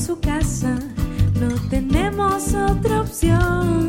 su casa, no tenemos otra opción.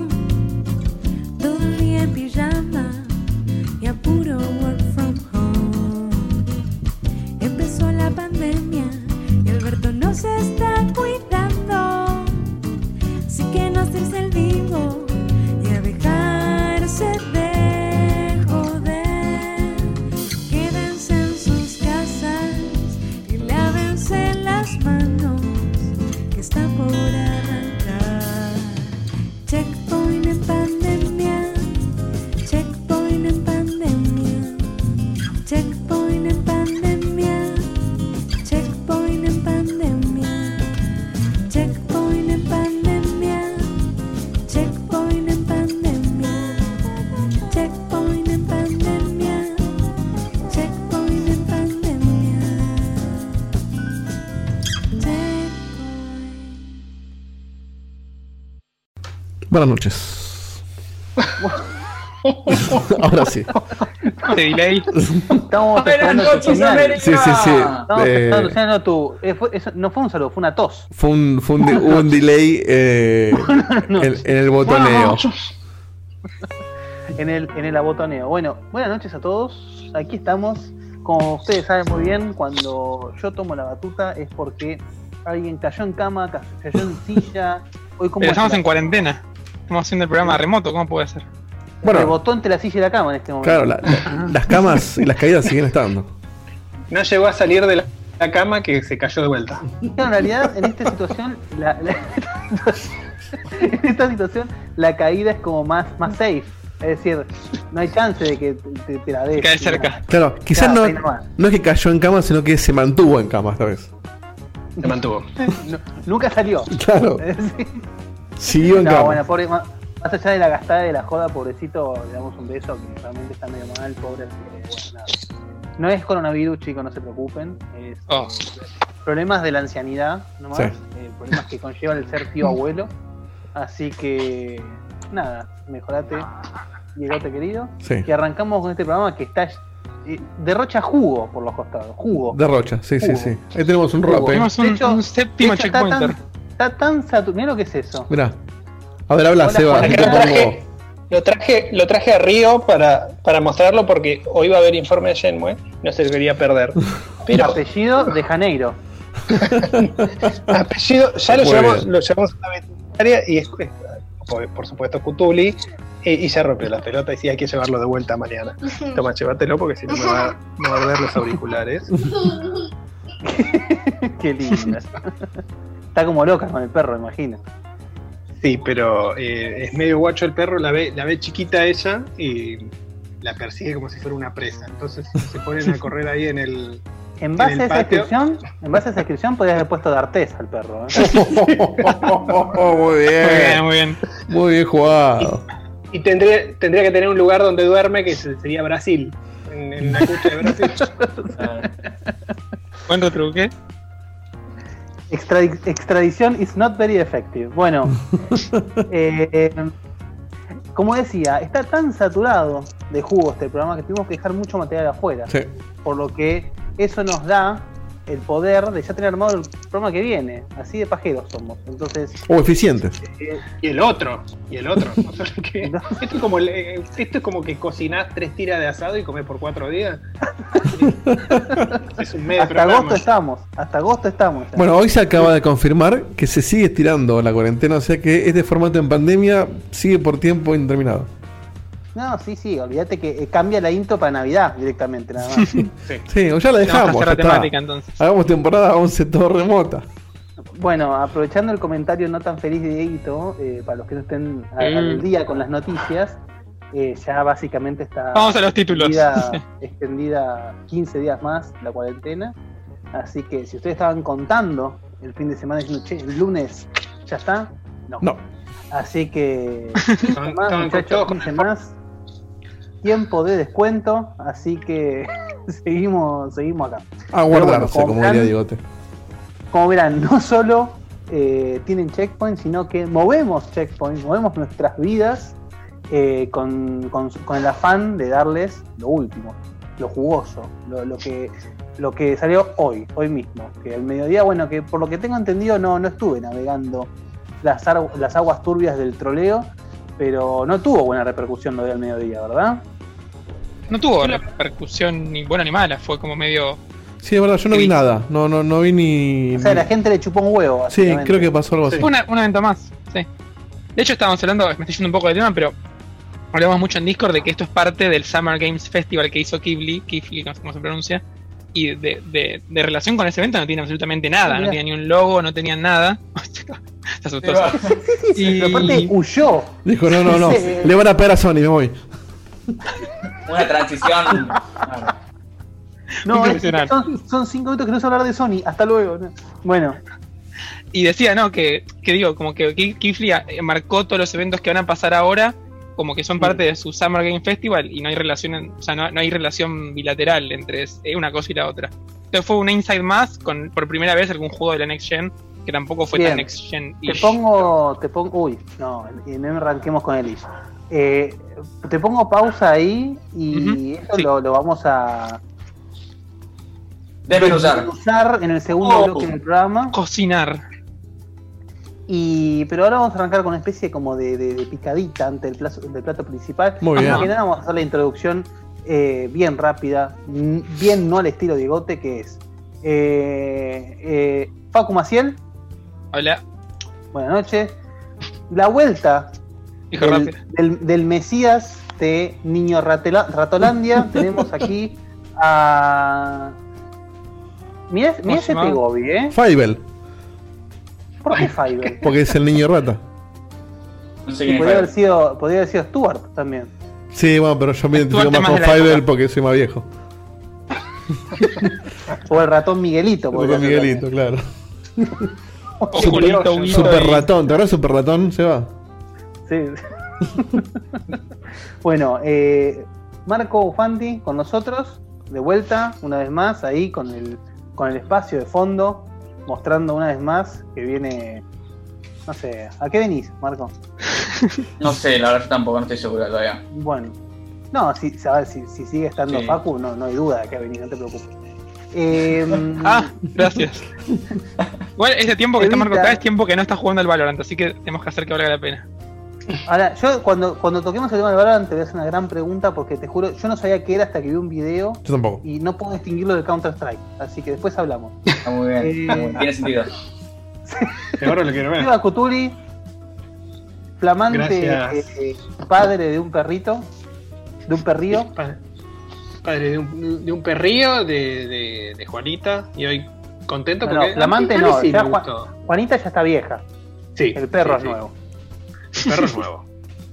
Buenas noches. Ahora sí. Este delay. Estamos Buenas noches. América. Sí, sí, sí. Estamos Eh, tu eh, fue- eso no fue un saludo, fue una tos. fue un, fue un, de- hubo un delay eh, en, en el botoneo. En el, en el abotoneo. Bueno, buenas noches a todos. Aquí estamos. Como ustedes saben muy bien, cuando yo tomo la batuta es porque alguien cayó en cama, ca- cayó en silla. Hoy como Pero estamos en cuarentena. Estamos haciendo el programa remoto, ¿cómo puede ser? Bueno, rebotó entre la silla y la cama en este momento. claro, la- la- las camas y las caídas siguen estando. No llegó a salir de la, la cama que se cayó de vuelta. En realidad, en esta situación, la, la- en esta situación, la caída es como más, más safe. Es decir, no hay chance de que te, te- la des. Cae cerca. Claro, quizás Claro, no, no es que cayó en cama, sino que se mantuvo en cama esta vez. Se mantuvo. No, nunca salió. Claro, Siguió en no, bueno, pobre, más, más allá de la gastada de la joda, pobrecito, le damos un beso que realmente está medio mal, pobre. así que, bueno, nada. No es coronavirus, chicos, no se preocupen. Es Oh. problemas de la ancianidad, nomás. Sí. eh, problemas que conlleva el ser tío abuelo. Así que, nada, mejorate, Diegote querido. Sí. Y arrancamos con este programa que está. eh, derrocha jugo por los costados, jugo. De Rocha, sí, sí, sí. Ahí tenemos un rope. Tenemos un, De hecho- un séptimo está checkpointer. tan, está tan saturado. Mira lo que es eso. Mirá. A ver, habla, Hola, Seba. Te lo pongo- traje, lo traje, lo traje a Río para, para mostrarlo porque hoy va a haber informe de Shenmue, no se quería perder. Pero Apellido de Janeiro. apellido, ya lo llevamos, lo llevamos a una veterinaria y es, por, supuesto Cutuli eh, y ya rompió la pelota y sí hay que llevarlo de vuelta mañana. Toma, llévatelo porque si no me va a morder los auriculares. Qué linda. Está como loca con el perro, imagino. Sí, pero eh, es medio guacho el perro, la ve, la ve chiquita ella y la persigue como si fuera una presa. Entonces se ponen a correr ahí en el. En base a esa descripción, en base a esa descripción podrías haber puesto de Artés al perro. ¿eh? muy Muy bien, bien. muy bien. Muy bien jugado. Y tendría, tendría que tener un lugar donde duerme que se- sería Brasil. En, en la cucha de Brasil. Buen retruque. Extradi- extradición is not very effective. Bueno, eh, como decía, está tan saturado de jugo este programa que tuvimos que dejar mucho material afuera. Sí. Por lo que eso nos da el poder de ya tener armado el programa que viene. Así de pajeros somos. Entonces, O eficientes. eh, Y el otro, y el otro. Esto, es como, le- esto es como que cocinás tres tiras de asado y comés por cuatro días. es un medio hasta programa. agosto estamos. Hasta agosto estamos. ya. Bueno, hoy se acaba de confirmar que se sigue estirando la cuarentena, o sea que este formato en pandemia sigue por tiempo indeterminado. No, sí, sí, olvídate que eh, cambia la intro para Navidad directamente, nada más. Sí. Sí, o ya la Vamos a dejamos. ya la temática entonces. Hagamos temporada 11 todo remota. bueno, aprovechando el comentario no tan feliz de Dieguito, eh, para los que no estén a- Mm. al día con las noticias, eh, ya básicamente está Vamos a los títulos. extendida, extendida 15 días más la cuarentena. Así que si ustedes estaban contando el fin de semana diciendo, che, el lunes ya está, no. No. Así que más, muchachos, todos con 15 el más. Tiempo de descuento, así que seguimos, seguimos acá. A guardarse, como diría Diegote. Como verán, no solo eh, tienen checkpoint, sino que movemos checkpoint, movemos nuestras vidas eh, con, con- con el afán de darles lo último, lo jugoso, lo, lo que lo que salió hoy, hoy mismo. Que el mediodía, bueno, que por lo que tengo entendido no, no estuve navegando las, las aguas turbias del troleo, pero no tuvo buena repercusión lo del mediodía, ¿verdad? No tuvo repercusión ni buena ni mala, fue como medio. Sí, es verdad, yo no vi nada. No, no, no vi ni. O sea, la gente le chupó un huevo. Sí, creo que pasó algo así. Fue una, un evento más, sí. De hecho, estábamos hablando, me estoy yendo un poco de tema, pero hablamos mucho en Discord de que esto es parte del Summer Games Festival que hizo Kifli, Kifli, no sé cómo se pronuncia, y de, de, de relación con ese evento no tiene absolutamente nada, no tenía ni un logo, no tenían nada. se asustó. Pero aparte huyó. Dijo, no, no, no. Sí. Le van a pegar a Sony, me voy. Una transición. No, es- son, son cinco minutos que no se hablar de Sony. Hasta luego. ¿no? Bueno, Y decía, ¿no? Que, que digo, como que Ki- Kifli marcó todos los eventos que van a pasar ahora como que son parte de su Summer Game Festival y no hay relación, en- o sea, no, no hay relación bilateral entre es- eh, una cosa y la otra. Entonces fue un inside más con por primera vez algún juego de la Next Gen que tampoco fue Bien. tan Next Gen. te pongo. Te pongo. Uy, no, y no arranquemos con el ish. Eh, te pongo pausa ahí y eso sí. lo, lo vamos a Desmenuzar. usar en el segundo Oh. bloque del programa. Cocinar. Y, pero ahora vamos a arrancar con una especie como de, de- de picadita ante el, plazo- del plato principal. Muy bien. Que nada vamos a hacer la introducción eh, bien rápida, bien no al estilo Diegote, que es eh, eh, Facu Maciel, Hola, buenas noches. La vuelta hijo del, del- del Mesías de Niño Ratela- Ratolandia. Tenemos aquí a. Mirá, mirá ¿Cómo se ese ¿eh? Fievel, ¿Por qué Fiverr? porque es el niño rata. No sé Y quién podría haber sido, podría haber sido Stuart también. Sí, bueno, pero yo me identifico más con Fievel porque soy más viejo. O el ratón Miguelito. Con ser Miguelito, claro. también. Super y- ratón, ¿te acuerdas Super ratón? Se va. Sí. bueno, eh, Marco Fanti con nosotros, de vuelta, una vez más, ahí con el, con el espacio de fondo, mostrando una vez más que viene. No sé, ¿a qué venís, Marco? No sé, la verdad yo tampoco, no estoy seguro todavía. Bueno, no, si, a ver, si, si sigue estando Sí. Facu, no, no hay duda de que venís, no te preocupes. Eh, Ah, gracias. Igual ese tiempo que está Marco acá es tiempo que no está jugando al Valorant, así que tenemos que hacer que valga la pena. Ahora, yo cuando, cuando toquemos el tema de Valorant te voy a hacer una gran pregunta porque te juro, yo no sabía qué era hasta que vi un video Yo tampoco. y no puedo distinguirlo de Counter Strike, así que después hablamos. Está muy bien, muy bien, tiene sentido. Ahora lo quiero ver. Cutuli, flamante Gracias. eh, padre de un perrito, de un perrío. Pa- Padre de un, de un perrillo de, de, de Juanita y hoy contento No, no, porque flamante no, ya Juan- gustó. Juanita ya está vieja, Sí, el perro sí, es sí. nuevo. El perro es nuevo.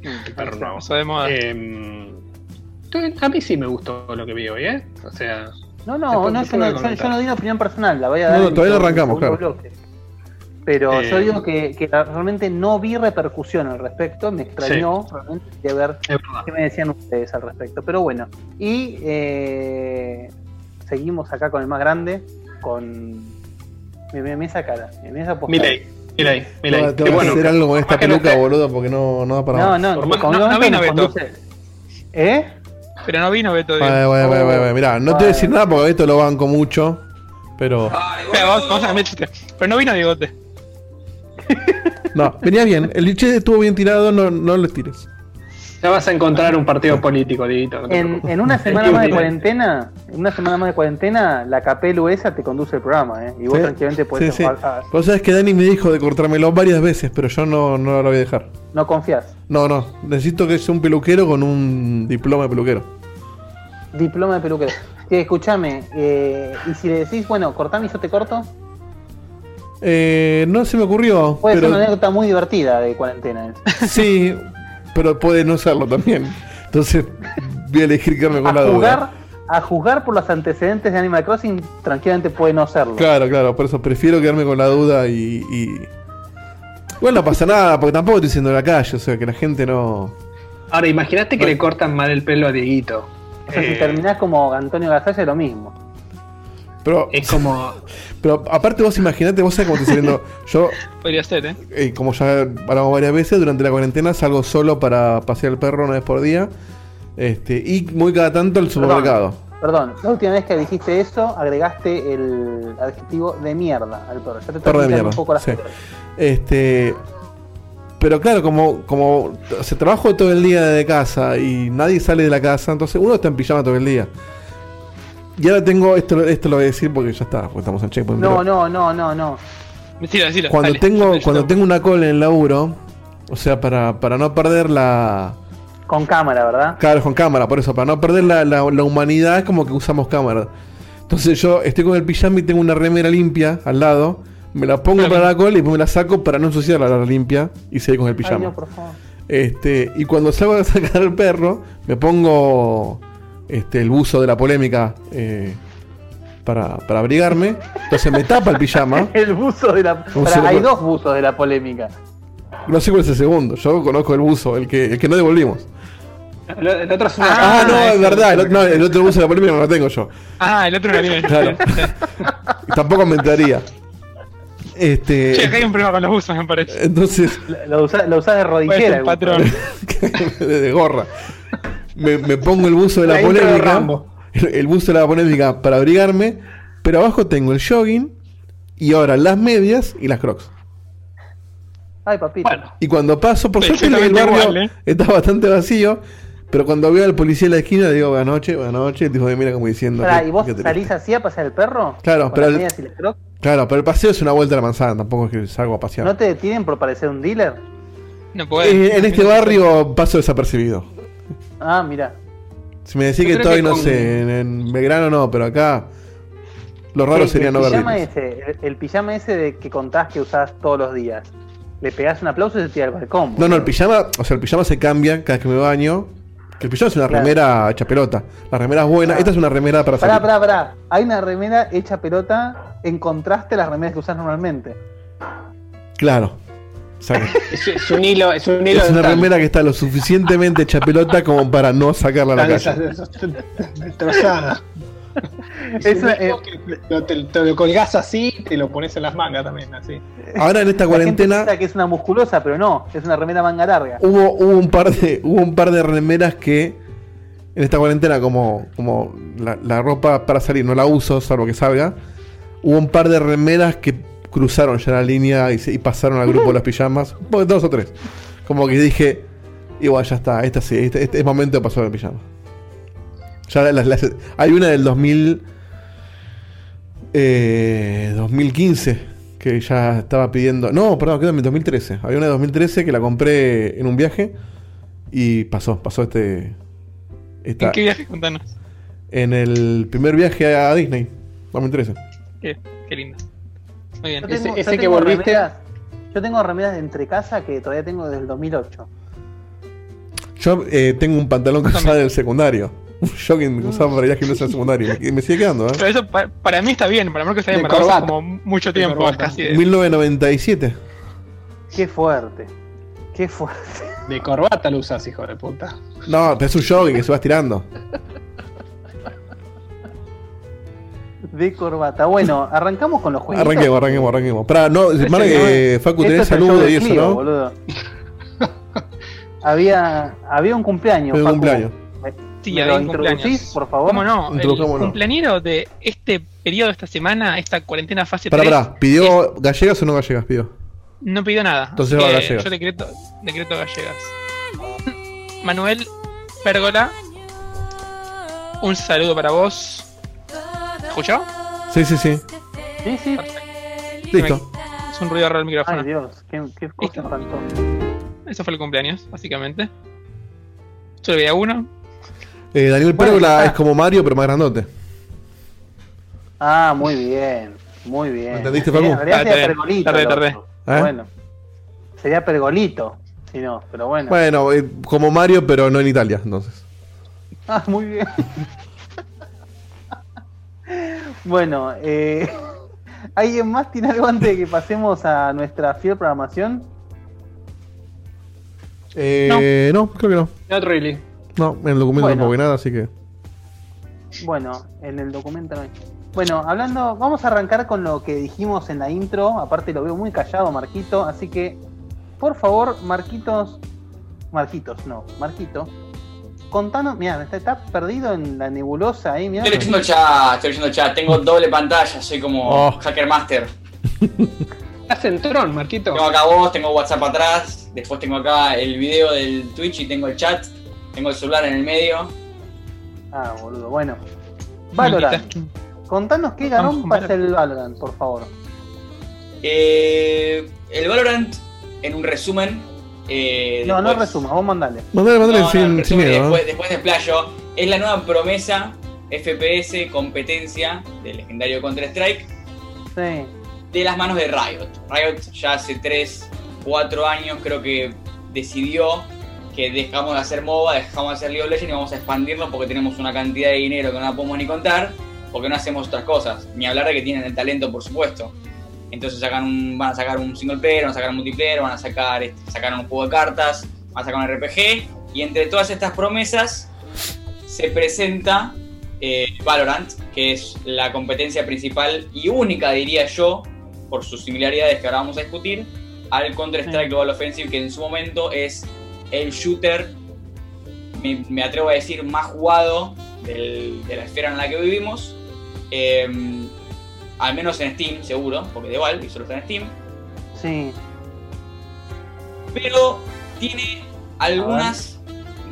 El perro es nuevo. De. Em, entonces, a mí sí me gustó lo que vi hoy, ¿eh? O sea, No, no, no, yo no, yo, yo no di una opinión personal, la voy a dar. No, no, en todavía no arrancamos, claro. bloque. Pero Eh, yo digo que, que realmente no vi repercusión al respecto, me extrañó, realmente quería ver qué me decían ustedes al respecto. Pero bueno, y eh, seguimos acá con el más grande, con. Mira esa cara, mira esa postura. Milei, Milei, Milei. Tengo Qué que bueno. hacer algo con esta que no peluca, boludo, porque no, no da para No, más. no, Por no, no- Beto no vino Beto. ¿Eh? Pero no vino Beto. bueno, bueno, bueno, bueno. Mirá, no te voy a decir nada porque esto lo banco mucho. Pero. Espera, vamos, vamos a cambiar el chiste. Pero no vino Diegote. No, venía bien. El liche estuvo bien tirado, no, no lo tires. Ya vas a encontrar un partido político, Dieguito. no En, una semana más de cuarentena, en una semana más de cuarentena, la capelu esa te conduce el programa, ¿eh? Y vos Sí, tranquilamente podés sí, sí. Vos sabés que Dani me dijo de cortármelo varias veces, pero yo no, no lo voy a dejar. no confías. No, no. Necesito que sea un peluquero con un diploma de peluquero. Diploma de peluquero. Que escúchame, eh, y si le decís, bueno, cortame y yo te corto, Eh, no se me ocurrió. puede pero ser una anécdota muy divertida de cuarentena. ¿eh? Sí, pero puede no serlo también. Entonces voy a elegir quedarme con la A duda. a juzgar por los antecedentes de Animal Crossing, tranquilamente puede no serlo. Claro, claro, por eso prefiero quedarme con la duda y, y- Igual no pasa nada, porque tampoco estoy diciendo en la calle, o sea que la gente no. Ahora, imagínate que le cortan mal el pelo a Dieguito. O sea, si Eh, terminás como Antonio Gasalla, es lo mismo. Pero, Es como. Pero aparte vos imaginate, vos sabés cómo estoy saliendo. Yo, Podría ser, ¿eh? eh, como ya hablamos varias veces, durante la cuarentena salgo solo para pasear el perro una vez por día. Este, y muy cada tanto al supermercado. Perdón, la última vez que dijiste eso, agregaste el adjetivo de mierda al perro. Ya te Perro de mierda, un poco la sí. Este. Pero claro, como, como se trabajo todo el día de casa y nadie sale de la casa, entonces uno está en pijama todo el día. Y ahora tengo, esto, esto lo voy a decir porque ya está, porque estamos en checkpoint. No, pero no, no, no, no. Decilo, decilo. cuando dale. tengo, Yo cuando te- tengo una cola en el laburo, o sea, para, para no perder la. Con cámara, ¿verdad? Claro, con cámara, por eso, para no perder la, la, la humanidad, es como que usamos cámara. Entonces yo estoy con el pijama y tengo una remera limpia al lado, me la pongo para la cola y después me la saco para no ensuciar la, la limpia y seguir con el Ay, pijama. no, por favor. Este, y cuando salgo a sacar al perro, me pongo este, el buzo de la polémica eh, para, para abrigarme. Entonces me tapa el pijama. El buzo de la. ¿Cómo Pará, se le hay dos buzos de la polémica. No sé cuál es el segundo. Yo conozco el buzo, el que, el que no devolvimos. El, el otro es una. Ah, no, es verdad. El, otro- no, el otro buzo de la polémica no lo tengo yo. Ah, el otro no viene. Claro. Tampoco me entraría. Che, acá Este. hay un problema con los buzos, me parece. Entonces. Lo usás lo usás de rodillera. buzo. patrón. de gorra. Me, me pongo el buzo de la, La intro de polémica. El, el buzo de la polémica para abrigarme. Pero abajo tengo el jogging. Y ahora las medias y las crocs. Ay, papito. Bueno, Y cuando paso, por suerte el barrio igual, ¿eh? está bastante vacío. Pero cuando veo al policía en la esquina, le digo buenas noches, buenas noches. El tipo me mira como diciendo. Pará, "¿Qué- ¿y vos salís así a pasear el perro? Claro, ¿Con pero el- y crocs? Claro, pero el paseo es una vuelta a la manzana. Tampoco es que salgo a pasear. ¿No te detienen por parecer un dealer? No puede. Eh, en este barrio paso desapercibido. Ah, mira. Si me decís Yo que estoy, que no con- sé, en, en Belgrano no, pero acá lo raro Sí, sería el no pijama dientes. ese, el, el pijama ese de que contás que usás todos los días. Le pegás un aplauso y se tira al balcón. No, no, el pijama, o sea, el pijama se cambia cada vez que me baño. Que el pijama es una Claro. remera hecha pelota. La remera es buena. Ah. Esta es una remera para Pará, salir. pará, pará. Hay una remera hecha pelota en contraste a las remeras que usás normalmente. Claro. Es, es un hilo. Es un hilo es una remera que está lo suficientemente hecha pelota como para no sacarla a la calle. destrozada. Es una- eh, Lo- te, te lo colgás así y te lo pones en las mangas también, así. Ahora en esta la gente cuarentena piensa que es una musculosa, pero no, es una remera manga larga. hubo, hubo un par de hubo un par de remeras que en esta cuarentena como como la, la ropa para salir no la uso salvo que salga hubo un par de remeras que cruzaron ya la línea y, se- y pasaron al grupo de las pijamas dos o tres como que dije igual ya está esta sí este, este es momento de pasar al pijama ya las- las- hay una del 2000 eh, 2015 que ya estaba pidiendo. No, perdón, quedó en 2013. Había una de 2013 que la compré en un viaje y pasó, pasó este. esta- ¿En qué viaje? Contanos. en el primer viaje a Disney, 2013. Qué, qué lindo. Muy bien. Yo tengo, Ese- yo que volviste- remeras- yo tengo remeras de entre casa que todavía tengo desde el 2008. Yo eh, tengo un pantalón que usaba del secundario. Un jogging que usaba para ir a gimnasia del secundario. Y me sigue quedando, ¿eh? Pero eso pa- para mí está bien, para para vos es corbata. como mucho tiempo, casi de- 1997. Qué fuerte. Qué fuerte. De corbata lo usás, hijo de puta. No, pero es un jogging que se va estirando. De corbata. Bueno, arrancamos con los juegos. Arranquemos, arranquemos, arranquemos. Para, no, Mar, no eh, Facu, tenés saludos y eso, ¿no? Boludo. había, había un cumpleaños. Fue un cumpleaños. ¿Me, Sí, me había lo un introducís, cumpleaños. por favor? ¿Cómo no? El Introduzcámonos. cumpleañero de este periodo, esta semana, esta cuarentena fase Pará, 3, pará. ¿Pidió gallegas o no gallegas? Pidió. no pidió nada. Entonces va gallegas. Yo decreto, decreto gallegas. Manuel Pérgola, un saludo para vos. ¿Escuchó? Sí, sí, sí. Sí, sí. Perfecto. Listo. Es un ruido raro el micrófono. Ay, Dios, qué, qué cosa espantosa. Eso fue el cumpleaños, básicamente. Yo le veía uno. Eh, Daniel Bueno, Pérgola es como Mario, pero más grandote. Ah, muy bien. Muy bien. ¿Entendiste, Facu? En realidad Ah, sería pergolito. Tardé, tardé. ¿Eh? Bueno. Sería pergolito. Si no, pero bueno. Bueno, eh, como Mario, pero no en Italia, entonces. Ah, muy bien. bueno, eh, ¿alguien más tiene algo antes de que pasemos a nuestra fiel programación? Eh, no. creo que no. Not really. No, en el documento Bueno. tampoco hay nada, así que. Bueno, en el documento no hay. Bueno, hablando, vamos a arrancar con lo que dijimos en la intro. Aparte lo veo muy callado, Marquito. Así que, por favor, Marquitos. Marquitos, no, Marquito. Contanos, mira, está, está perdido en la nebulosa ahí, mira. Estoy leyendo chat, estoy leyendo el chat. Tengo doble pantalla, soy como Oh. Hacker Master. Estás en Tron, Marquito. Tengo acá vos, tengo WhatsApp atrás, después tengo acá el video del Twitch y tengo el chat, tengo el celular en el medio. Ah, boludo, bueno. Valorant. Contanos qué garón pasa el Valorant, por favor. Eh, el Valorant, en un resumen. Eh, No, no después- resuma, vos mandale. Mandale, mandale No, no, sin, miedo. ¿no? después, después de Playo, es la nueva promesa FPS competencia del legendario Counter-Strike Sí. de las manos de Riot. Riot ya hace 3, 4 años creo que decidió que dejamos de hacer MOBA, dejamos de hacer League of Legends y vamos a expandirlo porque tenemos una cantidad de dinero que no la podemos ni contar, porque no hacemos otras cosas. Ni hablar de que tienen el talento, por supuesto. Entonces sacan un, van a sacar un single player, van a sacar un multiplayer, van a sacar este, sacaron un juego de cartas, van a sacar un RPG, y entre todas estas promesas se presenta eh, Valorant, que es la competencia principal y única, diría yo, por sus similaridades que ahora vamos a discutir, al Counter-Strike. Global Offensive, que en su momento es el shooter, me, me atrevo a decir, más jugado del- de la esfera en la que vivimos. Eh, al menos en Steam, seguro, porque de Valve y solo está en Steam. Sí. pero tiene algunas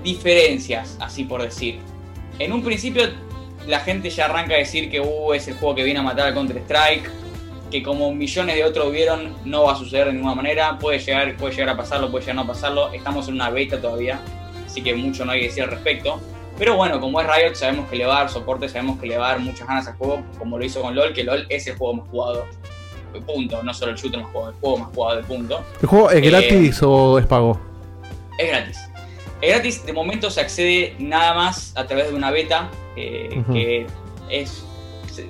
diferencias, así por decir. En un principio la gente ya arranca a decir que uh, es el juego que viene a matar al Counter-Strike, que como millones de otros vieron no va a suceder de ninguna manera, puede llegar, puede llegar a pasarlo, puede llegar a no pasarlo, estamos en una beta todavía, así que mucho no hay que decir al respecto. Pero bueno, como es Riot, sabemos que le va a dar soporte, sabemos que le va a dar muchas ganas al juego, como lo hizo con LOL, que LOL es el juego más jugado, punto, no solo el shooter más jugado, el juego más jugado de punto. ¿El juego es Eh, gratis o es pago? Es gratis. Es gratis, de momento se accede nada más a través de una beta eh, que es,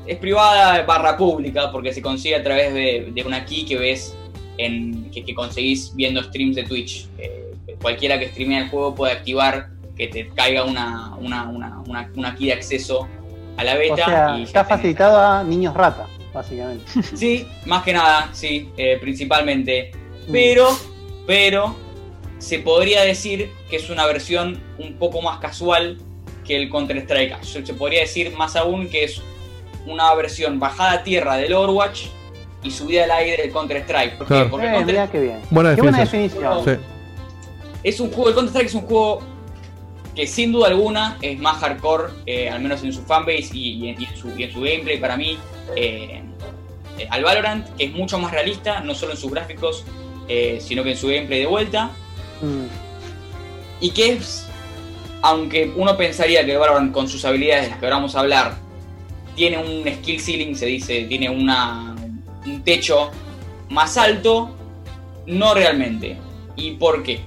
es privada barra pública porque se consigue a través de, de una key que ves en, que, que conseguís viendo streams de Twitch. Eh, cualquiera que streamea el juego puede activar que te caiga una, una, una, una, una key de acceso a la beta. O sea, y ya está facilitado a niños rata, básicamente. Sí, más que nada, sí, eh, principalmente. Pero, pero, se podría decir que es una versión un poco más casual que el Counter-Strike. Se se podría decir más aún que es una versión bajada a tierra del Overwatch y subida al aire del Counter-Strike. ¿Por qué? Claro. Porque el Eh, Counter- qué bien. Buena Qué buena definición. definición. Sí. es un juego, el Counter-Strike es un juego que sin duda alguna es más hardcore, eh, al menos en su fanbase y, y en, y en su, y en su gameplay para mí, eh, eh, al Valorant, que es mucho más realista, no solo en sus gráficos, eh, sino que en su gameplay de vuelta, Mm. y que es, aunque uno pensaría que el Valorant con sus habilidades de las que ahora vamos a hablar, tiene un skill ceiling, se dice, tiene una, un techo más alto, no realmente. ¿Y por qué?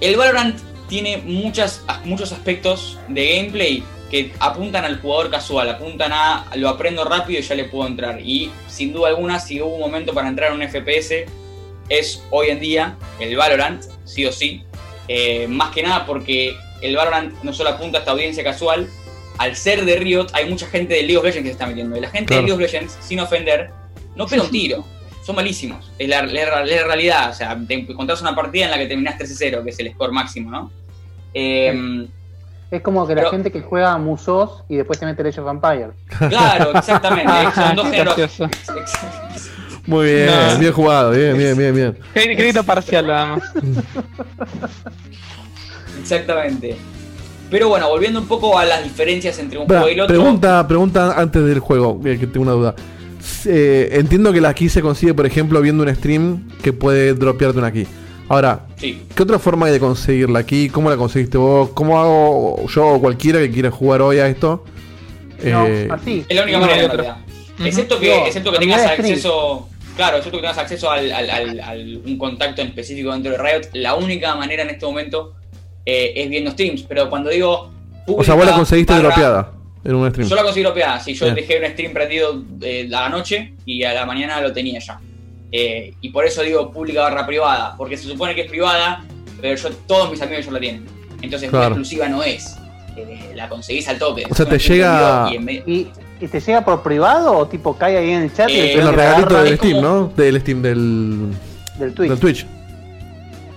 El Valorant tiene muchas, muchos aspectos de gameplay que apuntan al jugador casual, apuntan a lo aprendo rápido y ya le puedo entrar. Y sin duda alguna, si hubo un momento para entrar en un FPS, es hoy en día el Valorant, sí o sí. Eh, más que nada porque el Valorant no solo apunta a esta audiencia casual, al ser de Riot, hay mucha gente de League of Legends que se está metiendo. Y la gente Claro. de League of Legends, sin ofender, no pega un tiro. Son malísimos. Es la, la- la realidad. O sea, te encontrás una partida en la que terminás 13-0, que es el score máximo, ¿no? Eh, Es como que la Pero- gente que juega a Musos y después se mete Age of Empires. claro, exactamente. Son dos géneros. Muy bien, No. bien jugado, bien, bien, bien, bien. Crédito parcial nada más. Exactamente. Pero bueno, volviendo un poco a las diferencias entre un Pará, juego y el otro. pregunta, pregunta antes del juego, que, que tengo una duda. Eh, entiendo que la key se consigue, por ejemplo, viendo un stream que puede dropearte una key. Ahora, Sí. ¿qué otra forma hay de conseguir la key? ¿Cómo la conseguiste vos? ¿Cómo hago yo o cualquiera que quiera jugar hoy a esto? No, Eh, así. Es la única No, manera, en otra. realidad. Excepto que, excepto que tengas de acceso. Claro, excepto que tengas acceso al, al- al- al- un contacto en específico dentro de Riot, la única manera en este momento eh, es viendo streams. Pero cuando digo. o sea, vos la conseguiste barra- dropeada en un stream. Yo la conseguí dropeada, sí, yo Bien. dejé un stream prendido eh, a la noche y a la mañana lo tenía ya. Eh, y por eso digo pública barra privada, porque se supone que es privada, pero yo todos mis amigos ya la tienen. Entonces Claro. una exclusiva no es. Eh, la conseguís al toque. O sea, te llega- y medio- ¿Y, y te llega por privado o tipo cae ahí en el chat y Eh, el En los regalitos del Steam, como- ¿no? Del Steam del, del Twitch? del Twitch.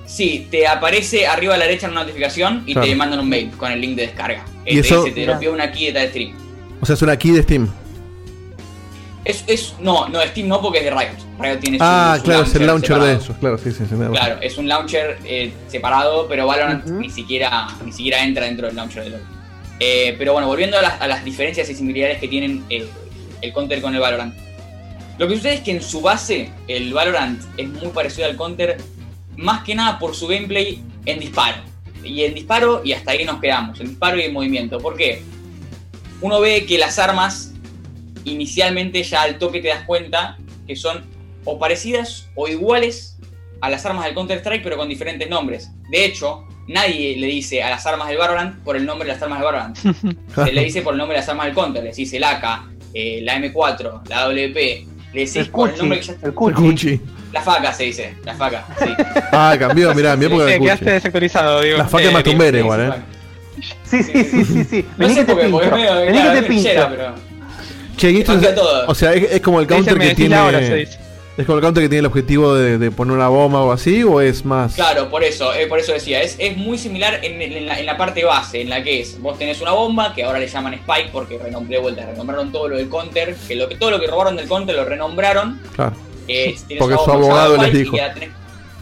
Sí, te aparece arriba a la derecha una notificación y Claro. te mandan un mail con el link de descarga. Y eso- te dice, te dropeó una key de stream. O sea, es una key de Steam. Es, es, no, no, Steam no porque es de Riot. Riot tiene su- Ah, su claro, es el launcher de separado. eso. Claro, sí, sí, sí. me da- Claro, es un launcher eh, separado, pero Valorant ni, siquiera, ni siquiera entra dentro del launcher de LoL. Eh, pero bueno, volviendo a las, a las diferencias y similaridades que tienen eh, el Counter con el Valorant. Lo que sucede es que en su base el Valorant es muy parecido al Counter, más que nada por su gameplay en disparo. Y en disparo, y hasta ahí nos quedamos, en disparo y en movimiento. ¿Por qué? Uno ve que las armas, inicialmente ya al toque te das cuenta que son o parecidas o iguales a las armas del Counter-Strike, pero con diferentes nombres. De hecho, nadie le dice a las armas del Valorant por el nombre de las armas del Valorant. Se le dice por el nombre de las armas del Counter. Le dice el AK, eh, la M4, la WP. Le decís El por el cuchi, nombre que ya... el cuchi. Cuchi. La faca se dice, la faca, sí. Ah, cambió, mirá, en mi época Te quedaste Cuchi. desactualizado, digo. La faca es más tumbera igual, sí, eh. Sí, sí, sí, sí, sí. No Vení sé que te por qué, porque pincho. es medio, Vení claro, que te pero... Che, y esto es, todo. o sea, es, es como el counter que tiene. la hora, se dice. ¿Es como el counter que tiene el objetivo de, de poner una bomba o así? ¿O es más.? Claro, por eso, eh, por eso decía, es, es muy similar en, en la, en la parte base, en la que es, vos tenés una bomba, que ahora le llaman Spike, porque renom- de vuelta, renombraron todo lo del counter, que, lo, que todo lo que robaron del counter lo renombraron, Claro. eh, Porque su abogado les dijo. que la tenés-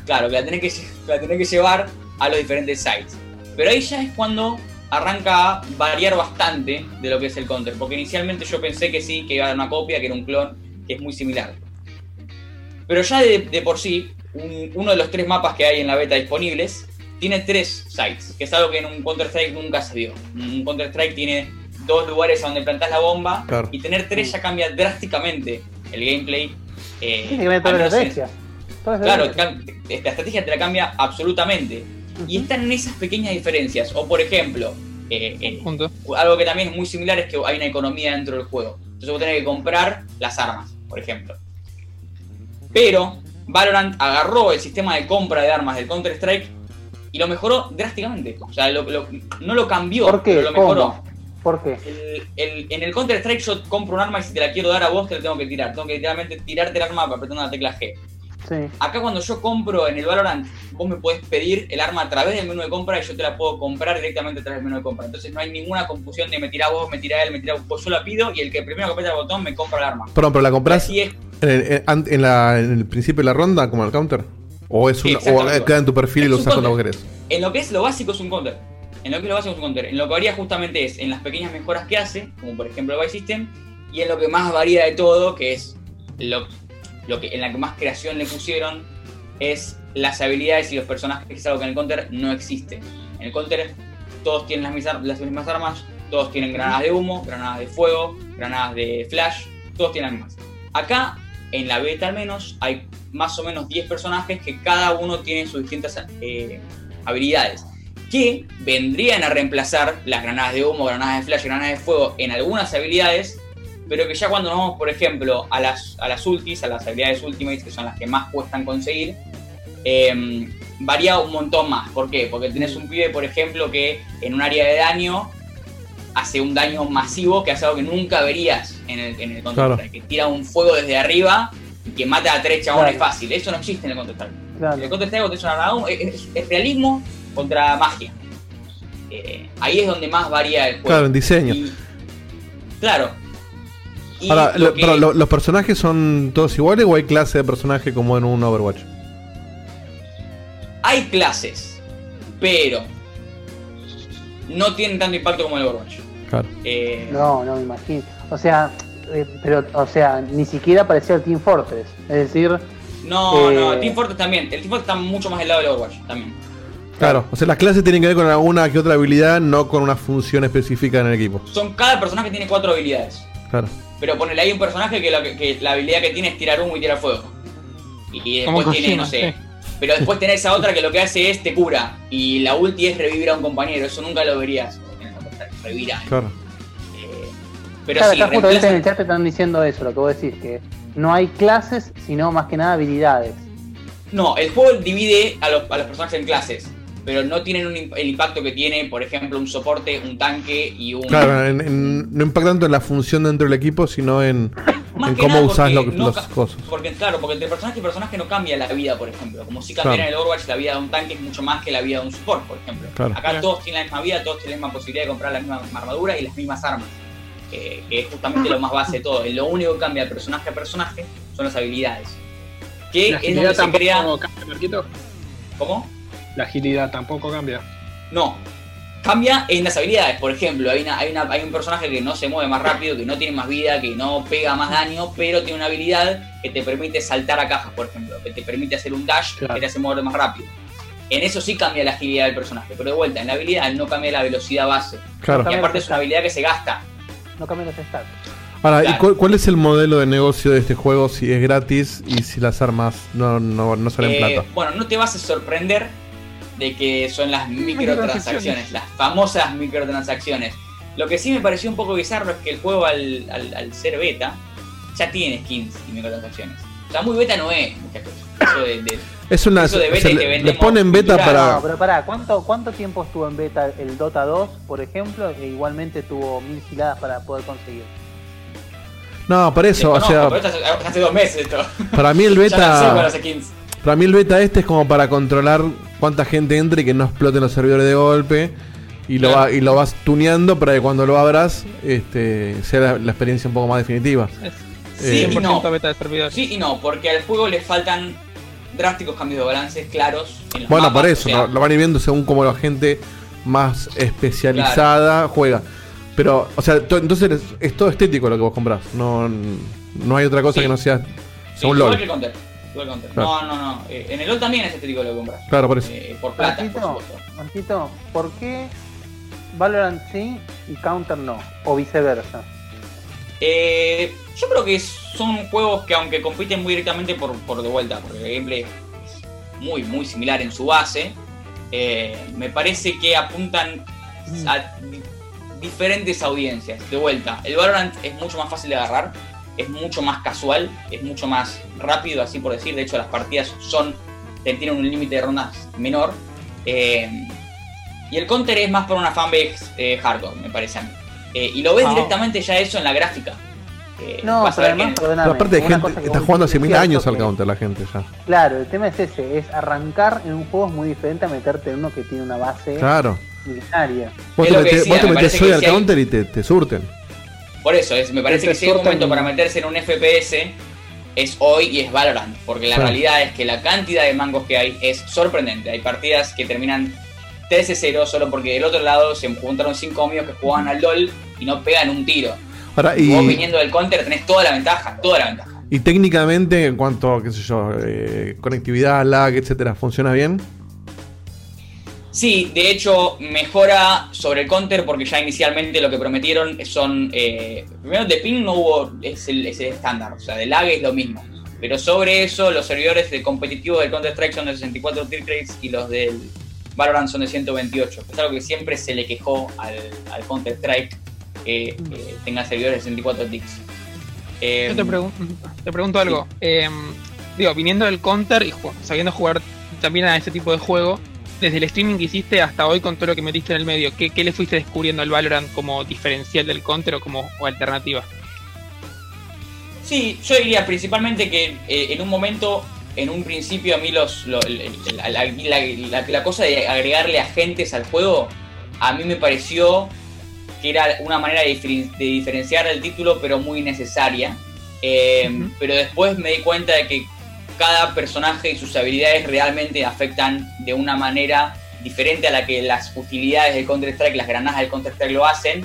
claro, que la tenés que, la tenés que llevar a los diferentes sites. Pero ahí ya es cuando arranca a variar bastante de lo que es el counter, porque inicialmente yo pensé que sí, que iba a dar una copia, que era un clon, que es muy similar. Pero ya de, de por sí, un- uno de los tres mapas que hay en la beta disponibles tiene tres sites, que es algo que en un Counter-Strike nunca se dio. Un Counter-Strike tiene dos lugares a donde plantás la bomba Claro. y tener tres ya cambia drásticamente el gameplay. eh, Tiene que ver toda la en- estrategia. Toda la Claro, la estrategia te la cambia absolutamente. Y están en esas pequeñas diferencias. O por ejemplo, eh, eh, algo que también es muy similar es que hay una economía dentro del juego. Entonces vos tenés que comprar las armas, por ejemplo. Pero Valorant agarró el sistema de compra de armas del Counter-Strike y lo mejoró drásticamente. O sea, lo- lo- no lo cambió, ¿Por qué? pero lo mejoró. ¿Cómo? ¿Por qué? El- el- en el Counter-Strike yo compro un arma y si te la quiero dar a vos te la tengo que tirar. Tengo que literalmente tirarte el arma apretando la tecla G. Sí. Acá cuando yo compro en el Valorant, vos me podés pedir el arma a través del menú de compra y yo te la puedo comprar directamente a través del menú de compra. Entonces no hay ninguna confusión de me tira vos, me tira él, me tira vos. Yo la pido y el que primero que aprieta el botón me compra el arma. Perdón, pero la compras Así es. en el, en- la- en el principio de la ronda, como el counter. O es una, o queda en tu perfil y lo usas cuando querés. En lo que es lo básico es un counter. En lo que es lo básico es un counter. En lo que varía justamente es en las pequeñas mejoras que hace, como por ejemplo el Vice System, y en lo que más varía de todo, que es lo, lo que en la que más creación le pusieron, es las habilidades y los personajes, que es algo que en el counter no existe. En el counter todos tienen las mismas, las mismas armas, todos tienen granadas de humo, granadas de fuego, granadas de flash, todos tienen mismas. Acá, en la beta al menos, hay más o menos 10 personajes que cada uno tiene sus distintas eh, habilidades que vendrían a reemplazar las granadas de humo, granadas de flash, granadas de fuego en algunas habilidades, pero que ya cuando nos vamos, por ejemplo, a las, a las ultis, a las habilidades ultimates, que son las que más cuestan conseguir, eh, varía un montón más. ¿Por qué? Porque tenés un pibe, por ejemplo, que en un área de daño hace un daño masivo que hace algo que nunca verías en el, en el Counter-Strike, que tira un fuego desde arriba y que mata a tres chabones Claro. fácil. Eso no existe en el Counter-Strike. En el Claro. Una granada, es, es- es realismo contra magia. Eh, ahí es donde más varía el juego. Claro, en diseño. Y- claro. Y Ahora, lo lo- que- pero lo- ¿los personajes son todos iguales o hay clase de personaje como en un Overwatch? hay clases, pero no tienen tanto impacto como el Overwatch. Claro. Eh, No, no me imagino. O sea, eh, pero, o sea, ni siquiera parecía el Team Fortress. Es decir, no, Eh, no, Team Fortress también. El Team Fortress está mucho más del lado del Overwatch también. Claro, o sea, las clases tienen que ver con alguna que otra habilidad, no con una función específica en el equipo. Son cada personaje tiene cuatro habilidades. Claro. Pero ponele ahí un personaje que, lo que- que la habilidad que tiene es tirar humo y tirar fuego. Y, después tiene, no sé. sí. Pero después tenés a otra que lo que hace es te cura. Y la ulti es revivir a un compañero. Eso nunca lo verías. Revivir a alguien. Claro. Eh, pero claro, sí, acá justamente en reemplazan- el chat te están diciendo eso, lo que vos decís, que no hay clases, sino más que nada habilidades. No, el juego divide a los, a los personajes en clases. Pero no tienen un el impacto que tiene, por ejemplo, un soporte, un tanque y un. Claro, en- en- no impacta tanto en la función dentro del equipo, sino en, en cómo usás lo- no los cosas. Porque claro, porque entre personaje y personaje no cambia la vida, por ejemplo. Como si cambiara Claro. en el Overwatch la vida de un tanque es mucho más que la vida de un support, por ejemplo. Claro. Acá Claro. todos tienen la misma vida, todos tienen la misma posibilidad de comprar la misma armadura y las mismas armas. eh, que es justamente lo más base de todo. Lo único que cambia de personaje a personaje son las habilidades. Que La es donde se crea. ¿Cómo? La agilidad tampoco cambia. No. Cambia en las habilidades, por ejemplo, hay, una, hay, una- hay un personaje que no se mueve más rápido, que no tiene más vida, que no pega más daño, pero tiene una habilidad que te permite saltar a cajas, por ejemplo, que te permite hacer un dash Claro. que te hace mover más rápido. En eso sí cambia la agilidad del personaje, pero de vuelta, en la habilidad no cambia la velocidad base. Claro. Y Cambia aparte es una habilidad que se gasta. No cambian los stats. Ahora, ¿y cuál, cuál es el modelo de negocio de este juego si es gratis y si las armas no, no, no salen Eh, plata? bueno, no te vas a sorprender de que son las microtransacciones, las famosas microtransacciones. Lo que sí me pareció un poco bizarro es que el juego al, al- al ser beta ya tiene skins y microtransacciones. O sea, muy beta no es, muchachos. Eso de, de- Es una. eso de o beta sea, y le, te le ponen beta cultural. para. No, pero pará, ¿cuánto, ¿cuánto tiempo estuvo en beta el Dota 2, por ejemplo? Que igualmente tuvo mil giladas para poder conseguir. No, para eso, o sea, hace, hace dos meses esto. para mí el Ya beta. skins. Para mí el beta este es como para controlar cuánta gente entre y que no exploten los servidores de golpe. Y lo, va- y lo vas tuneando para que cuando lo abras este, sea la, la experiencia un poco más definitiva. Es Sí Eh, y 100% no. beta de servidores. Sí y no, porque al juego le faltan drásticos cambios de balances claros. En los Bueno, mapas, por eso, o sea, lo, lo van a ir viendo según como la gente más especializada juega. Pero, o sea, to- entonces es, es todo estético lo que vos comprás. No, no hay otra cosa Sí. que no sea Sí, según igual LOL. El Counter. Claro. No, no, no. eh, en el LOL también es estético lo que compras. Claro, por eso. Eh, por plata, por Marquito, supuesto. Marquito, ¿por qué Valorant sí y Counter no? O viceversa. Eh, yo creo que son juegos que aunque compiten muy directamente por, por de vuelta, porque el gameplay es muy, muy similar en su base, eh, me parece que apuntan a di- diferentes audiencias. De vuelta, el Valorant es mucho más fácil de agarrar, es mucho más casual, es mucho más rápido, así por decir. De hecho, las partidas son tienen un límite de rondas menor. Eh, y el counter es más para una fanbase eh, hardcore, me parece a mí. Eh, y lo ves directamente ya eso en la gráfica. Eh, No, pero además, perdóname. Pero aparte de gente está jugando hace mil años al counter la gente ya. Claro, el tema es ese, es arrancar en un juego es muy diferente a meterte en uno que tiene una base Claro. milenaria. Vos te metés, me hoy al si hay- counter y te, te surten. Por eso, es, me parece que si hay un momento para meterse en un FPS, es hoy y es Valorant. Porque la Sí. realidad es que la cantidad de mangos que hay es sorprendente. Hay partidas que terminan 13-0 solo porque del otro lado se juntaron 5 amigos que jugaban al LOL y no pegan un tiro. Ahora, Y vos viniendo del counter tenés toda la ventaja, toda la ventaja. y técnicamente, en cuanto a, qué sé yo, eh, conectividad, lag, etcétera, ¿funciona bien? Sí, de hecho mejora sobre el counter porque ya inicialmente lo que prometieron son... eh, primero de ping no hubo, es el, es el estándar, o sea, de lag es lo mismo. Pero sobre eso los servidores de competitivo del Counter Strike son de 64 tier crates y los del Valorant son de 128. Es algo que siempre se le quejó al, al Counter Strike que eh, tenga servidores de 64 ticks. Eh, Yo te, pregun- te pregunto algo. Eh, digo, viniendo del counter y sabiendo jugar también a este tipo de juego, desde el streaming que hiciste hasta hoy con todo lo que metiste en el medio, ¿qué, qué le fuiste descubriendo al Valorant como diferencial del counter o como o alternativa? Sí, yo diría principalmente que eh, en un momento, en un principio a mí los, la, la- la- la cosa de agregarle agentes al juego, a mí me pareció que era una manera de, diferen- de diferenciar el título, pero muy necesaria. Eh. Pero después me di cuenta de que cada personaje y sus habilidades realmente afectan de una manera diferente a la que las utilidades del Counter-Strike, las granadas del Counter-Strike lo hacen,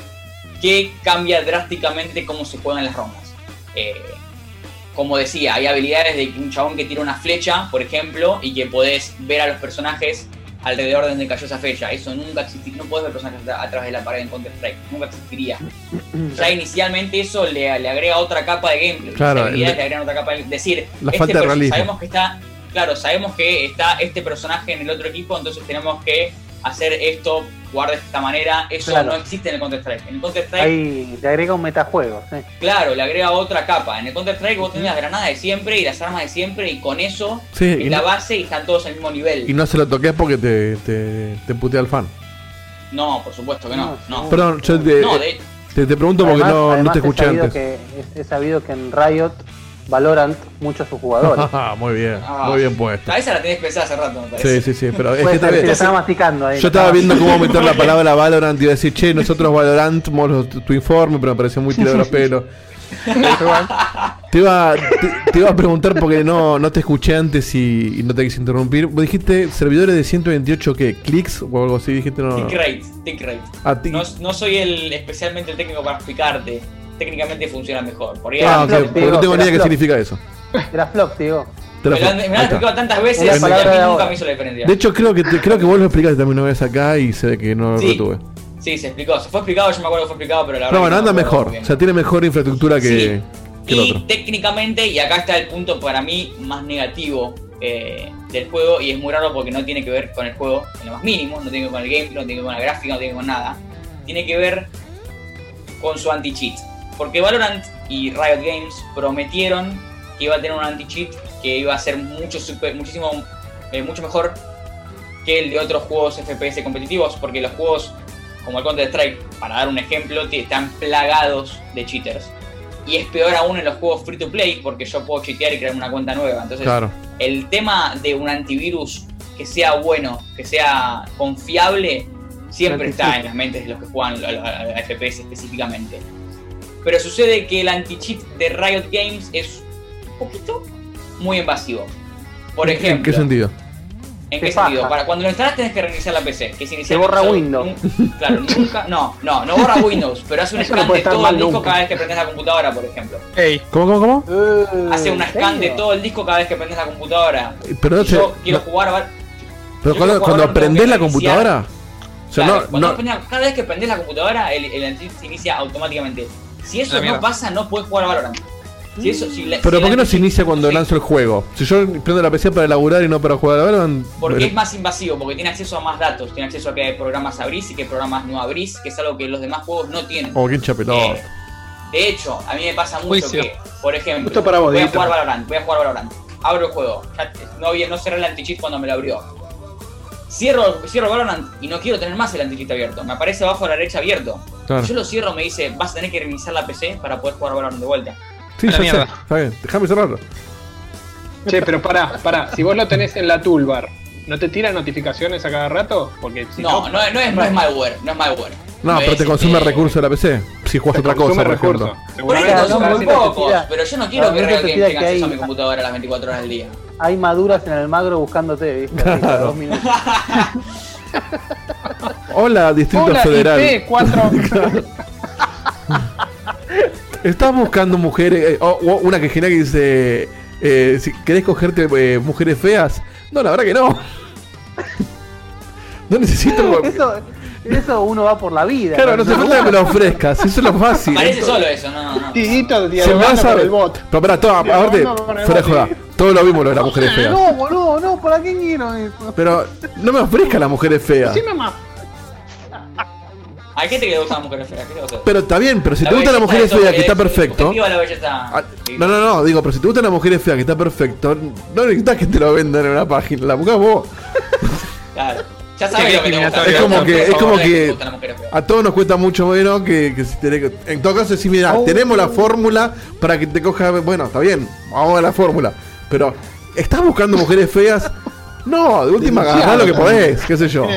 que cambia drásticamente cómo se juegan las rondas. Eh, como decía, hay habilidades de un chabón que tira una flecha, por ejemplo, y que podés ver a los personajes alrededor de donde cayó esa flecha. Eso nunca existiría. No podés ver personajes a, través de la pared en Counter-Strike. Nunca existiría. Ya inicialmente eso le, le agrega otra capa de gameplay. Claro, el- le agregan otra capa de decir, La este falta de perso- realismo. sabemos que está, claro, sabemos que está este personaje en el otro equipo, entonces tenemos que hacer esto, jugar de esta manera. Eso Claro. no existe en el Counter-Strike. En el Counter-Strike Ahí le agrega un metajuego. ¿sí? Claro, le agrega otra capa. En el Counter-Strike vos tenés las granadas de siempre y las armas de siempre y con eso Sí, la no, base y están todos al mismo nivel. y no se lo toques porque te, te, te putea el fan. No, por supuesto que no. No, Perdón, yo te, No, de- te, te pregunto porque Además- no, no además te es escuché sabido antes. Que, es he sabido que en Riot Valorant muchos sus jugadores. muy bien, Ah. muy bien puesto. A esa la tenés pensada hace rato, me parece. Sí, sí, sí, pero es que bien. lo estaba masticando ahí. Yo estaba viendo cómo meter la palabra Valorant y iba a decir, che, nosotros Valorant, tu informe, pero me pareció muy tirado los pelos. Te iba, te, te iba a preguntar porque no, no te escuché antes y, y no te quise interrumpir. Vos dijiste servidores de 128 qué, clics o algo así, dijiste no. Tick rate, tick rate. Ah, No, no soy el especialmente el técnico para explicarte. Técnicamente funciona mejor. Por ahí Ah, Flop, digo, no tengo ni idea qué significa eso. Era flop, digo. Te lo me lo han, me explicado tantas Es veces y a mí nunca ahora. me hizo la diferencia. De hecho, creo que te- creo que vos lo explicaste también una vez acá y sé que no lo Sí. retuve. Sí, se explicó. Se fue explicado, yo me acuerdo que fue explicado, pero la verdad. Pero bueno, no anda mejor. O sea, tiene mejor infraestructura que, Sí. que el y otro. técnicamente, y acá está el punto para mí más negativo eh, del juego, y es muy raro porque no tiene que ver con el juego en lo más mínimo, no tiene que ver con el gameplay, no tiene que ver con la gráfica, no tiene que ver con nada. Tiene que ver con su anti-cheat. Porque Valorant y Riot Games prometieron que iba a tener un anti-cheat que iba a ser mucho super, muchísimo eh, mucho mejor que el de otros juegos FPS competitivos, porque los juegos como el Counter Strike, para dar un ejemplo, están plagados de cheaters. Y es peor aún en los juegos free to play, porque yo puedo cheatear y crear una cuenta nueva. Entonces, Claro. el tema de un antivirus que sea bueno, que sea confiable, siempre está en las mentes de los que juegan a FPS específicamente. Pero sucede que el anti-cheat de Riot Games es un poquito muy invasivo. Por ¿En- ejemplo, ¿En qué sentido? ¿En Qué sentido? Para cuando lo instalas tenés que reiniciar la PC. Que Se borra solo- Windows. claro, nunca. No, no, no borra Windows, pero hace un Eso scan de todo el disco nunca. cada vez que prendes la computadora, por ejemplo. Ey, ¿Cómo, cómo, cómo? Eh, Hace un ¿en scan de todo el disco cada vez que prendes la computadora. Pero, no Si yo quiero jugar. pero cuando, quiero cuando jugar, prendés que la computadora. O sea, Claro, no, cuando no, prendés- cada vez que prendes la computadora, el, el se inicia automáticamente. Si eso La no pasa, no puedes jugar a Valorant. Si eso, si la- pero si ¿por qué no se inicia cuando sí, lanzo el juego? Si yo prendo la PC para laburar y no para jugar ahora, Porque es más invasivo, porque tiene acceso a más datos, tiene acceso a qué programas abrís y qué programas no abrís, que es algo que los demás juegos no tienen. Oh, qué pelota. Eh, de hecho, a mí me pasa mucho Juicio. que, por ejemplo, Justo para vos, voy a jugar Valorant, voy a jugar Valorant, abro el juego, no, no cerré el anti-cheat cuando me lo abrió. Cierro, cierro Valorant y no quiero tener más el anti-cheat abierto, me aparece abajo a la derecha abierto. Claro. Yo lo cierro, me dice, vas a tener que reiniciar la PC para poder jugar Valorant de vuelta. Sí, ya sé. Está bien, déjame cerrarlo. Che, pero pará, pará. Si vos lo tenés en la toolbar, ¿no te tira notificaciones a cada rato? Porque si No, no, no es, no es malware, no es malware. No, pero te consume recursos de la PC. Si juegas otra cosa, por ejemplo. Por ahí consume muy pocos, pero yo no quiero que tira tenga que acceso a hay- mi computadora las 24 horas del día. Hay maduras en el magro buscándote, ¿viste? Claro. dos minutos. Hola, Distrito Hola, Federal. IP4. Estás buscando mujeres. eh, o- o una que genial que dice: eh, si ¿Querés cogerte eh, mujeres feas? No, la verdad que no. No necesito. Eso, eso uno va por la vida. Claro, no te falta que me lo ofrezcas. Eso es lo fácil. Parece solo eso, no, no. Se me dialogando con el bot. Pero pará, todo, aparte, fuera de joda. Todo lo vimos lo de las mujeres feas. No, boludo, no, ¿para qué quiero eso? Pero no me ofrezca las mujeres feas. Sí, mamá. Hay gente que le gustan las mujeres feas. Pero está bien, pero si La te gustan las mujeres es feas, que está perfecto. la belleza. Ah, No, no, no, digo, pero si te gustan las mujeres feas, que está perfecto, no necesitas que te lo vendan en una página, la buscas vos. Claro. Ya sabes lo que te gusta. Es como que- es como que-. A todos nos cuesta mucho menos que, que si tenés que. En todo caso, si mira, Oh. tenemos la fórmula para que te coja. Bueno, está bien, vamos a la fórmula. Pero, ¿estás buscando mujeres feas? No, de última agarrá lo que podés, qué sé yo.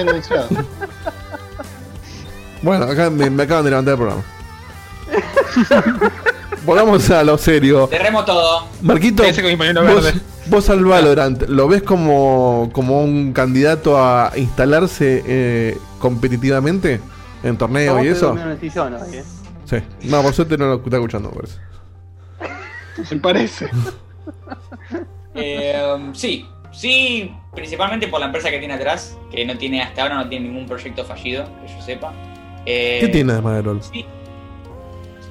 Bueno, acá me, me acaban de levantar el programa. Volvamos a lo serio. Derremos todo. Marquito, Ese con mi pañuelo vos, verde. Vos al Valorant, ¿lo ves como, como un candidato a instalarse eh, competitivamente en torneos Vos y eso? sillón ¿eh? Sí. No, por suerte no lo está escuchando, me parece. Me parece. Eh, sí, sí, principalmente por la empresa que tiene atrás, que no tiene hasta ahora no tiene ningún proyecto fallido, que yo sepa. Eh, ¿Qué tiene además de LOL? Sí.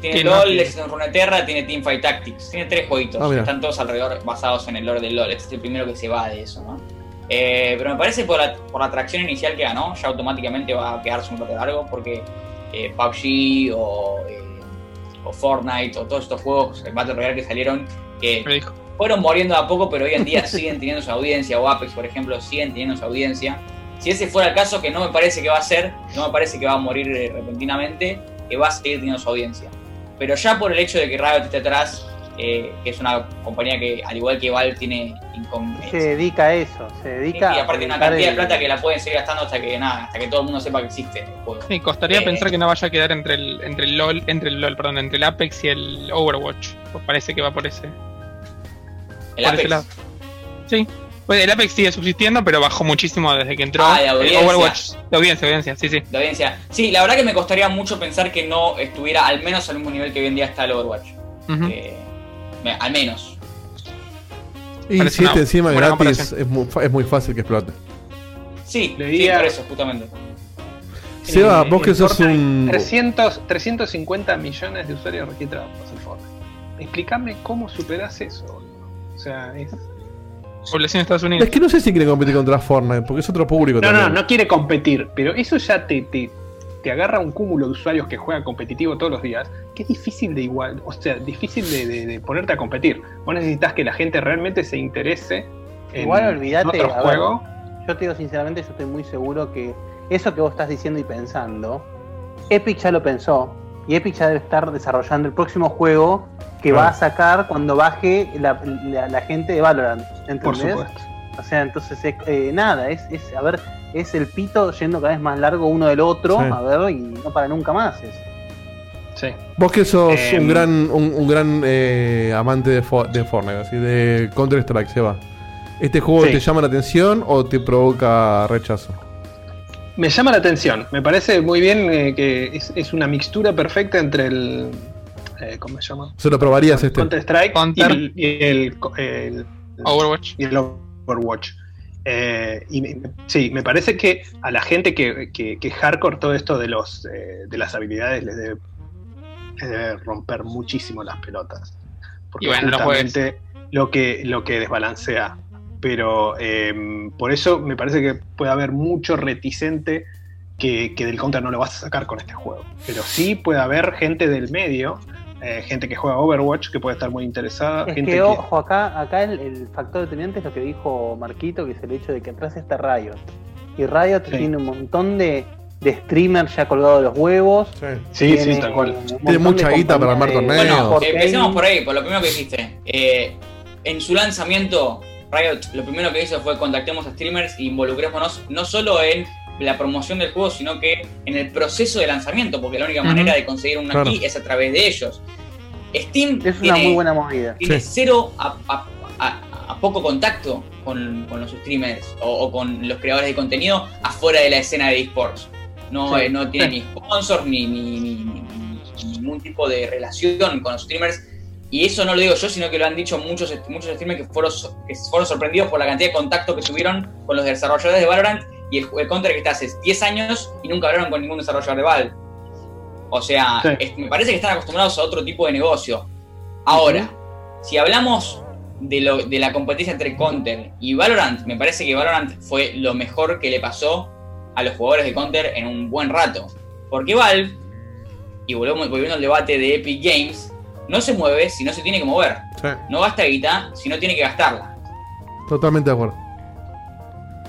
Tiene ¿Qué LOL? Legends of Runeterra, tiene Teamfight Tactics. Tiene tres jueguitos. Ah, están todos alrededor basados en el lore del LOL. Este es el primero que se va de eso, ¿no? Eh, pero me parece por la, por la atracción inicial que ganó, ya automáticamente va a quedarse un rato largo porque eh, PUBG o, eh, o Fortnite o todos estos juegos, el Battle Royale que salieron, que fueron muriendo a poco, pero hoy en día siguen teniendo su audiencia, o Apex, por ejemplo, siguen teniendo su audiencia. Si ese fuera el caso, que no me parece que va a ser, no me parece que va a morir eh, repentinamente, que va a seguir teniendo su audiencia. Pero ya por el hecho de que Riot esté atrás, eh, que es una compañía que, al igual que Valve, tiene Se dedica a eso, se dedica y a aparte una cantidad de plata que la pueden seguir gastando hasta que nada, hasta que todo el mundo sepa que existe el juego. Sí, costaría Eh. pensar que no vaya a quedar entre el, entre el LOL, entre el LOL, perdón, entre el Apex y el Overwatch. Pues parece que va por ese. El por ese Apex. lado. Sí. Pues el Apex sigue subsistiendo, pero bajó muchísimo desde que entró. Ah, de El audiencia. Overwatch. De audiencia, audiencia, sí, sí. de audiencia. Sí, la verdad que me costaría mucho pensar que no estuviera al menos al mismo nivel que hoy en día está el Overwatch. Eh, al menos. Y Parece si este encima gratis es muy, es muy fácil que explote. Sí, sí, por eso, justamente. Seba, En- vos que sos Fortnite, un. 300, 350 millones de usuarios registrados en Fortnite. Explícame cómo superas eso. boludo. O sea, es... Población de Estados Unidos. Es que no sé si quiere competir contra Fortnite, porque es otro público No, no, también. no quiere competir, pero eso ya te, te, te agarra un cúmulo de usuarios que juegan competitivo todos los días, que es difícil de igual, o sea, difícil de, de- de ponerte a competir. Vos necesitas que la gente realmente se interese en Igual olvídate, otro ver, juego. Yo te digo sinceramente, yo estoy muy seguro que eso que vos estás diciendo y pensando, Epic ya lo pensó. Y Epic ya debe estar desarrollando el próximo juego que Claro. va a sacar cuando baje la, la- la gente de Valorant. ¿Entendés? Por supuesto. O sea, entonces es, eh, nada, es, es, a ver, es el pito yendo cada vez más largo uno del otro, Sí. a ver, y no para nunca más. Es. Sí. Vos que sos Em. un gran, un, un gran eh, amante de, Fo- de Fortnite, así, de Counter Strike, Seba. ¿Este juego Sí. te llama la atención o te provoca rechazo? Me llama la atención, me parece muy bien eh, que es, es una mixtura perfecta entre el. eh, ¿Cómo se llama? ¿Se lo probarías este? Counter Strike Counter. y el, y el- el- Overwatch. y el Overwatch. Eh, y me- sí, me parece que a la gente que, que, que hardcore todo esto de los eh, de las habilidades les debe, les debe romper muchísimo las pelotas. Porque Y bueno, no justamente lo que, lo que desbalancea. Pero eh, por eso me parece que puede haber mucho reticente que, que del counter no lo vas a sacar con este juego. Pero sí puede haber gente del medio, eh, gente que juega Overwatch que puede estar muy interesada. Es gente que, ojo, acá, acá el, el factor determinante es lo que dijo Marquito, que es el hecho de que atrás está Riot. Y Riot Sí. tiene un montón de, de streamers ya colgados de los huevos. Sí, Tiene sí, tal cual. Tiene mucha guita para armar torneos. Bueno, empecemos por ahí, por lo primero que dijiste. Eh, en su lanzamiento, Riot lo primero que hizo fue contactemos a streamers e involucrémonos no solo en la promoción del juego, sino que en el proceso de lanzamiento, porque la única manera de conseguir una Claro. key es a través de ellos. Steam Es una tiene, muy buena movida. tiene Sí. cero a, a- a- a poco contacto con, con los streamers o, o con los creadores de contenido afuera de la escena de esports. No, Sí. eh, no tiene ni sponsor ni, ni- ni- ni- ni ningún tipo de relación con los streamers. Y eso no lo digo yo, sino que lo han dicho muchos, muchos streamers que fueron, que fueron sorprendidos por la cantidad de contacto que tuvieron con los desarrolladores de Valorant y el, el Counter que está hace 10 años y nunca hablaron con ningún desarrollador de Valve. O sea, Sí. es- me parece que están acostumbrados a otro tipo de negocio. Ahora, si hablamos de, lo, de la competencia entre Counter y Valorant, me parece que Valorant fue lo mejor que le pasó a los jugadores de Counter en un buen rato. Porque Valve, y volvemos, volviendo al debate de Epic Games, no se mueve si no se tiene que mover. Sí, No gasta guita si no tiene que gastarla. totalmente de acuerdo.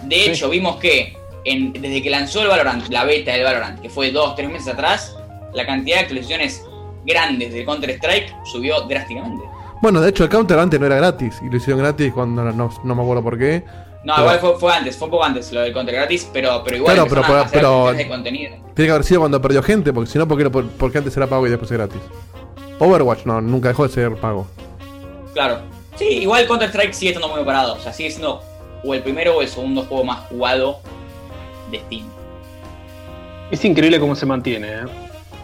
De hecho, vimos que en- desde que lanzó el Valorant, la beta del Valorant, que fue dos, tres meses atrás, la cantidad de actualizaciones grandes de Counter Strike subió drásticamente. Bueno, de hecho, el Counter antes no era gratis. Y lo hicieron gratis cuando no, me acuerdo por qué. No, Pero- igual fue, fue antes, fue un poco antes lo del Counter gratis, pero, pero igual Claro, pero- de contenido. Tiene que haber sido cuando perdió gente, porque si no, ¿por qué, por, por qué antes era pago y después es gratis? Overwatch no, nunca dejó de ser pago. Claro. Sí, igual Counter Strike sigue estando muy parado. O sea, sigue siendo o el primero o el segundo juego más jugado de Steam. Es increíble cómo se mantiene. ¿eh?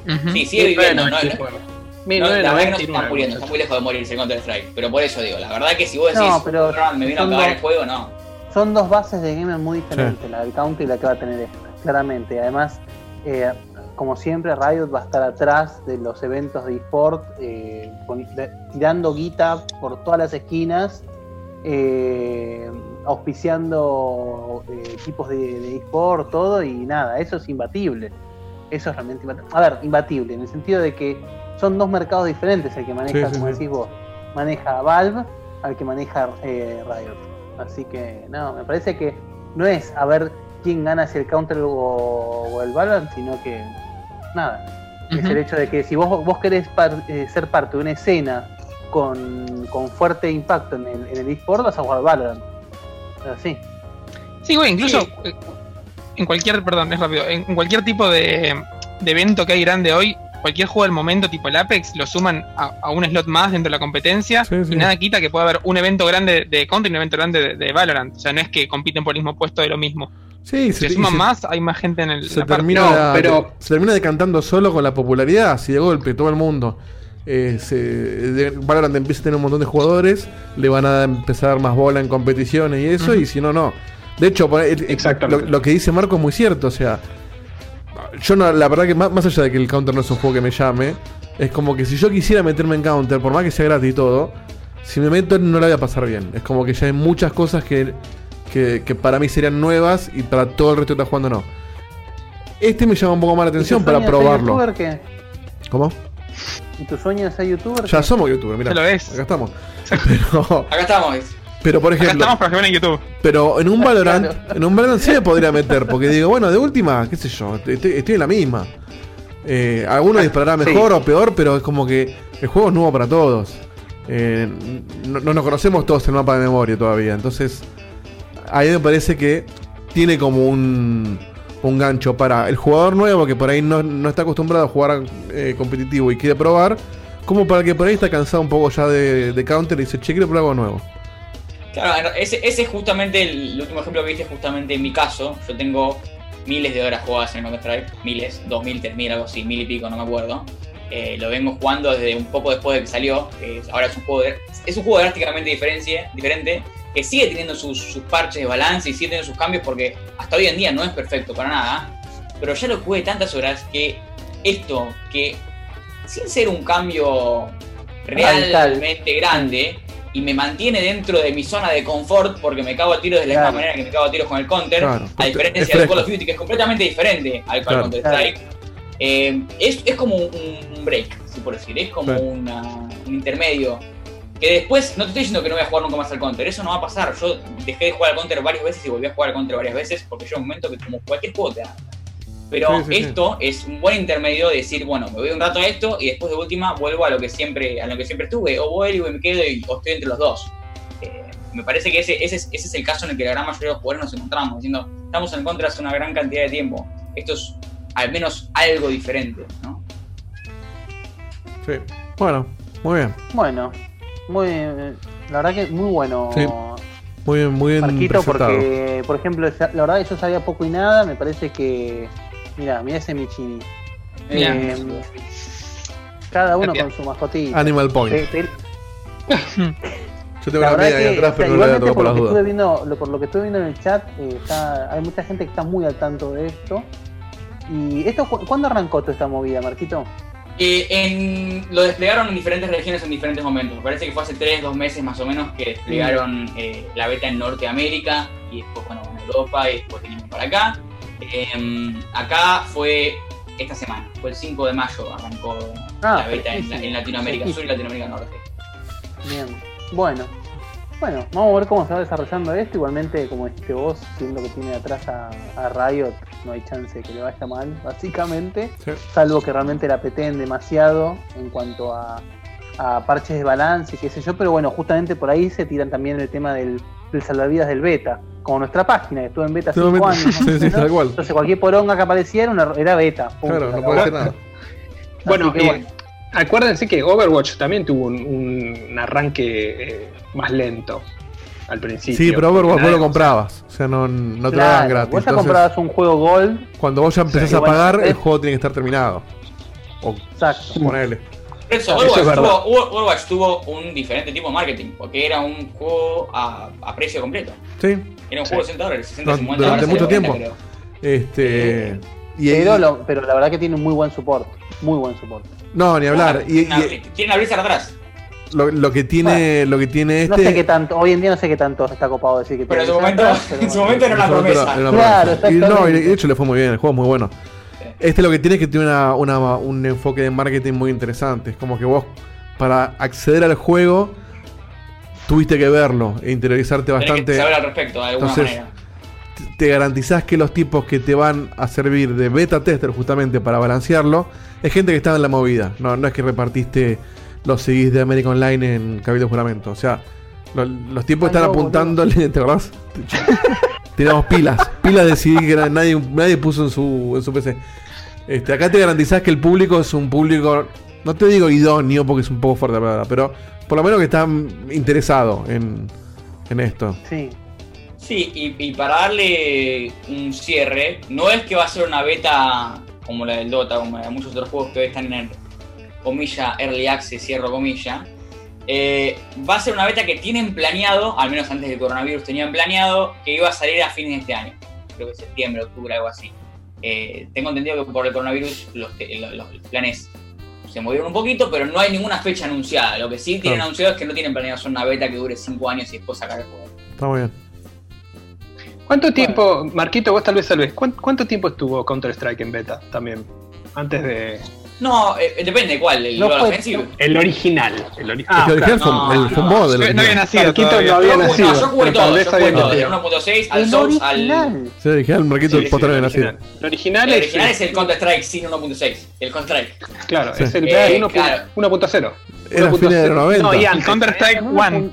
Ujú. Sí, sigue viviendo. No, no, 1999. no, la verdad que no se está 1999, muriendo, está muy lejos de morirse el Counter Strike. Pero por eso digo, la verdad que si vos No, decís, pero "Valorant, me vino a acabar dos- el juego, no. Son dos bases de gamer muy diferentes, la del Counter y la que va a tener esta, claramente. Además, eh, como siempre, Riot va a estar atrás de los eventos de eSport, eh, tirando guita por todas las esquinas, eh, auspiciando eh, equipos de, de eSport, todo, y nada, eso es imbatible. Eso es realmente imbatible. A ver, imbatible, en el sentido de que son dos mercados diferentes el que maneja, Sí, como sí. decís vos, maneja Valve al que maneja eh, Riot. Así que, no, me parece que no es a ver quién gana si el Counter o, o el Valorant, sino que, nada, Es el hecho de que si vos, vos querés par- eh, ser parte de una escena con, con fuerte impacto en el, en el eSport, vas a jugar Valorant. Así. Sí, güey, incluso Sí. eh, en cualquier, perdón, es rápido, en, en cualquier tipo de, de evento que hay grande hoy, cualquier juego del momento tipo el Apex lo suman a, a un slot más dentro de la competencia Sí, sí. y nada quita que pueda haber un evento grande de Counter y un evento grande de, de Valorant. O sea, no es que compiten por el mismo puesto de lo mismo. Sí, Si se, se y suman se- más, hay más gente en el se la parte. termina, No, pero- se termina decantando solo con la popularidad, si de golpe todo el mundo eh, se, de- Valorant empieza a tener un montón de jugadores, le van a empezar a dar más bola en competiciones y eso, y si no, no. De hecho, eh, Exactamente. Lo, lo que dice Marco es muy cierto, o sea, yo no, la verdad que más, más allá de que el counter no es un juego que me llame, es como que si yo quisiera meterme en counter, por más que sea gratis y todo, si me meto no la voy a pasar bien. Es como que ya hay muchas cosas que, que, que para mí serían nuevas y para todo el resto que está jugando no. Este me llama un poco más la atención ¿Y tu para probarlo. youtuber qué? ¿Cómo? ¿Y tu sueño de ser youtuber? Ya qué? somos youtubers, mira. Ya lo es. Acá estamos. Pero, Acá estamos. pero por Acá ejemplo, estamos para que vean en YouTube. pero en un Claro. Valorant, en un Valorant sí me podría meter, porque digo, bueno, de última, qué sé yo, estoy, estoy en la misma. Eh, alguno disparará Sí. mejor o peor, pero es como que el juego es nuevo para todos. Eh, no, no nos conocemos todos el mapa de memoria todavía, entonces ahí me parece que tiene como un, un gancho para el jugador nuevo que por ahí no, no está acostumbrado a jugar eh, competitivo y quiere probar, como para que por ahí está cansado un poco ya de, de counter y dice, che, quiero probar algo nuevo. Claro, ese, ese es justamente el, último ejemplo que viste, justamente en mi caso. Yo tengo miles de horas jugadas en Counter-Strike, miles, dos mil, tres mil, algo así, mil y pico, no me acuerdo. Eh, lo vengo jugando desde un poco después de que salió. ahora es un juego, de- es un juego drásticamente diferencia, diferente, que sigue teniendo sus, sus parches de balance y sigue teniendo sus cambios porque hasta hoy en día no es perfecto para nada. Pero ya lo jugué tantas horas que esto, que sin ser un cambio realmente grande y me mantiene dentro de mi zona de confort porque me cago a tiros de la Claro. misma manera que me cago a tiros con el counter, Claro, a diferencia del Call of Duty que es completamente diferente al, Claro. Counter Strike. Eh, es, es como un, un break, si por decir, es como una- un intermedio. Que después, no te estoy diciendo que no voy a jugar nunca más al counter, eso no va a pasar. Yo dejé de jugar al counter varias veces y volví a jugar al counter varias veces porque llega un momento que, como cualquier juego, te da. Pero Sí, sí, sí. esto es un buen intermedio de decir, bueno, me voy un rato a esto y después de última vuelvo a lo que siempre, a lo que siempre estuve. O vuelvo y me quedo y, o estoy entre los dos. Eh, me parece que ese, ese, es, ese es el caso en el que la gran mayoría de los jugadores nos encontramos, diciendo, estamos en contra hace una gran cantidad de tiempo. Esto es al menos algo diferente, ¿no? Sí. Bueno, muy bien. Bueno, muy, la verdad que muy bueno. Sí. Muy bien, muy bien Marquito, porque, por ejemplo, ya- la verdad que yo sabía poco y nada, me parece que. Mira, mira ese Michini. Eh, cada uno con su mascotita. Animal Point. Te- te- Yo tengo la la verdad media ahí que, atrás, o sea, pero no la voy a igualmente tocar por las que estuve dudas. viendo, lo- por lo que estuve viendo en el chat, eh, está- hay mucha gente que está muy al tanto de esto. ¿Y esto cu- cuándo arrancó toda esta movida, Marquito? Eh, en- lo desplegaron en diferentes regiones en diferentes momentos. Me parece que fue hace 3, 2 meses más o menos que desplegaron eh, la beta en Norteamérica y después bueno, en Europa y después vinimos para acá. Eh, acá fue esta semana, fue el 5 de mayo arrancó Ah, la beta en, en Latinoamérica Sur y Latinoamérica Norte. Bien. Bueno. Bueno, vamos a ver cómo se va desarrollando esto. Igualmente, como este vos, siendo que tiene atrás a, a Riot, no hay chance de que le vaya mal, básicamente. Sí. Salvo que realmente la peten demasiado en cuanto a, a parches de balance y qué sé yo. Pero bueno, justamente por ahí se tiran también el tema del, del salvavidas del beta. Como nuestra página, que estuvo en beta Estuvo en 5 beta, años. sí, sí, menos. tal cual. Entonces cualquier poronga que apareciera una- era beta. punto, Claro, no puede hacer nada. Bueno, eh, acuérdense que Overwatch también tuvo un, un arranque eh, más lento al principio. Sí, pero Overwatch vos lo comprabas. O sea, no, no te lo Claro, daban gratis. Vos ya Entonces, comprabas un juego Gold, cuando vos ya empezás Sí, a pagar, el juego tiene que estar terminado. O exacto. ponele. Eso, Eso Overwatch, es verdad. tuvo, Over- Overwatch tuvo un diferente tipo de marketing, porque era un juego a, a precio completo. Sí. Era un Sí. juego de 60 dólares, 60, Durante- 50 durante dólares, mucho 40, tiempo. creo. Este. Y, Pero, y- lo- pero la verdad que tiene un muy buen soporte. Muy buen soporte. no, ni hablar. Ah, Y, una- y tienen a Blizzard atrás. lo, lo que tiene, lo que tiene No este. sé qué tanto, hoy en día no sé qué tanto está copado decir que Pero en tiene su momento, pero en su momento era una promesa. era una Claro, promesa. Y no, y de hecho le fue muy bien, el juego es muy bueno. Sí. Este lo que tiene es que tiene una, una- un enfoque de marketing muy interesante. Es como que vos, para acceder al juego, tuviste que verlo e interiorizarte Tenés que bastante. saber al respecto, de alguna Entonces, manera. Te garantizás que los tipos que te van a servir de beta tester justamente para balancearlo es gente que estaba en la movida. No, no es que repartiste los CDs de American Online en Cabildo Juramento. O sea, lo- los tipos Ay, están apuntándole, ¿te acordás? Tiramos pilas, pilas de CD que na- nadie, nadie puso en su, en su PC. Este, acá te garantizás que el público es un público, no te digo idóneo porque es un poco fuerte la palabra, pero por lo menos que está mm, interesado en, en esto. Sí. Sí, y, y para darle un cierre, no es que va a ser una beta como la del Dota, como la de muchos otros juegos que hoy están en comilla Early Access, cierro comilla. Eh, va a ser una beta que tienen planeado, al menos antes del coronavirus tenían planeado, que iba a salir a fines de este año. Creo que septiembre, octubre, algo así. Eh, tengo entendido que por el coronavirus los, los- los planes se movieron un poquito, pero no hay ninguna fecha anunciada. Lo que sí tienen Claro. anunciado es que no tienen planeado hacer una beta que dure 5 años y después sacar el juego. Está muy bien. ¿Cuánto tiempo, bueno. Marquito, vos tal vez salves, ¿cuánto, ¿cuánto, tiempo estuvo Counter-Strike en beta también? Antes de. No, eh, depende cuál, el no fue, ofensivo. El original. El, ori ah, el original claro, fue, no, el, no, mod, el original. no, había nacido. Marquito no había nacido. yo jugué todo, yo jugué todo. Del 1.6 al Source al. Sí, original, Marquito, sí, sí, el nacido. El original, el original es, el Counter-Strike sin 1.6. El Counter-Strike. Claro, es el 1.0. Eh, era fines de 90. No, y el Counter-Strike eh, 1.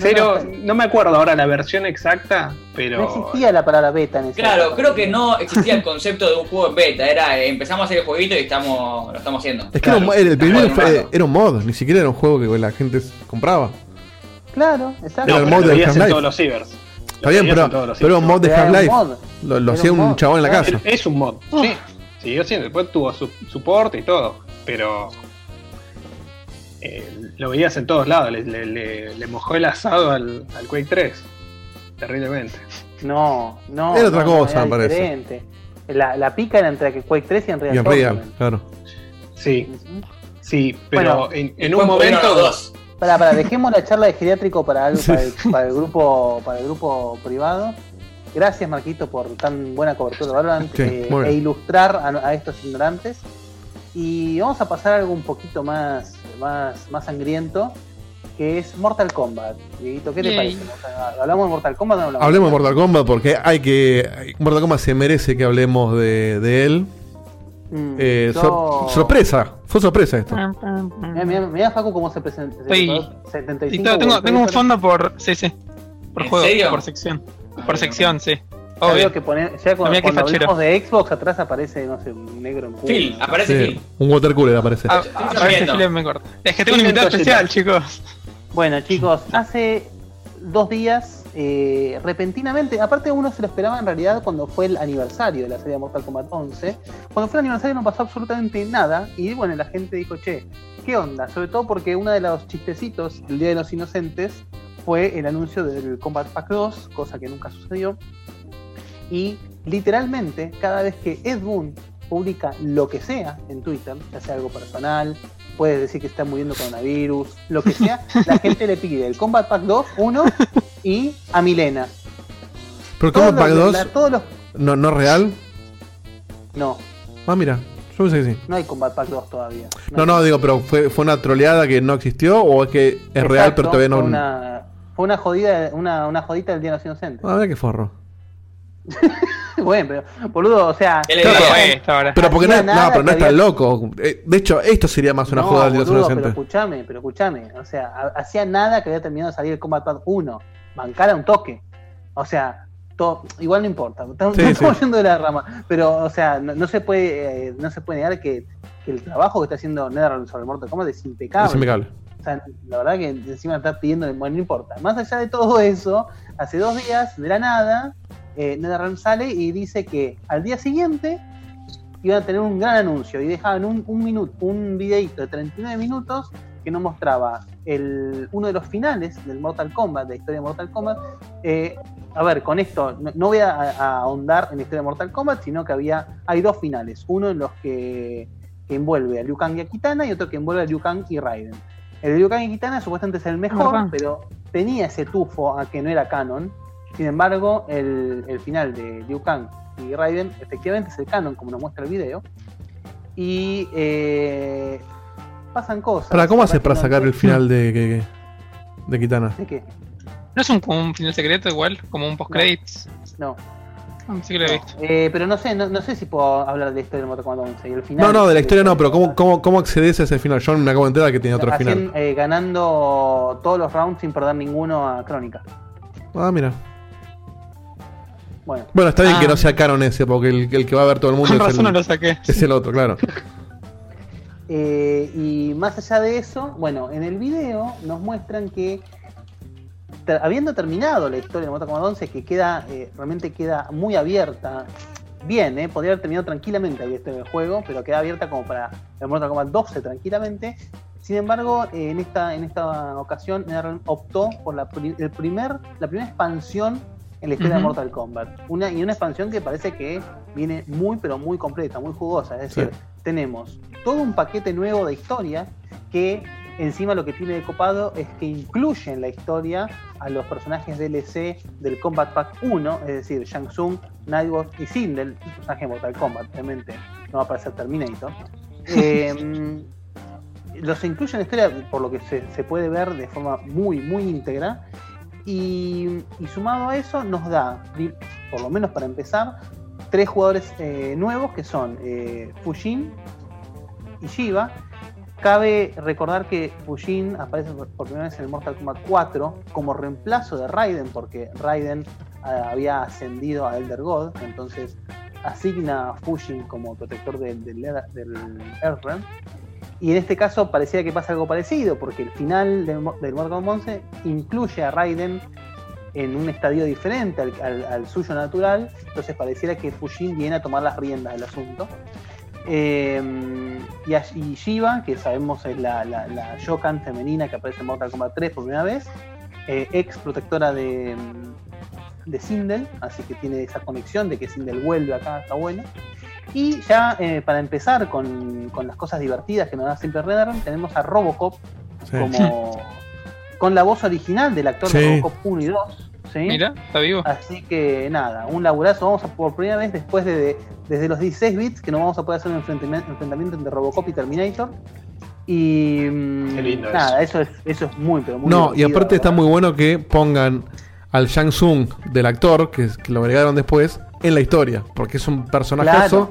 Cero, no, me acuerdo ahora la versión exacta, pero. No existía la palabra beta en ese Claro, creo que no existía el concepto de un juego en beta. Era eh, empezamos a hacer el jueguito y estamos, lo estamos haciendo. Es que era, el primero fue, era un mod, ni siquiera era un juego que la gente compraba. Claro, exacto. Era el mod de Half-Life. todos los cibers. Está bien, pero, un mod de Half-Life. Lo, hacía un, chabón en la casa. Es un mod, oh. sí. Siguió siendo. Después tuvo su soporte y todo. Pero. Eh, lo veías en todos lados. Le, le- le- le mojó el asado al, al Quake 3. Terriblemente. No, no. Era otra no, cosa, era me parece. diferente. La, la pica era entre Quake 3 y Unreal Y en Real, Tournament. claro. Sí, sí. Pero Bueno, en, Y en un momento. dos. Para, para, dejemos la charla de geriátrico para, algo, para, el, para el grupo para el grupo privado. Gracias, Marquito, por tan buena cobertura de Valorant Sí, eh, e ilustrar a, a estos ignorantes. Y vamos a pasar a algo un poquito más, más, más sangriento, que es Mortal Kombat. Dieguito, ¿qué te Yay. parece? ¿Hablamos de Mortal Kombat o no hablamos? Hablemos de Mortal Kombat porque hay que. Mortal Kombat se merece que hablemos de, de él. Mm, Eh, yo- sor- sorpresa, fue sorpresa esto. Mirá, mirá, Facu, cómo se presenta. Estoy- 75 Sí, tengo, tengo un fondo por. Sí, sí. Por ¿En juego, serio? por sección. Por sección, sí. Ya veo que pone, ya cuando, hablamos de Xbox atrás aparece, no sé, un negro en culo. Phil, aparece Sí, Phil. un water cooler aparece. Ah, Estoy a ver si viendo. Philip me corta. Es que tengo un Phil invitado especial, chicos. Bueno, chicos, hace dos días, eh, repentinamente, aparte uno se lo esperaba en realidad cuando fue el aniversario de la serie de Mortal Kombat 11. Cuando fue el aniversario no pasó absolutamente nada y bueno, la gente dijo, che, ¿qué onda? Sobre todo porque uno de los chistecitos del Día de los Inocentes fue el anuncio del Combat Pack 2, cosa que nunca sucedió. Y literalmente, cada vez que Ed Boon publica lo que sea en Twitter, ya sea algo personal, puede decir que está muriendo coronavirus, lo que sea, la gente le pide el Combat Pack 2, 1 y a Milena. Pero Todos Combat Pack los- 2, la- todos los- no, no real. no, Ah, mira, yo pensé que sí. no hay Combat Pack 2 todavía. No, no, digo, pero ¿fue, fue una troleada que no existió o es que es real pero todavía no. Fue una, fue una jodida, una, una jodita del Día de los Inocentes. A ver qué forro. bueno, pero, boludo, o sea. Pero porque no, no, nada pero no es tan había- loco. Eh, De hecho, esto sería más una no, joda de los boludo, pero escúchame, pero escúchame, o sea, ha- hacía nada que había terminado de salir el Combat Pack 1, bancara un toque. O sea, to- igual no importa, estamos, Sí, estamos sí. yendo de la rama, pero o sea, no, no se puede eh, no se puede negar que, que el trabajo que está haciendo NetherRealm sobre Mortal Kombat es impecable. Es impecable. O sea, la verdad que encima está pidiendo, bueno, no importa. Más allá de todo eso, hace dos días, de la nada, eh, NetherRealm sale y dice que al día siguiente iban a tener un gran anuncio y dejaban un, un minuto, un videito de 39 minutos que nos mostraba el, uno de los finales del Mortal Kombat, de la historia de Mortal Kombat. Eh, a ver, con esto no, no voy a, a ahondar en la historia de Mortal Kombat, sino que había, hay dos finales, uno en los que, que envuelve a Liu Kang y a Kitana y otro que envuelve a Liu Kang y Raiden. El de Liu Kang y Kitana supuestamente es el mejor, pero tenía ese tufo a que no era canon. Sin embargo, el, el final de Liu Kang y Raiden efectivamente es el canon, como nos muestra el video. Y eh, pasan cosas. Ahora, ¿cómo haces para sacar el final de, que- de Kitana? ¿De qué? ¿No es un, final secreto igual? Como un post-credits. No. Ah, sí que lo he visto. Eh, pero no sé, no, no sé si puedo hablar de la historia del Mortal Kombat 11 y el final. No, no, de la historia no, pero ¿cómo, cómo, cómo accedes a ese final? Yo me acabo de enterar que tiene otro final. eh, ganando todos los rounds sin perder ninguno a Crónica. Ah, mira. Bueno, Bueno, está bien Ah. que no sea canon ese, porque el, el que va a ver todo el mundo Con es razón no el, lo saqué. es el otro, claro. Eh, y más allá de eso, bueno, en el video nos muestran que habiendo terminado la historia de Mortal Kombat 11, que queda eh, realmente queda muy abierta, bien, eh, podría haber terminado tranquilamente ahí este juego, pero queda abierta como para el Mortal Kombat 12 tranquilamente. Sin embargo, eh, en esta en esta ocasión optó por la, pri- el primer, la primera expansión en la historia de. Mortal Kombat. Una, y una expansión que parece que viene muy, pero muy completa, muy jugosa. Es decir, Sí. tenemos todo un paquete nuevo de historia que encima lo que tiene de copado es que incluye en la historia a los personajes DLC del Combat Pack 1, es decir, Shang Tsung, Nightbot y Sindel, el personaje de Mortal Kombat, obviamente, no va a aparecer Terminator. Eh, los incluye en la historia por lo que se, se puede ver de forma muy, muy íntegra. Y, sumado a eso nos da, por lo menos para empezar, tres jugadores eh, nuevos que son eh, Fujin y Shiva. Cabe recordar que Fujin aparece por por primera vez en el Mortal Kombat 4 como reemplazo de Raiden, porque Raiden eh, había ascendido a Elder God, entonces asigna a Fujin como protector del, del, del Earthrealm. Y en este caso parecía que pasa algo parecido, porque el final del, Mo- del Mortal Kombat 11 incluye a Raiden en un estadio diferente al, suyo natural, entonces pareciera que Fujin viene a tomar las riendas del asunto. Eh, y, a- Shiva, que sabemos es la, la, la Shokan femenina que aparece en Mortal Kombat 3 por primera vez, eh, ex protectora de, de Sindel, así que tiene esa conexión de que Sindel vuelve acá, está bueno. Y ya eh, para empezar con, con las cosas divertidas que nos da siempre Redern, tenemos a Robocop Sí. como con la voz original del actor Sí. de Robocop 1 y 2. ¿sí? Mira, está vivo. Así que nada, un laburazo. Vamos a por primera vez después de, de- desde los 16 bits que no vamos a poder hacer un enfrentamiento, enfrentamiento entre Robocop y Terminator. Y mm, Qué lindo nada, eso es, eso es muy, pero muy No, y aparte está muy bueno que pongan al Shang Tsung del actor, que lo agregaron después, en la historia. Porque es un personajazo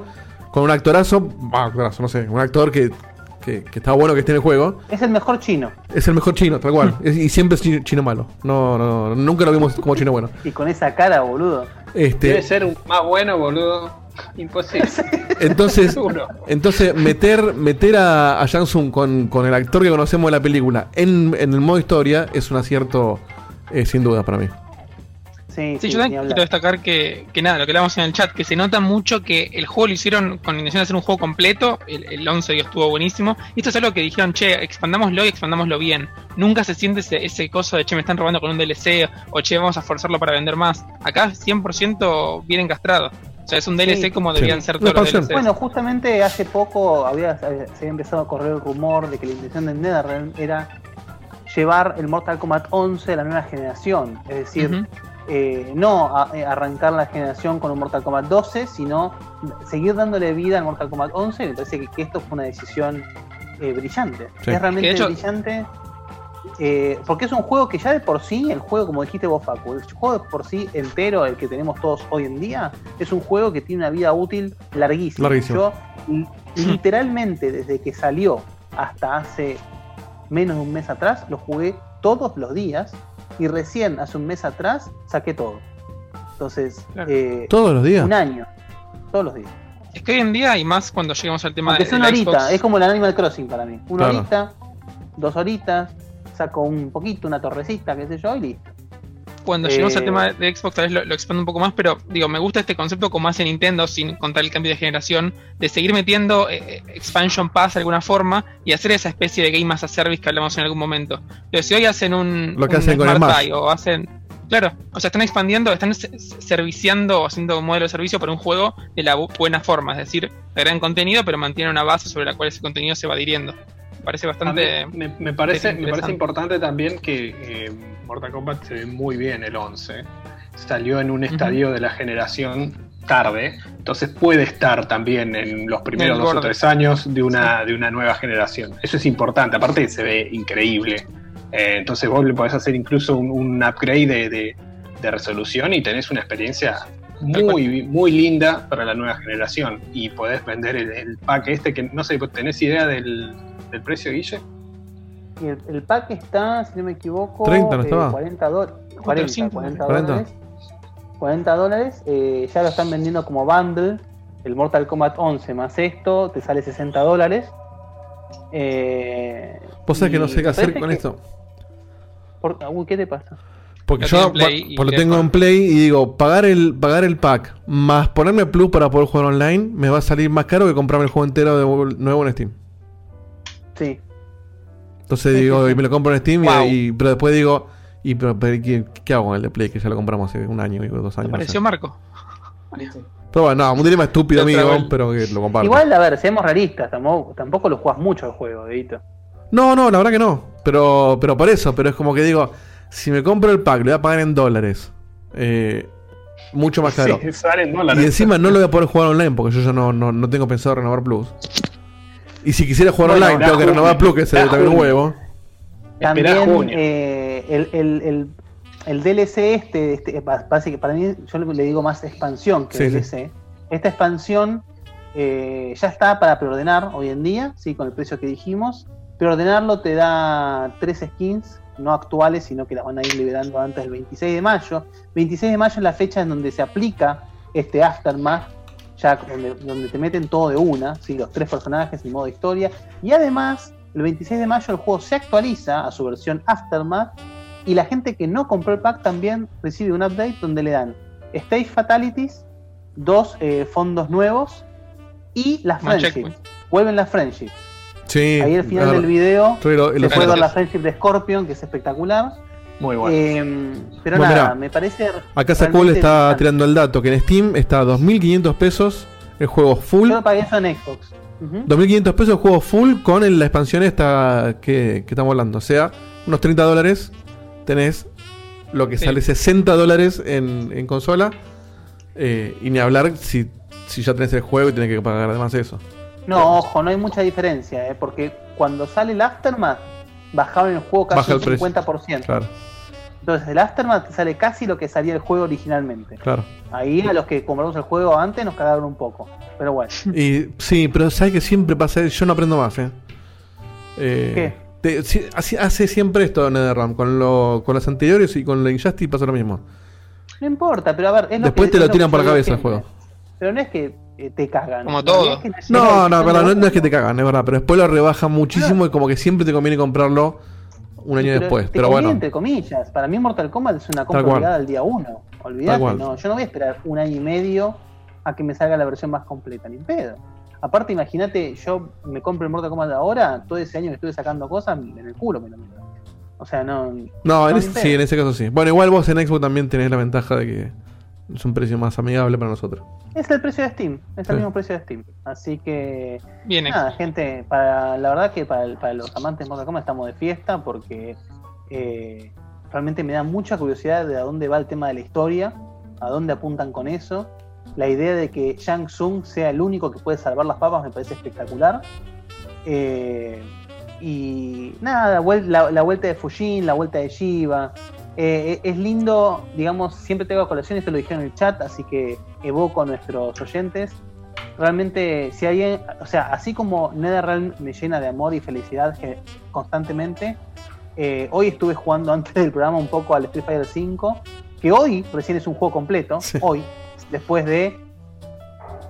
con un actorazo, ah, actorazo, no sé, un actor que, que, que está bueno que esté en el juego. Es el mejor chino. Es el mejor chino, tal cual. Es- y siempre es chi- chino malo. No, no, nunca lo vimos como chino bueno. Y con esa cara, boludo. Debe Este, ser un más bueno, boludo. Imposible. entonces, entonces meter, meter a, a Shang Tsung con, con el actor que conocemos de la película en, en el modo historia es un acierto eh, sin duda para mí. Sí, Sí, sí, yo también quiero destacar que, que nada, lo que hablamos en el chat, que se nota mucho que el juego lo hicieron con intención de hacer un juego completo, el, el 11 digo, estuvo buenísimo, y esto es algo que dijeron, che, expandámoslo y expandámoslo bien. Nunca se siente ese, ese coso de, che, me están robando con un DLC, o che, vamos a forzarlo para vender más. Acá 100% bien encastrado. O sea, es un DLC Sí. como debían Sí. ser todos los. DLCs. Bueno, justamente hace poco había, se había empezado a correr el rumor de que la intención de NetherRealm era llevar el Mortal Kombat 11 a la nueva generación. Es decir. Eh, no a- eh, arrancar la generación con un Mortal Kombat 12, sino seguir dándole vida al Mortal Kombat 11. Me parece que, que esto fue una decisión eh, brillante. Sí. Es realmente hecho- brillante. eh, porque es un juego que ya de por sí, el juego, como dijiste vos, Facu, el juego de por sí entero, el que tenemos todos hoy en día, es un juego que tiene una vida útil larguísima. Larguísimo. Yo, li- literalmente, desde que salió hasta hace menos de un mes atrás, lo jugué todos los días y recién hace un mes atrás saqué todo. Entonces, Claro. eh, Todos los días. un año, todos los días. Es que hoy en día, y más cuando lleguemos al tema Aunque de, de una horita, Xbox, es como el Animal Crossing para mí. Una Claro. horita, dos horitas, saco un poquito, una torrecita, qué sé yo, y listo. Cuando lleguemos al Eh, tema de Xbox tal vez lo, lo expando un poco más, pero digo, me gusta este concepto como hace Nintendo, sin contar el cambio de generación, de seguir metiendo eh, eh, expansion pass de alguna forma y hacer esa especie de game as a service que hablamos en algún momento. Pero si hoy hacen un, Lo que un hacen con. Buy o hacen... Claro, o sea, están expandiendo, están se- se- serviciando o haciendo un modelo de servicio para un juego de la bu- buena forma, es decir, agregan contenido, pero mantienen una base sobre la cual ese contenido se va adhiriendo. Me parece mí me, me parece, me interesante. parece importante también que eh, Mortal Kombat se ve muy bien el 11. Salió en un estadio de la generación tarde, entonces puede estar también en los primeros dos o tres años de una, de una nueva generación. Eso es importante, aparte se ve increíble. Eh, entonces vos le podés hacer incluso un, un upgrade de, de- de resolución y tenés una experiencia muy, muy linda para la nueva generación. Y podés vender el, el pack este que no sé, ¿tenés idea del, del precio, Guille? El, el pack está, si no me equivoco, 30, ¿no eh, estaba? 40, do- 40, 45, 40 40. dólares. 40 dólares. eh, ya lo están vendiendo como bundle. El Mortal Kombat 11 más esto te sale 60 dólares. Eh, Vos sabés que no sé qué hacer con que- esto. por- uy, ¿Qué te pasa? Porque yo Play lo tengo en Play y digo, pagar el, pagar el pack más ponerme Plus para poder jugar online me va a salir más caro que comprarme el juego entero de nuevo en Steam. Sí. Entonces digo, y me lo compro en Steam y- Wow. y, pero después digo, y pero, pero ¿qué, qué hago con el de Play? Que ya lo compramos hace un año dos años. no Apareció sé. Marco. Pero bueno, no, un dilema estúpido amigo, pero que lo comparto. Igual, a ver, seamos realistas, tampoco, tampoco lo jugás mucho el juego, Edito. No, no, la verdad que no. Pero, pero por eso, pero es como que digo, si me compro el pack, lo voy a pagar en dólares. Eh, mucho más caro. Sí, salen dólares. Y encima no lo voy a poder jugar online porque yo ya no, no, no tengo pensado renovar Plus. Y si quisiera jugar Bueno, online, tengo que junio, renovar Plus, que se da también un junio. huevo. También junio. eh, el, el, el, el DLC este, este pa- parece que para mí yo le digo más expansión que Sí, sí. DLC. Esta expansión eh, ya está para preordenar hoy en día, sí, con el precio que dijimos. Preordenarlo te da tres skins, no actuales, sino que las van a ir liberando antes del 26 de mayo. 26 de mayo es la fecha en donde se aplica este Aftermath, ya donde, donde te meten todo de una, ¿sí? los tres personajes y modo historia. Y además, el 26 de mayo el juego se actualiza a su versión Aftermath y la gente que no compró el pack también recibe un update donde le dan Stage Fatalities, dos eh, fondos nuevos y las Friendships. Vuelven las Friendships. Sí. Ahí al final del video se lo- puede ver la Friendship de Scorpion, que es espectacular. Muy bueno. Eh, pero Bueno, nada, mirá. me parece. Acá Sacol está tirando el dato que en Steam está a 2.500 pesos el juego full. Yo lo pagué eso en Xbox. Ujú. 2.500 pesos el juego full con el- la expansión esta que, que estamos hablando. O sea, unos 30 dólares tenés lo que Sí. sale 60 dólares en, en consola. Eh, y ni hablar si, si ya tenés el juego y tenés que pagar además eso. No, ojo, no hay mucha diferencia, eh, porque cuando sale el Aftermath, bajaron el juego casi el un precio. 50%. Claro, Entonces, el Aftermath te sale casi lo que salía el juego originalmente. claro. Ahí a los que compramos el juego antes nos cagaron un poco. Pero bueno, Y sí, pero sabes que siempre pasa, yo no aprendo más, eh. Eh, ¿Qué? te- hace siempre esto NetherRealm, con, lo, con los anteriores y con la Injustice pasa lo mismo. no importa, pero a ver. Es lo Después que- te lo tiran por la cabeza el juego. Pero no es que eh, te cagan. Como todo. No, la no, verdad, no, es que te uno. cagan, es verdad, pero después lo rebajan muchísimo y como que siempre te conviene comprarlo un año Pero después. te Pero conviene bueno, entre comillas. Para mí Mortal Kombat es una compra obligada al día 1. Tal Olvídate, cual. no. Yo no voy a esperar un año y medio a que me salga la versión más completa, ni pedo. Aparte, imagínate, yo me compro el Mortal Kombat ahora, todo ese año que estuve sacando cosas, en el culo me lo meto. O sea, no. no, en ese- sí, en ese caso sí. Bueno, igual vos en Xbox también tenés la ventaja de que es un precio más amigable para nosotros. Es el precio de Steam, es Sí. el mismo precio de Steam. Así que, Viene. nada, gente, para, la verdad que para, los amantes de Mortal Kombat estamos de fiesta porque eh, realmente me da mucha curiosidad de a dónde va el tema de la historia, a dónde apuntan con eso. La idea de que Shang Tsung sea el único que puede salvar las papas me parece espectacular. Eh, y nada, vuel- la, la vuelta de Fujin, la vuelta de Shiva. Eh, es lindo, digamos, siempre tengo a colación, esto lo dijeron en el chat, así que evoco a nuestros oyentes. Realmente, si alguien, o sea, así como NetherRealm me llena de amor y felicidad que- constantemente, eh, hoy estuve jugando antes del programa un poco al Street Fighter V, que hoy recién es un juego completo, Sí. hoy, después de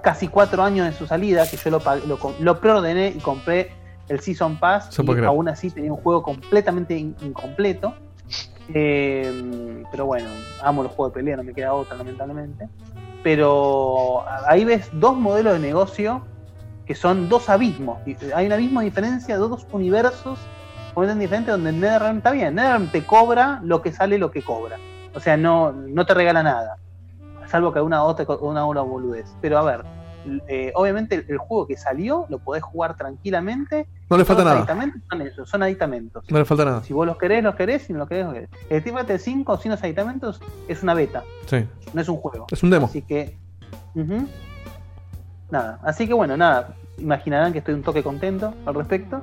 casi cuatro años de su salida, que yo lo, lo, lo preordené y compré el Season Pass, y aún así tenía un juego completamente in- incompleto. Eh, pero bueno, amo los juegos de pelea, no me queda otra, lamentablemente. Pero ahí ves dos modelos de negocio que son dos abismos. Y Hay un abismo de diferencia, dos universos completamente diferentes donde NetherRealm está bien. NetherRealm te cobra lo que sale, lo que cobra. O sea, no, no te regala nada. Salvo que una otra una, una boludez. Pero a ver, eh, obviamente el juego que salió lo podés jugar tranquilamente. No le falta nada. aditamentos son eso, son aditamentos. No le falta nada. Si vos los querés, los querés, si no los querés, los querés. El Street Fighter 5 sin los aditamentos es una beta, Sí, no es un juego. es un demo. Así que. Nada. Así que bueno, nada. Imaginarán que estoy un toque contento al respecto.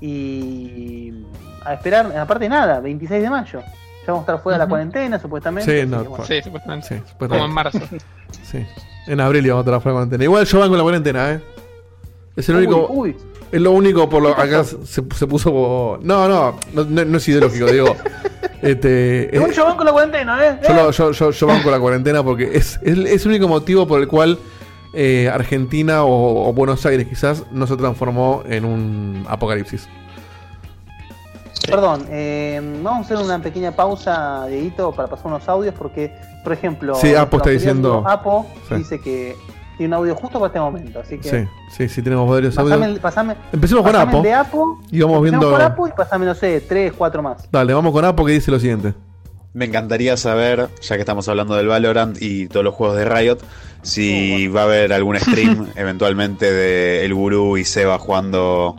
Y. A esperar, aparte nada, 26 de mayo. Ya vamos a estar fuera de la cuarentena, supuestamente. Sí, no, que bueno. Sí, supuestamente. Sí, Como en marzo. Sí. En abril íbamos a estar fuera de cuarentena. Igual yo van con la cuarentena, ¿eh? Es el único. Uy. Es lo único por lo acá se, se puso. No, no, no, no- no es ideológico, digo. Este, es- yo van con la cuarentena, ¿eh? yo, ¿Eh? yo, yo, yo banco la cuarentena porque es, es, es el único motivo por el cual eh, Argentina o, o Buenos Aires quizás no se transformó en un apocalipsis. Perdón, eh, vamos a hacer una pequeña pausa, Dieguito, para pasar unos audios, porque, por ejemplo, Sí, Apo está diciendo- Apo Sí. dice que tiene un audio justo para este momento, así que Sí, sí, sí, tenemos varios pasame, audios. pasame, Empecemos con Apo. de Apo, Y vamos viendo. con Apo y pasame, no sé, tres, cuatro más. Dale, vamos con Apo que dice lo siguiente. Me encantaría saber, ya que estamos hablando del Valorant y todos los juegos de Riot, si va a haber algún stream eventualmente de El Gurú y Seba jugando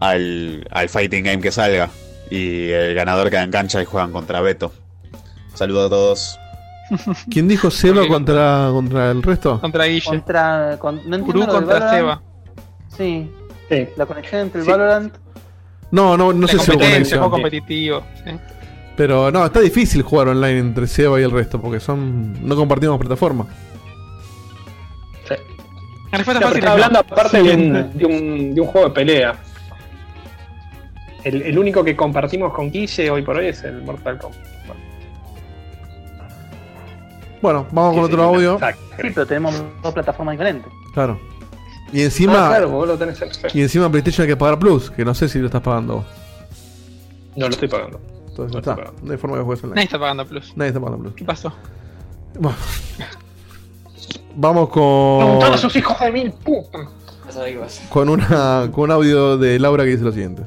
al, al fighting game que salga. Y el ganador queda en cancha y juegan contra Beto. Saludos a todos. ¿Quién dijo Seba Porque- contra, contra el resto? Contra Guille. Contra, con- no entiendo Gurú lo del contra Valorant. Seba. Sí, Sí. la conexión entre el Sí. Valorant. No, no, no la sé si conexión. juego competitivo. sí. Pero no, está difícil jugar online entre Seba y el resto porque son no compartimos plataforma. Sí. No, pero es no. hablando aparte de un, de, un, de un juego de pelea. El, el único que compartimos con Guille hoy por hoy es el Mortal Kombat. Bueno, vamos con Que otro audio. exacto. Sí, pero tenemos dos plataformas diferentes. Claro. Y encima, Ah, claro, vos lo tenés en y encima PlayStation hay que pagar Plus, que no sé si lo estás pagando vos. No lo estoy pagando. Entonces No está. pagando. No hay forma de juegues Nadie online. está pagando plus. Nadie está pagando Plus. ¿Qué pasó? Bueno. Vamos con Preguntale a sus hijos de mil pasa. con una con un audio de Laura que dice lo siguiente.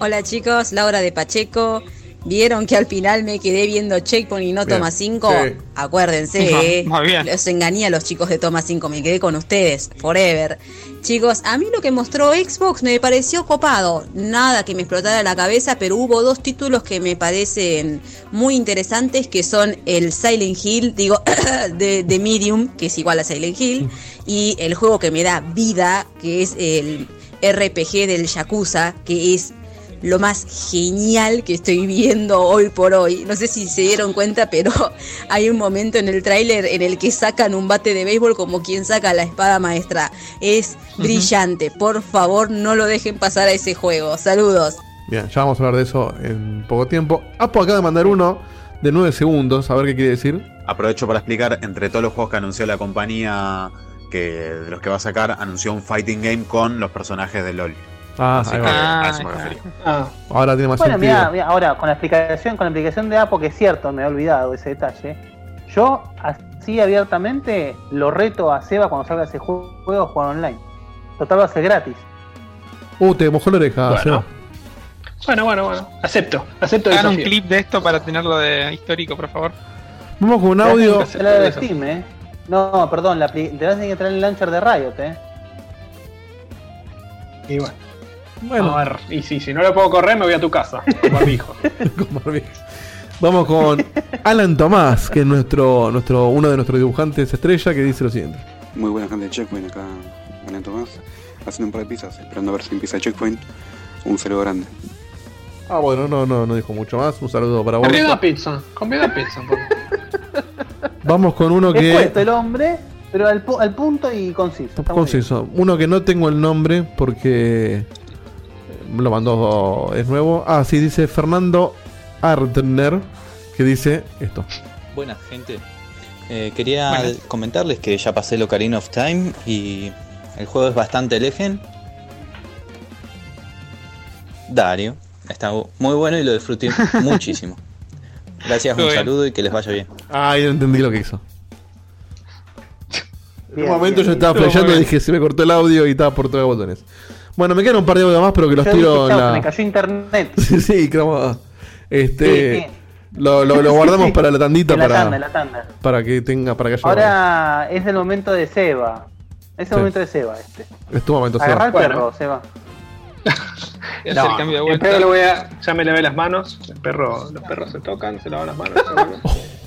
Hola chicos, Laura de Pacheco. ¿Vieron que al final me quedé viendo Checkpoint y no Bien. Toma 5? Sí. Acuérdense, Muy eh. bien. Los engañé a los chicos de Toma 5, me quedé con ustedes, forever. Chicos, a mí lo que mostró Xbox me pareció copado. Nada que me explotara la cabeza, pero hubo dos títulos que me parecen muy interesantes, que son el Silent Hill, digo, de, de Medium, que es igual a Silent Hill, y el juego que me da vida, que es el RPG del Yakuza, que es lo más genial que estoy viendo hoy por hoy. No sé si se dieron cuenta, pero hay un momento en el tráiler en el que sacan un bate de béisbol como quien saca la espada maestra. Es brillante. Por favor, no lo dejen pasar a ese juego. Saludos. Bien, ya vamos a hablar de eso en poco tiempo. Apo acaba de mandar uno de 9 segundos, a ver qué quiere decir. Aprovecho para explicar, entre todos los juegos que anunció la compañía, que de los que va a sacar, anunció un fighting game con los personajes de LOL. Ah, Así ahí que va. a eso me Ah, refería. Ah, Ahora tiene más Bueno, sentido. mira, mira, ahora con la explicación, con la explicación de Apo, que es cierto, me he olvidado ese detalle. Yo así abiertamente lo reto a Seba cuando salga ese juego a jugar online. Total va a ser gratis. Uh, te mojó la oreja, Bueno. Seba. bueno, bueno, bueno. Acepto, acepto el Hagan un desafío. clip de esto para tenerlo de histórico, por favor. Vamos con un audio. La de Steam, eh. No, perdón, la, apli- te vas a tener que traer el launcher de Riot, eh. Y bueno, Bueno, a ver, y si, si no lo puedo correr, me voy a tu casa. Con barbijo. con barbijo. Vamos con Alan Tomás, que es nuestro, nuestro, uno de nuestros dibujantes estrella, que dice lo siguiente. Muy buena gente de Checkpoint acá, Alan Tomás, haciendo un par de pizzas, esperando a ver si empieza Checkpoint. Un saludo grande. Ah, bueno, no, no, no dijo mucho más. Un saludo para vos. Pizza, convida pizza. por favor. Vamos con uno que. puesto el hombre, pero al, pu- al punto y conciso. Conciso. Uno que no tengo el nombre porque lo mandó, es nuevo. Ah, sí, dice Fernando Artner, que dice esto. Buenas, gente. Eh, quería Buenas. comentarles que ya pasé el Ocarina of Time y el juego es bastante legend. Dario. Está muy bueno y lo disfruté muchísimo. Gracias, Muy un bien. saludo y que les vaya bien. Ah, ya entendí lo que hizo. En un momento bien, yo estaba flasheando y dije, se me cortó el audio y estaba por todos los botones. Bueno, me quedan un par de audios más, pero que los Yo tiro dije, en la... se me cayó internet. sí, sí, creo. Este... Sí, sí. Lo, lo- lo guardamos Sí, para la tandita la para, tanda, la tanda. para que tenga, para que haya... Ahora es el momento de Seba. Es el Sí. momento de Seba este. Es tu momento, Seba. Agarrar el Bueno. perro, Seba. El cambio de el vuelta. perro lo voy a. Ya me lavé las manos. El perro, los perros se tocan, se lavan las manos.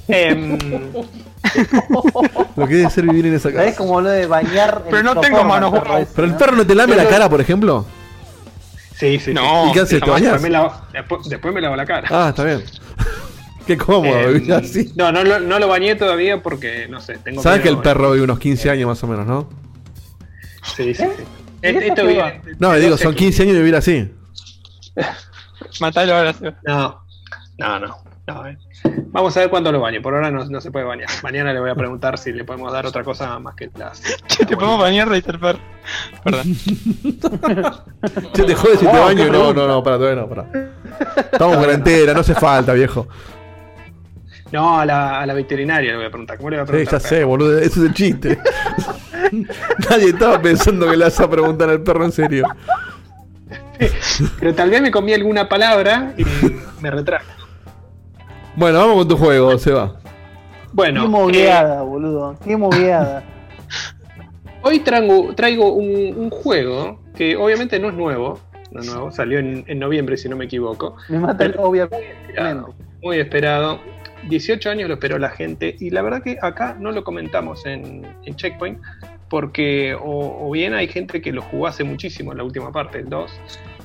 Em, Lo que debe ser vivir en esa ¿Sabés casa. cómo lo de bañar Pero no tengo manos Pero el perro no te lame la cara, por ejemplo. sí, sí. No. ¿Y qué haces? ¿Te bañas? después, me lavo, después, después me lavo la cara. Ah, está bien. Qué cómodo Eh, vivir así. No, no, lo- no lo bañé todavía porque, no sé, tengo Sabes que el perro vive unos 15 años más o menos, ¿no? Sí, sí, sí. ¿Y Esto- va? No, de digo, 12 son 15 años de vivir así. Matalo ahora. No, no, no. no, eh. Vamos a ver cuándo lo baño. Por ahora no, no se puede bañar. Mañana le voy a preguntar si le podemos dar otra cosa más que las. Che, te podemos bañar, Racer Per. Perdón. Che, te jodes si te baño. No, no, no, para, todavía no, para. Estamos en cuarentena, no hace falta, viejo. No, a la, a la veterinaria le voy a preguntar. ¿Cómo le voy a Sí, preguntar? ya sé, boludo, ese es el chiste. Nadie estaba pensando que le vas a preguntar al perro en serio. Pero tal vez me comí alguna palabra y me retracto. Bueno, vamos con tu juego, Seba. Bueno, Qué eh, mogueada, boludo. Qué mogueada. hoy traigo, traigo un, un juego que obviamente no es nuevo. No es nuevo, salió en, en noviembre, si no me equivoco. Me matan, obviamente. Esperado, muy esperado. 18 años lo esperó la gente y la verdad que acá no lo comentamos en, en Checkpoint porque o, o bien hay gente que lo jugó hace muchísimo en la última parte, el 2,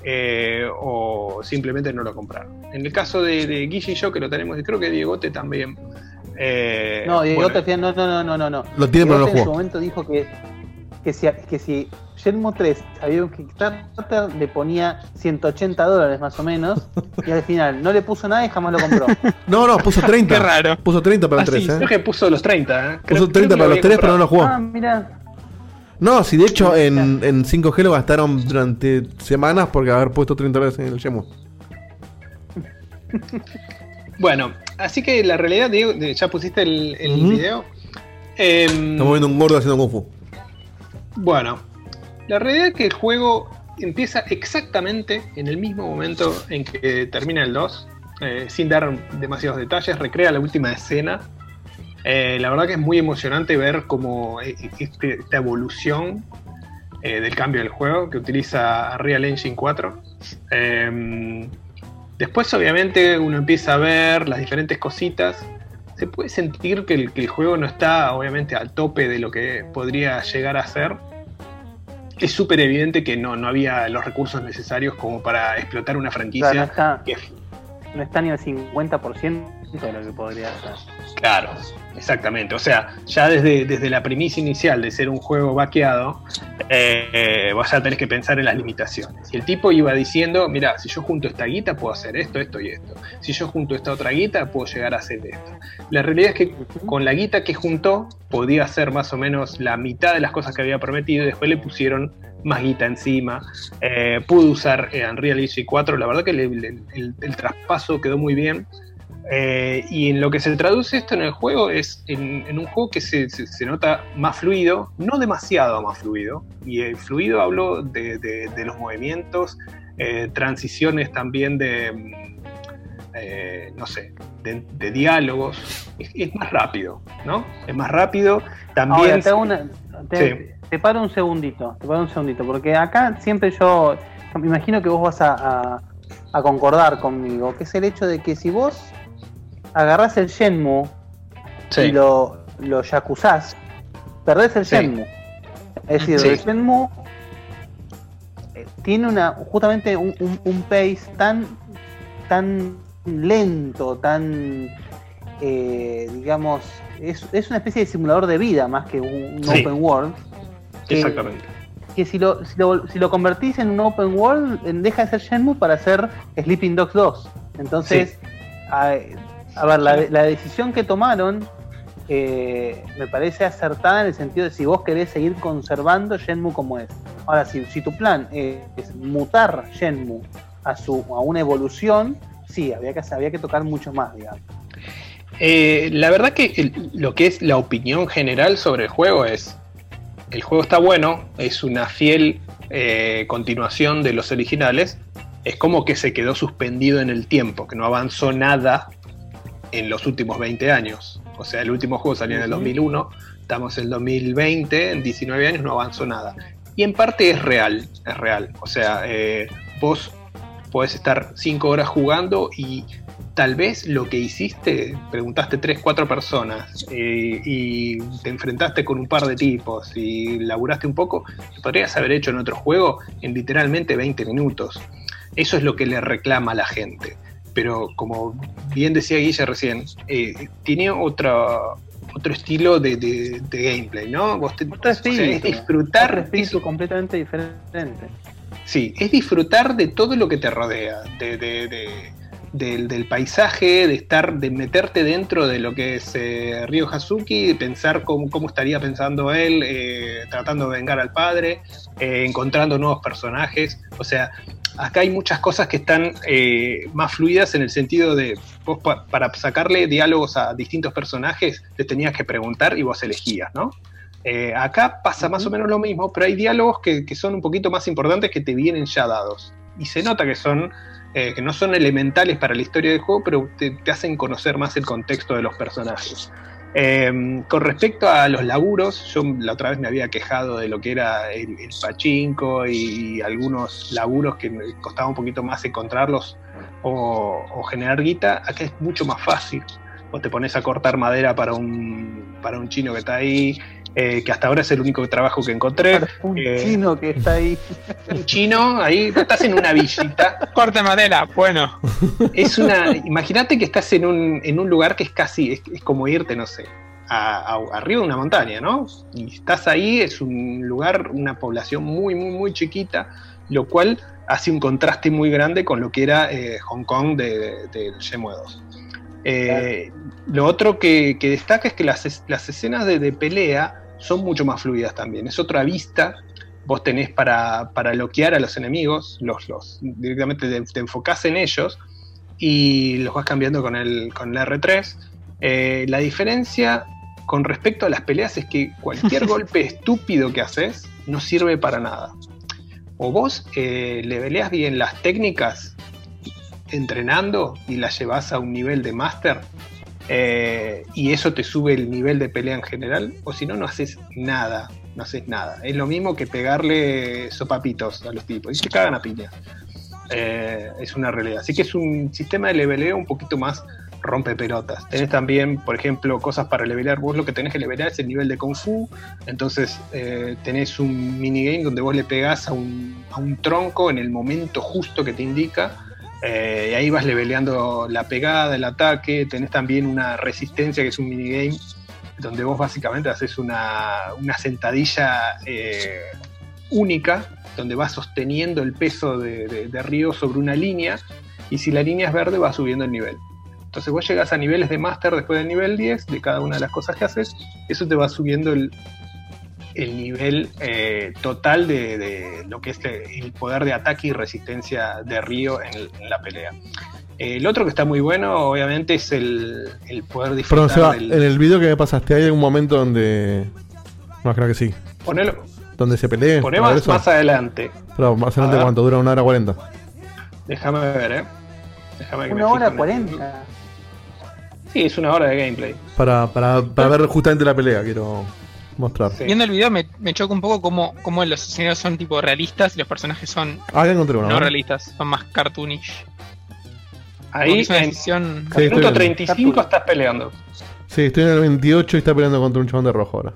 eh, o simplemente no lo compraron. En el caso de, de Guille y yo, que lo tenemos, y creo que Diegote también. eh, No, Diego bueno, no, no, no, no, no. Lo tiene, pero no lo Diegote en su jugó. momento dijo que, que si, que si Shenmue 3 había un Kickstarter le ponía 180 dólares más o menos y al final no le puso nada y jamás lo compró. No, no, puso 30. Qué raro. Puso 30 para el ah, sí, 3, creo ¿eh? que puso los 30. ¿eh? Creo- Puso creo 30 que para lo los había 3, pero no lo jugó. ah, mira. No, si de hecho en, en 5G lo gastaron durante semanas porque haber puesto 30 dólares en el Shemu. Bueno, así que la realidad, Diego, ya pusiste el, el video. Em, Estamos viendo un gordo haciendo Kung Fu. Bueno, la realidad es que el juego empieza exactamente en el mismo momento en que termina el 2, eh, sin dar demasiados detalles, recrea la última escena. Eh, la verdad que es muy emocionante ver cómo eh, este- esta evolución eh, del cambio del juego que utiliza Real Engine 4. Em, después obviamente uno empieza a ver las diferentes cositas. Se puede sentir que el, que el juego no está obviamente al tope de lo que podría llegar a ser. Es súper evidente que no, no había los recursos necesarios como para explotar una O sea, no, franquicia. está, que- no está ni al 50% de lo que podría ser. Claro, exactamente. O sea, ya desde, desde la premisa inicial de ser un juego vaqueado, eh, vos ya tenés que pensar en las limitaciones. Y el tipo iba diciendo, mira, si yo junto esta guita puedo hacer esto, esto y esto. Si yo junto esta otra guita puedo llegar a hacer esto. La realidad es que con la guita que juntó podía hacer más o menos la mitad de las cosas que había prometido y después le pusieron más guita encima. Eh, pudo usar eh, Unreal Engine 4, la verdad que le- le- el, el traspaso quedó muy bien. Eh, y en lo que se traduce esto en el juego es en, en un juego que se, se- se nota más fluido, no demasiado más fluido. Y el fluido hablo de, de- de los movimientos, eh, transiciones también de, mm, eh, no sé, de, de diálogos. Es, es más rápido, ¿no? Es más rápido. También... Ahora, te, hago una- te- Sí. te paro un segundito, te paro un segundito, porque acá siempre yo, yo me imagino que vos vas a, a- a concordar conmigo, que es el hecho de que si vos agarrás el Shenmue Sí. y lo, lo yakuzás, perdés el Sí. Shenmue. Es decir, Sí. el Shenmue eh, tiene una justamente un, un- un pace tan tan lento, tan eh, digamos, es, es una especie de simulador de vida más que un, open world. que- Exactamente. Que si lo, si, lo, si lo convertís en un open world, deja de ser Shenmue para ser Sleeping Dogs 2. Entonces, a, a ver, la, la decisión que tomaron eh, me parece acertada en el sentido de si vos querés seguir conservando Shenmue como es. Ahora, si, si tu plan es, mutar Shenmue a, su, a una evolución, sí, había que, había que tocar mucho más, digamos. Eh, la verdad que lo que es la opinión general sobre el juego es, el juego está bueno, es una fiel eh, continuación de los originales, es como que se quedó suspendido en el tiempo, que no avanzó nada en los últimos 20 años. O sea, el último juego salió en el Ujú. 2001, estamos en el 2020, en 19 años no avanzó nada. Y en parte es real, es real. O sea, eh, vos podés estar 5 horas jugando y tal vez lo que hiciste, preguntaste 3, 4 personas eh, y te enfrentaste con un par de tipos y laburaste un poco, lo podrías haber hecho en otro juego en literalmente 20 minutos. Eso es lo que le reclama a la gente. Pero como bien decía Guilla recién, eh, tiene otra, otro estilo de, de- de gameplay, ¿no? Vos te- Otro o sea, es disfrutar, otro espíritu completamente diferente. Sí, es disfrutar de todo lo que te rodea, de, de- de- del, del paisaje, de estar, de meterte dentro de lo que es eh, Ryo Hazuki, de pensar cómo, cómo estaría pensando él, eh, tratando de vengar al padre, eh, encontrando nuevos personajes. O sea, acá hay muchas cosas que están eh, más fluidas en el sentido de vos pa- para sacarle diálogos a distintos personajes, te tenías que preguntar y vos elegías, ¿no? Eh, acá pasa más o menos lo mismo, pero hay diálogos que, que son un poquito más importantes que te vienen ya dados. Y se nota que son eh, que no son elementales para la historia del juego, pero te, te hacen conocer más el contexto de los personajes. Eh, con respecto a los laburos, yo la otra vez me había quejado de lo que era el, el pachinko y algunos laburos que me costaba un poquito más encontrarlos o, o generar guita. Acá es mucho más fácil. Vos te pones a cortar madera para un, para un chino que está ahí, eh, que hasta ahora es el único trabajo que encontré. Un Eh, chino que está ahí. un chino, ahí estás en una villita. Corte madera, bueno. Es una. Imagínate que estás en un, en un lugar que es casi. Es, es como irte, no sé. a- a- arriba de una montaña, ¿no? Y estás ahí, es un lugar, una población muy, muy, muy chiquita, lo cual hace un contraste muy grande con lo que era eh, Hong Kong de- 2. Eh, Lo otro que, que destaca es que las, las escenas de, de pelea son mucho más fluidas también. Es otra vista. Vos tenés para, para bloquear a los enemigos, los, los, directamente te, te enfocás en ellos y los vas cambiando con el, con el R3. Eh, la diferencia con respecto a las peleas es que cualquier golpe estúpido que haces no sirve para nada. O vos eh, le peleas bien las técnicas entrenando y las llevas a un nivel de máster eh, y eso te sube el nivel de pelea en general, o si no, no haces nada, no haces nada. Es lo mismo que pegarle sopapitos a los tipos y se cagan a piña. Eh, es una realidad. Así que es un sistema de leveleo un poquito más rompe pelotas. Tenés también, por ejemplo, cosas para levelear. Vos lo que tenés que levelear es el nivel de Kung Fu. Entonces eh, tenés un minigame donde vos le pegás a un, a un tronco en el momento justo que te indica. Eh, y ahí vas leveleando la pegada, el ataque. Tenés también una resistencia que es un minigame donde vos básicamente haces una, una sentadilla eh, única, donde vas sosteniendo el peso de, Río sobre una línea, y si la línea es verde va subiendo el nivel. Entonces vos llegas a niveles de máster después del nivel 10 de cada una de las cosas que haces, eso te va subiendo el, el nivel eh, total de, de lo que es el poder de ataque y resistencia de Río en, en la pelea. El otro que está muy bueno, obviamente, es el, el poder disfrutar del... en el video que me pasaste, ¿hay algún momento donde. No, creo que sí. Ponelo, Donde se pelee. ¿para más, eso? más adelante. Pero más adelante, ver. ¿cuánto? Dura una hora cuarenta. Déjame ver, ¿eh? Déjame que me Una hora cuarenta. Sí, es una hora de gameplay. Para, para, para ver justamente la pelea, quiero mostrar. Sí. Viendo el video me, me choca un poco cómo, cómo los escenarios son tipo realistas y los personajes son Ah, ya encontré una. no realistas, son más cartoonish. Ahí es una en decisión. Sí, minuto viendo. 35 estás peleando. Sí, estoy en el 28 y está peleando contra un chabón de rojo ahora.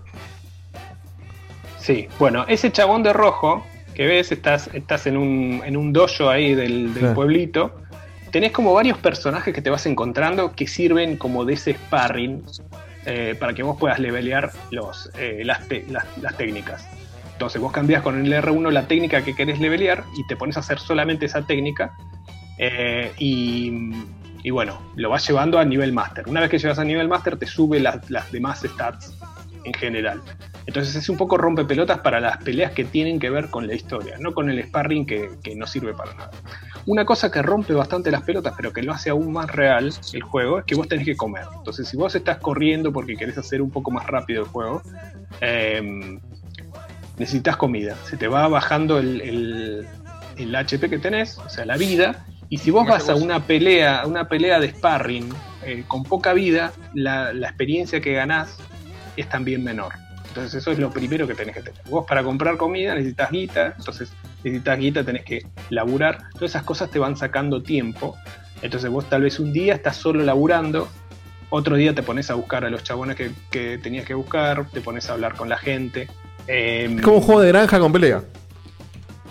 Sí, bueno, ese chabón de rojo que ves, estás, estás en, un, en un dojo ahí del, del Sí. pueblito. Tenés como varios personajes que te vas encontrando que sirven como de ese sparring eh, para que vos puedas levelear eh, las, técnicas. Entonces vos cambias con el R1 la técnica que querés levelear y te pones a hacer solamente esa técnica. eh, y, bueno, lo vas llevando a nivel master. Una vez que llegas a nivel master te sube las demás stats en general. Entonces es un poco rompepelotas para las peleas que tienen que ver con la historia, no con el sparring que, que no sirve para nada. Una cosa que rompe bastante las pelotas, pero que lo hace aún más real el juego, es que vos tenés que comer. Entonces, si vos estás corriendo porque querés hacer un poco más rápido el juego, eh, necesitas comida. Se te va bajando el, el- el HP que tenés, o sea, la vida. Y si vos vas a una pelea, a una pelea de sparring eh, con poca vida, la, la experiencia que ganás es también menor. Entonces eso es lo primero que tenés que tener. Vos para comprar comida necesitas guita, entonces necesitas guita, tenés que laburar. Todas esas cosas te van sacando tiempo. Entonces vos tal vez un día estás solo laburando, otro día te pones a buscar a los chabones que, que tenías que buscar, te pones a hablar con la gente. Eh, Es como un juego de granja con pelea.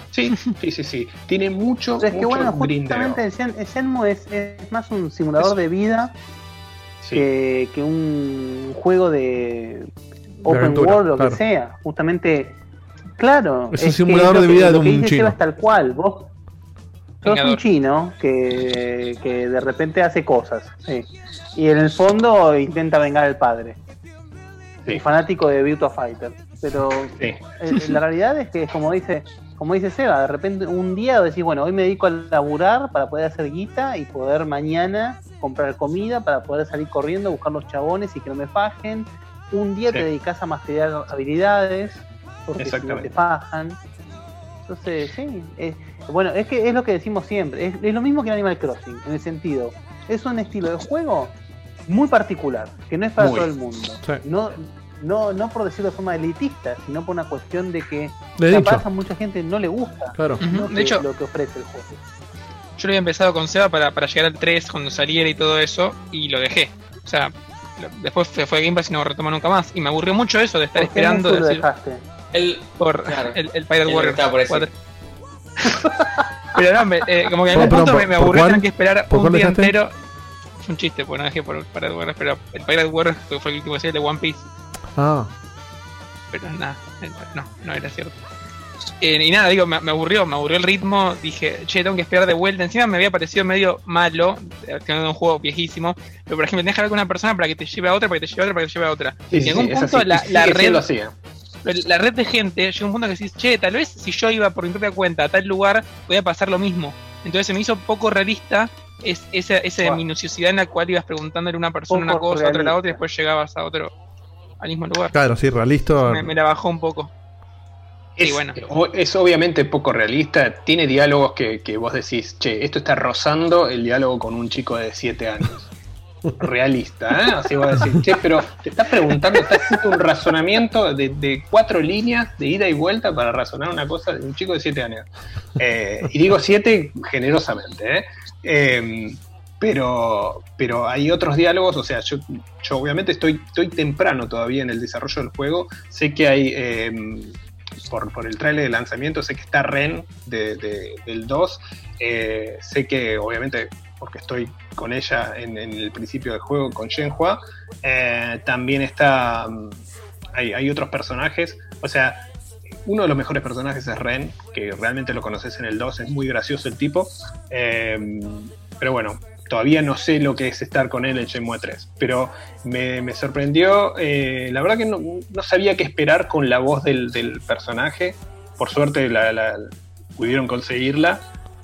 Sí, sí, sí, sí. Tiene mucho, es que bueno, justamente el Shenmue es, es más un simulador de vida Sí. que, que un juego de open aventura, world o claro. que sea. Justamente, claro. Es un simulador lo de que- vida de lo que un dice chino. Seba es tal cual. Vos sos un chino que, que de repente hace cosas. sí. Y en el fondo intenta vengar al padre. Sí. Fanático de Virtua Fighter. Pero Sí. eh, la realidad es que es como dice como dice Seba, de repente un día decís, bueno, hoy me dedico a laburar para poder hacer guita y poder mañana comprar comida para poder salir corriendo, buscar los chabones y que no me fajen. Un día Sí. te dedicas a masterar habilidades porque si no te fajan. Entonces, sí. es- bueno, es que es lo que decimos siempre. Es, es lo mismo que en Animal Crossing, en el sentido, es un estilo de juego muy particular, que no es para Muy. todo el mundo. Sí. No, no, no por decirlo de forma elitista, sino por una cuestión de que De capaz a mucha gente no le gusta Claro. De que- hecho, lo que ofrece el juego. yo lo había empezado con Seba para, para llegar al 3 cuando saliera y todo eso, y lo dejé. O sea, después se fue a Game Pass y no retomó nunca más. Y me aburrió mucho eso de estar ¿Por qué esperando Musu lo decir, dejaste? El, por Claro. el, el Pirate que Warrior. por decir. 4. Pero no, me- eh, como que en algún punto me, me ¿por aburrió tener que esperar ¿Por un día dejaste? entero. Es un chiste, pues no dejé por el Pirate Warrior, pero el Pirate Warrior fue el último serie de One Piece. Ah, Pero nada, eh, no, no era cierto. Eh, y nada, digo, me, me aburrió, me aburrió el ritmo. Dije, che, tengo que esperar de vuelta. Encima me había parecido medio malo, eh, que era un juego viejísimo. Pero por ejemplo, tenés que hablar con una persona para que te lleve a otra, para que te lleve a otra, para que te lleve a otra. Sí, y en algún sí, punto así. la, Y red así, ¿eh? la red de gente llega a un punto que decís, che, tal vez si yo iba por mi propia cuenta a tal lugar, podía pasar lo mismo. Entonces se me hizo poco realista es, esa, esa Wow. minuciosidad en la cual ibas preguntándole a una persona Poco una cosa, a otra la otra, y después llegabas a otro, al mismo lugar. claro, sí, realista. Me, me la bajó un poco. Es, Sí, bueno. es obviamente poco realista. Tiene diálogos que, que vos decís, che, esto está rozando el diálogo con un chico de 7 años. Realista, ¿eh? Así vas a decir, che, pero te estás preguntando, estás haciendo un razonamiento de, de cuatro líneas de ida y vuelta para razonar una cosa de un chico de 7 años. Eh, y digo 7 generosamente, ¿eh? Em, pero, pero hay otros diálogos, o sea, yo, yo obviamente estoy, estoy temprano todavía en el desarrollo del juego. Sé que hay, em, por, por el trailer de lanzamiento, sé que está Ren de, de- del 2. eh, sé que, obviamente, porque estoy con ella en, en el principio del juego, con Shenhua. eh, también está. mm, Hay, hay otros personajes. O sea, uno de los mejores personajes es Ren, que realmente lo conoces en el 2, es muy gracioso el tipo. Eh, pero bueno, todavía no sé lo que es estar con él en Shenmue 3. Pero me, sorprendió, eh, la verdad que no, sabía qué esperar con la voz del, del personaje. Por suerte la, la- pudieron conseguirla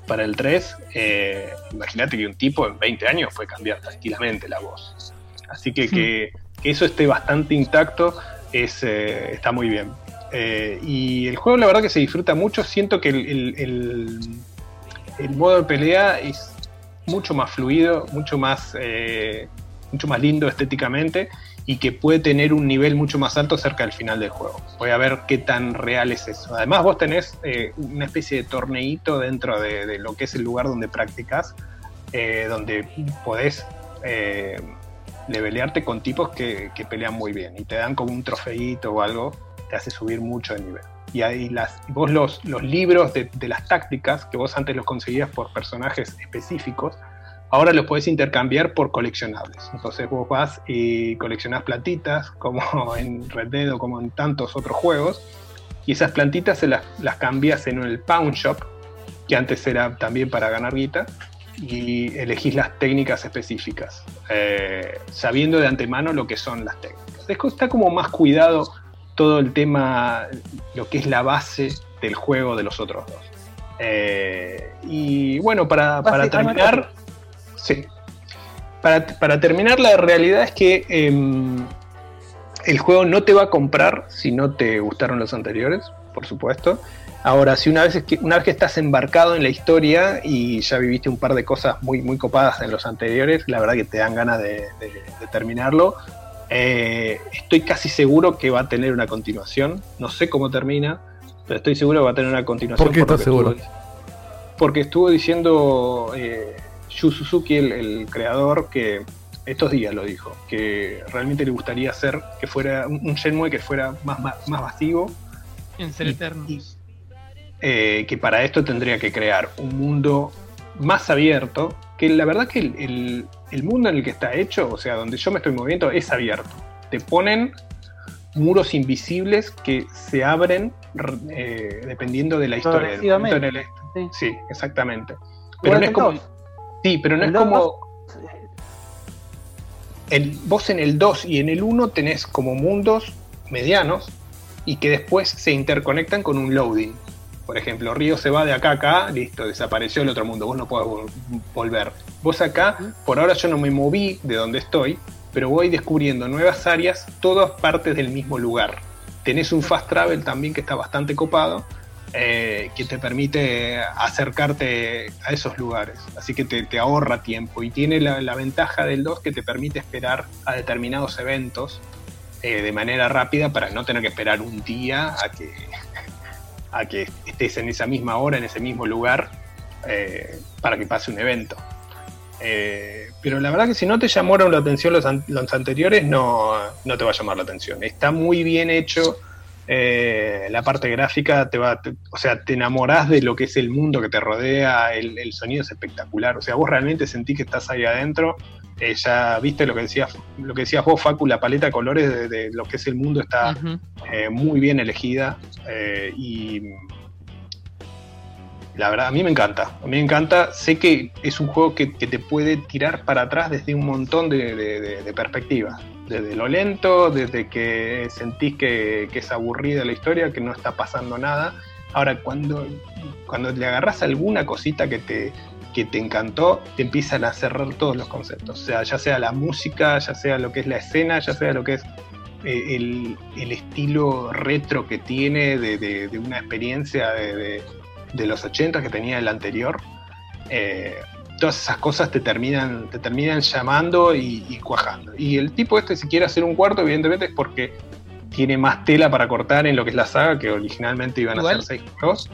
para el 3. Eh, Imagínate que un tipo en 20 años puede cambiar tranquilamente la voz. Así que que, eso esté bastante intacto es, eh, está muy bien. Eh, y el juego la verdad que se disfruta mucho. Siento que el- el modo de pelea es mucho más fluido, mucho más, eh, mucho más lindo estéticamente y que puede tener un nivel mucho más alto cerca del final del juego. Voy a ver qué tan real es eso. Además vos tenés eh, una especie de torneito dentro de, lo que es el lugar donde practicas, eh, donde podés eh, levelearte con tipos que, que pelean muy bien y te dan como un trofeito o algo, te hace subir mucho de nivel. Y ahí las, vos los, los libros de, de las tácticas, que vos antes los conseguías por personajes específicos, ahora los podés intercambiar por coleccionables. Entonces vos vas y coleccionás plantitas, como en Red Dead o como en tantos otros juegos, y esas plantitas se las, cambias en el Pound Shop, que antes era también para ganar guita, y elegís las técnicas específicas, eh, sabiendo de antemano lo que son las técnicas. Es co- Está como más cuidado todo el tema, lo que es la base del juego de los otros dos. Eh, y bueno, para, para Básicamente- terminar, sí. Para, para terminar, la realidad es que em, el juego no te va a comprar si no te gustaron los anteriores, por supuesto. Ahora, si una vez, que, una vez que estás embarcado en la historia y ya viviste un par de cosas muy, muy copadas en los anteriores, la verdad que te dan ganas de, de- de terminarlo. Eh, estoy casi seguro que va a tener una continuación. No sé cómo termina, pero estoy seguro que va a tener una continuación. ¿Por qué lo que estás seguro? estuvo- porque estuvo diciendo eh, Yu Suzuki, el, el creador, que estos días lo dijo, que realmente le gustaría hacer que fuera un, un Shenmue que fuera más, más, más masivo En ser eternos. eh, que para esto tendría que crear un mundo más abierto, que la verdad que el, el- el mundo en el que está hecho, o sea, donde yo me estoy moviendo, es abierto. Te ponen muros invisibles que se abren eh, dependiendo de la historia. del momento en el- Sí. Sí, exactamente. Pero no es como. dos. Sí, pero no es dos- como. El, vos en el 2 y en el 1 tenés como mundos medianos y que después se interconectan con un loading. Por ejemplo, Río se va de acá a acá, listo, desapareció el otro mundo, vos no podés vol- volver. Vos acá, por ahora yo no me moví de donde estoy, pero voy descubriendo nuevas áreas, todas partes del mismo lugar. Tenés un fast travel también que está bastante copado, eh, que te permite acercarte a esos lugares. Así que te, te ahorra tiempo. Y tiene la, la ventaja del 2 que te permite esperar a determinados eventos eh, de manera rápida para no tener que esperar un día a que, a que estés en esa misma hora, en ese mismo lugar, eh, para que pase un evento. Eh, pero la verdad que si no te llamaron la atención los, an- los anteriores, no, no te va a llamar la atención. Está muy bien hecho. eh, la parte gráfica te va, o sea, te enamorás de lo que es el mundo que te rodea, el, el sonido es espectacular, o sea, vos realmente sentís que estás ahí adentro, eh, ya viste lo que decías, lo que decías vos, Facu, la paleta de colores de, de lo que es el mundo está eh, muy bien elegida eh, y la verdad a mí me encanta, a mí me encanta, sé que es un juego que, que te puede tirar para atrás desde un montón de, de- de- de perspectivas, desde lo lento, desde que sentís que, que es aburrida la historia, que no está pasando nada, ahora cuando, cuando le agarras alguna cosita que te, que te encantó, te empiezan a cerrar todos los conceptos, o sea, ya sea la música, ya sea lo que es la escena, ya sea lo que es eh, el, el estilo retro que tiene de, de- de una experiencia de, de- de los 80 que tenía el anterior. eh, todas esas cosas te terminan, te terminan llamando y, y cuajando. Y el tipo este, si quiere hacer un cuarto, evidentemente es porque tiene más tela para cortar en lo que es la saga, que originalmente iban Igual- a ser seis juegos.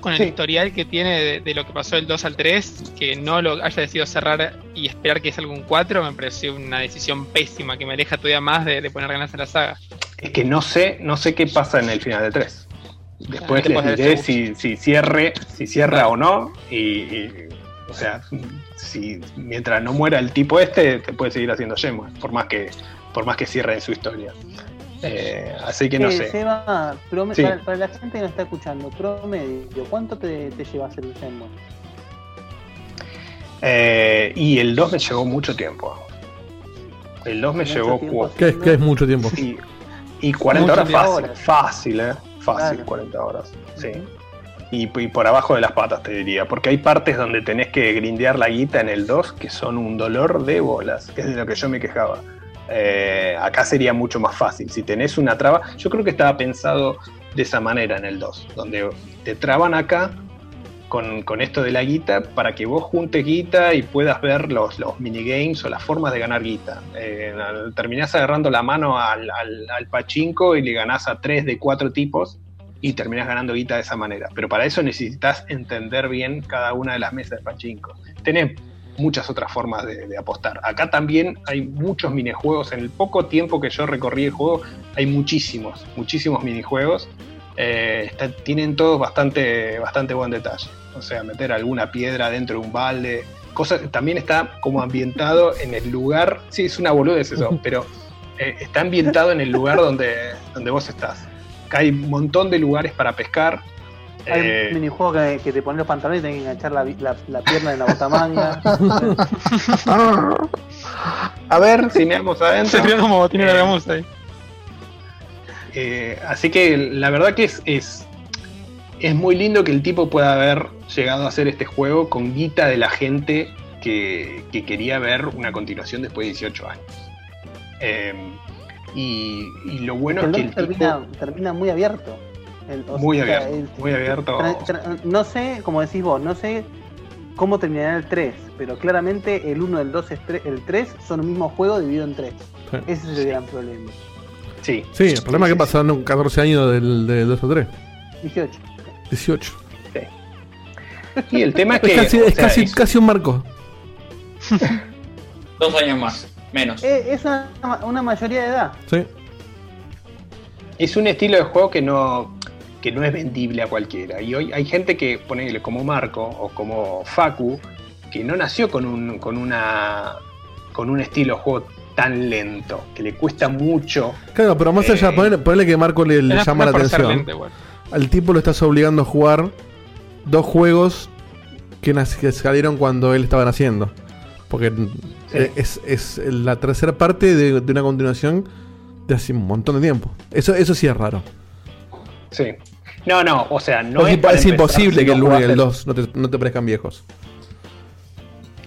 Con el Sí. historial que tiene de, de lo que pasó del 2 al 3, que no lo haya decidido cerrar y esperar que salga un 4, me pareció una decisión pésima que me aleja todavía más de, de poner ganas en la saga. Es que no sé, no sé qué pasa en el final de 3. Después les diré si, si cierre, si cierra o no. Y, y, o sea, si mientras no muera el tipo este, te puede seguir haciendo Shenmue, por más que, por más que cierre su historia. Eh, así que no Eh, sé. Seba, prome- Sí. para, para la gente que nos está escuchando, promedio, ¿cuánto te, te lleva hacer el Shenmue? Eh, y el 2 me llevó mucho tiempo. El 2 me llevó ¿Qué es, qué es mucho tiempo? y, y 40 Mucho horas fácil, Horas. fácil, eh. Fácil, Claro. 40 horas. Sí. Y, y por abajo de las patas, te diría. Porque hay partes donde tenés que grindear la guita en el 2 que son un dolor de bolas, que es de lo que yo me quejaba. Eh, acá sería mucho más fácil. Si tenés una traba, yo creo que estaba pensado de esa manera en el 2, donde te traban acá con, esto de la guita para que vos juntes guita y puedas ver los, los minigames o las formas de ganar guita. Eh, terminás agarrando la mano al, al, pachinko y le ganás a tres de cuatro tipos y terminás ganando guita de esa manera. Pero para eso necesitas entender bien cada una de las mesas de pachinko. Tenés muchas otras formas de, de apostar. Acá también hay muchos minijuegos. En el poco tiempo que yo recorrí el juego, hay muchísimos, muchísimos minijuegos. Eh, está- tienen todos bastante, bastante buen detalle. O sea, meter alguna piedra dentro de un balde. Cosa, también está como ambientado en el lugar. Sí, es una boludez eso, pero eh, está ambientado en el lugar donde, donde vos estás. Acá hay un montón de lugares para pescar. Hay Eh, un minijuego que, que te pones los pantalones y tenés que enganchar la, la, la pierna en la botamanga. a ver vamos adentro. Se vio como tiene Eh, la ahí. Eh, así que la verdad que es, es, es muy lindo que el tipo pueda haber llegado a hacer este juego con guita de la gente que, que quería ver una continuación después de 18 años. Eh, y, y lo bueno el es que 2 el tipo, termina muy abierto. El- o Muy sea, abierto, el- muy abierto. tra- tra- no sé, como decís vos, no sé cómo terminará el 3, pero claramente el 1, el 2, es tre- el 3 son un mismo juego dividido en 3. Sí. Ese es el gran problema. sí, Sí, el problema es que pasaron 14 años del, del 2 o 3. 18. 18. y el tema es Es que casi, o es sea, casi, es- casi un marco. Dos años más, menos. Eh, es una, una mayoría de edad. Sí. es un estilo de juego que no que no es vendible a cualquiera. Y hoy hay gente que, ponele como Marco o como Facu, que no nació con un, con una con un estilo de juego tan lento, que le cuesta mucho. Claro, pero más allá, Eh, ponele, ponele que Marco le, llama la atención. igual. Al tipo lo estás obligando a jugar dos juegos que, nac- que salieron cuando él estaba naciendo. Porque eh, es, es la tercera parte de, de una continuación de hace un montón de tiempo. Eso, eso sí es raro. Sí. No, no, o sea, no es, es, para es empezar imposible si que el no 1 y el jugaste- 2 no te, no te parezcan viejos.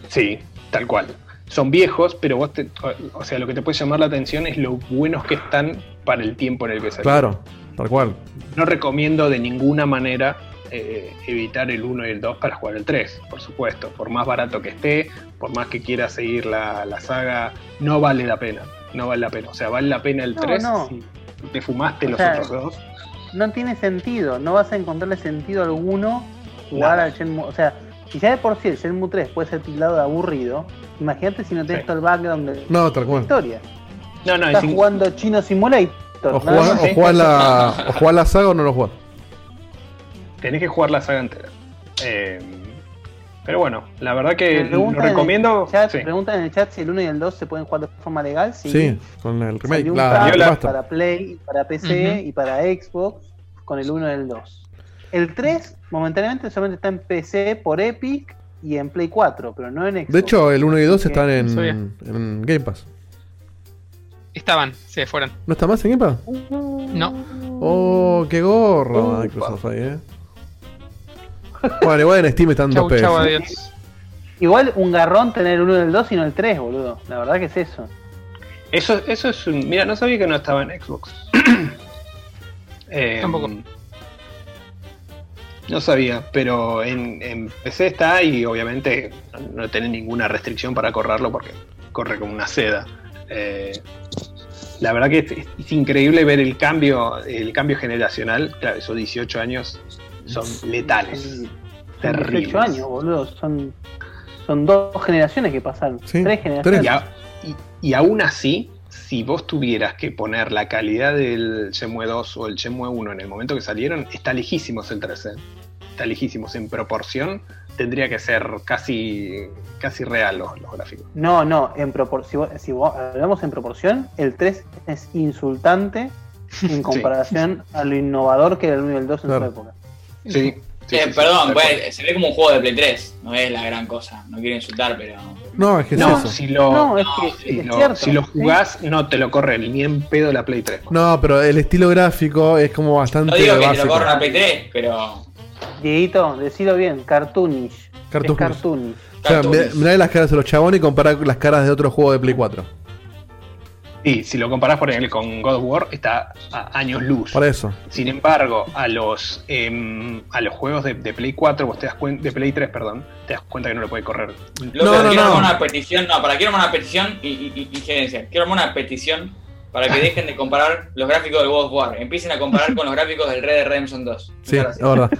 Sí, tal cual. Son viejos, pero vos te, o- o sea, lo que te puede llamar la atención es lo buenos que están para el tiempo en el que salieron. Claro, tal cual. No recomiendo de ninguna manera eh, evitar el 1 y el 2 para jugar el 3, por supuesto. Por más barato que esté, por más que quieras seguir la, la saga, no vale la pena. No vale la pena. O sea, vale la pena el No, 3 no. si te fumaste O los sea, otros dos. No tiene sentido, no vas a encontrarle sentido alguno jugar Nada. al Shenmue. O sea, si ya de por sí el Shenmue 3 puede ser tildado de aburrido, imagínate si no tenés Sí. todo el background de No, tal cual. historia. No, no, Estás es jugando Chino Simulator. O jugás, más. o jugás la, o jugás la saga o no lo jugás. tenés que jugar la saga entera. Eh, pero bueno, la verdad que lo el recomiendo. chat- sí. Preguntan en el chat si el 1 y el 2 se pueden jugar de forma legal. Sí. Sí, con el remake. Un La, la para Play, para PC Ujú. y para Xbox con el 1 y el 2. El 3 momentáneamente solamente está en PC por Epic y en Play 4, pero no en Xbox. De hecho, el 1 y 2 Sí, están en, en Game Pass. Estaban, se fueron. ¿No está más en Game Pass? No. Oh, qué gorro. Microsoft ahí, eh. Bueno, igual en Steam están Chau, dos chau, pesos. adiós. Igual un garrón tener el 1 y el 2 y no el 3, boludo. La verdad que es eso. Eso, eso es un. Mira, no sabía que no estaba en Xbox. Eh, Tampoco. No sabía, pero en, en PC está y obviamente no, no tiene ninguna restricción para correrlo porque corre como una seda. Eh, la verdad que es, es increíble ver el cambio, el cambio generacional. Claro, esos 18 años son letales. Son Terribles. 18 años, boludo. Son, son dos generaciones que pasaron. Sí, tres generaciones. Y, a- y- y aún así, si vos tuvieras que poner la calidad del Shenmue 2 o el Shenmue 1 en el momento que salieron, está lejísimos el 3. ¿eh? Está lejísimos. En proporción, tendría que ser casi, casi real los, los gráficos. No, no, en propor- si, vos- si vos hablamos en proporción, el 3 es insultante en comparación a lo innovador que era el 1 y el 2 en Claro. su época. Sí. sí, Eh, sí, perdón, pues, se ve como un juego de Play 3, no es la gran cosa. No quiero insultar, pero. No, es que es No, eso. si lo, No, es que si es lo- cierto, si lo sí. jugás, no te lo corre ni en pedo la Play 3. No, pero el estilo gráfico es como bastante No digo que te lo corra una Play 3, pero. Dieguito, decilo bien, cartoonish. Cartoonish. Cartoonish. O sea, mirá, las caras de los chabones y comparar las caras de otros juegos de Play 4. Y si lo comparás por ejemplo con God of War, está a años luz. Por eso. Sin embargo, a los em, a los juegos de, de Play 4, vos te das cuenta, de Play 3, perdón, te das cuenta que no lo puede correr. Loco, No, no, quiero no. armar una petición, no, para quiero armar una petición y, y, y- y gerencia. Quiero armar una petición para que dejen de comparar los gráficos del God of War. Empiecen a comparar con los gráficos del Red Dead Redemption 2. Sí, es verdad.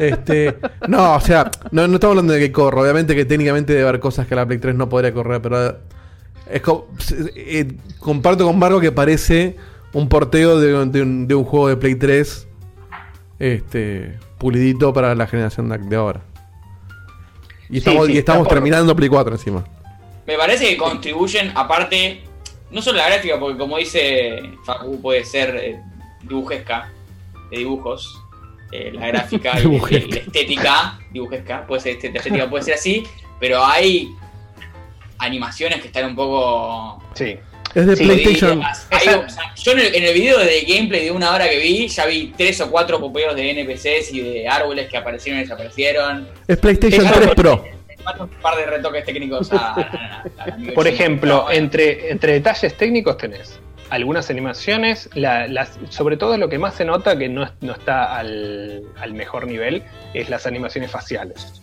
Este, no, o sea, no, no estamos hablando de que corra. Obviamente que técnicamente debe haber cosas que la Play 3 no podría correr, pero es co- eh, comparto con Marco que parece un porteo de, de un, de un juego de Play 3 este, pulidito para la generación de, de ahora. Y estamos, sí, y estamos está por- terminando Play 4 encima. Me parece que contribuyen, aparte, no solo la gráfica, porque como dice Facu, puede ser eh, dibujesca, de dibujos, eh, la gráfica y, Dibujesca. y la estética, dibujesca, puede ser la estética puede ser así, pero hay animaciones que están un poco Sí. Es de Sí, PlayStation. Más, hay- o sea, yo en el, en el video de gameplay de una hora que vi, ya vi tres o cuatro popeos de NPCs y de árboles que aparecieron y desaparecieron. Es PlayStation Dejaron 3 Pro. un par de retoques técnicos a, Por ejemplo, entre, entre detalles técnicos tenés algunas animaciones, la- las, sobre todo lo que más se nota que no, no está al, al mejor nivel es las animaciones faciales.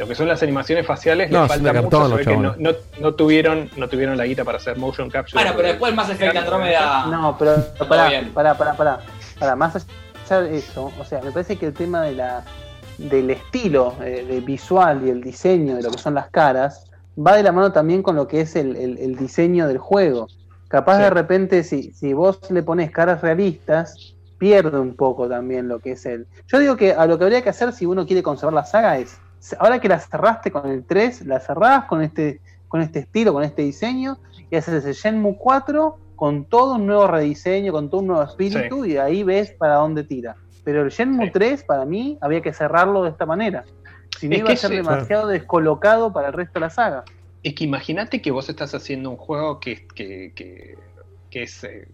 Lo que son las animaciones faciales No, les falta mucho, cartón se los ve que no, no- no tuvieron, no tuvieron la guita para hacer motion capture. Bueno, pero después Mass Effect Andrómeda. No, pero pará, pará, pará, pará, pará, más allá de eso, o sea, me parece que el tema de la del estilo eh, de visual y el diseño de lo que son las caras va de la mano también con lo que es el, el- el diseño del juego. Capaz Sí. de repente, si, si vos le pones caras realistas, pierde un poco también lo que es el. Yo digo que a lo que habría que hacer si uno quiere conservar la saga es, ahora que la cerraste con el 3, la cerrás con este, con este estilo, con este diseño, y haces el Shenmue 4 con todo un nuevo rediseño, con todo un nuevo espíritu, y ahí ves para dónde tira. Pero el Shenmue Sí. 3, para mí, había que cerrarlo de esta manera. Si no Es iba a ser sí, demasiado descolocado para el resto de la saga. Es que imagínate que vos estás haciendo un juego que, que, que, que es eh,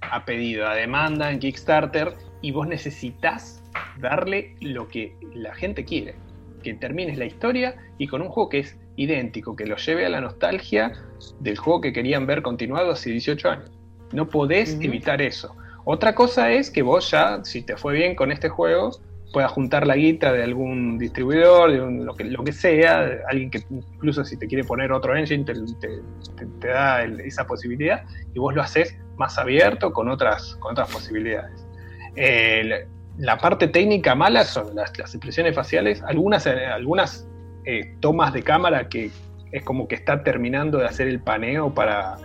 a pedido, a demanda en Kickstarter, y vos necesitas darle lo que la gente quiere. Que termines la historia y con un juego que es idéntico, que lo lleve a la nostalgia del juego que querían ver continuado hace 18 años. No podés evitar eso. Otra cosa es que vos ya, si te fue bien con este juego, puedas juntar la guita de algún distribuidor, de un- lo, que, lo que sea, alguien que incluso si te quiere poner otro engine te, te- te- te da el- esa posibilidad y vos lo haces más abierto con otras, con otras posibilidades. La parte técnica mala son las, las expresiones faciales, algunas, eh, algunas eh, tomas de cámara que es como que está terminando de hacer el paneo para,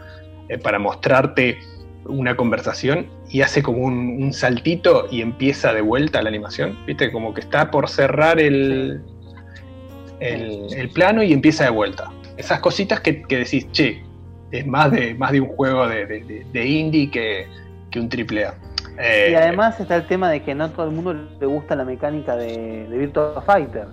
eh, para mostrarte una conversación y hace como un, saltito y empieza de vuelta la animación, ¿viste? Como que está por cerrar el, el, plano y empieza de vuelta. Esas cositas que, que decís, che, es más de, más de un juego de- de indie que, que un triple A. Eh, Y además está el tema de que no a todo el mundo le gusta la mecánica de, de Virtua Fighter.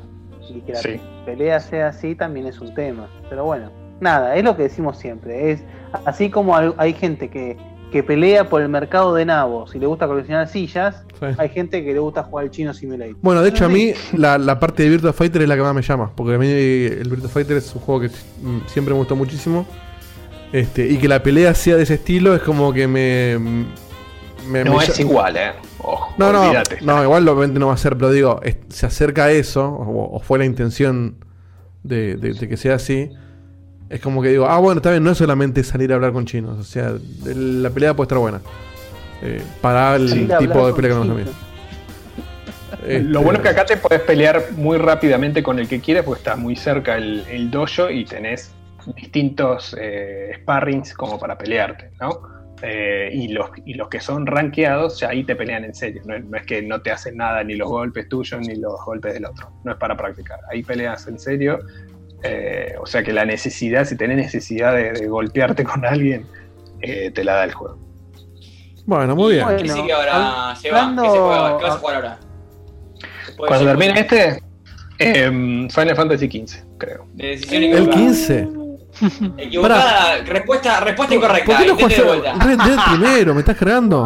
Y que la Sí. pelea sea así también es un tema. Pero bueno, nada, es lo que decimos siempre. Es así como hay, hay gente que, que pelea por el mercado de nabos y le gusta coleccionar sillas, Sí. hay gente que le gusta jugar al chino simulator. Bueno, de hecho a mí la, la parte de Virtua Fighter es la que más me llama, porque a mí el Virtua Fighter es un juego que siempre me gustó muchísimo. Este, y que la pelea sea de ese estilo es como que me... me- no me es igual, ¿eh? Ojo, No, no, olvídate. no, igual obviamente no va a ser, pero digo, es- se acerca a eso, o, o fue la intención de, de- de que sea así. Es como que digo, ah, bueno, está bien, no es solamente salir a hablar con chinos, o sea, el- la pelea puede estar buena. Eh, para el tipo de pelea que nos chinos. Este, Lo bueno es que acá te podés pelear muy rápidamente con el que quieres, porque está muy cerca el, el dojo y tenés distintos eh, sparrings como para pelearte, ¿no? Eh, y, los, y los que son rankeados, ya ahí te pelean en serio. No, es- no es que no te hacen nada ni los golpes tuyos ni los golpes del otro. No es para practicar. Ahí peleas en serio. Eh, o sea que la necesidad, si tenés necesidad de, de golpearte con alguien, eh, te la da el juego. Bueno, muy bien. ¿Qué sigue ahora, Seba? hablando- ¿Qué, se juega? ¿Qué vas a jugar ahora? Cuando termine este, em, Final Fantasy XV, creo. De decisión El equivocada. 15. Equivocada, respuesta, respuesta incorrecta. ¿Por qué no vuelta. Red Dead primero? ¿Me estás cargando?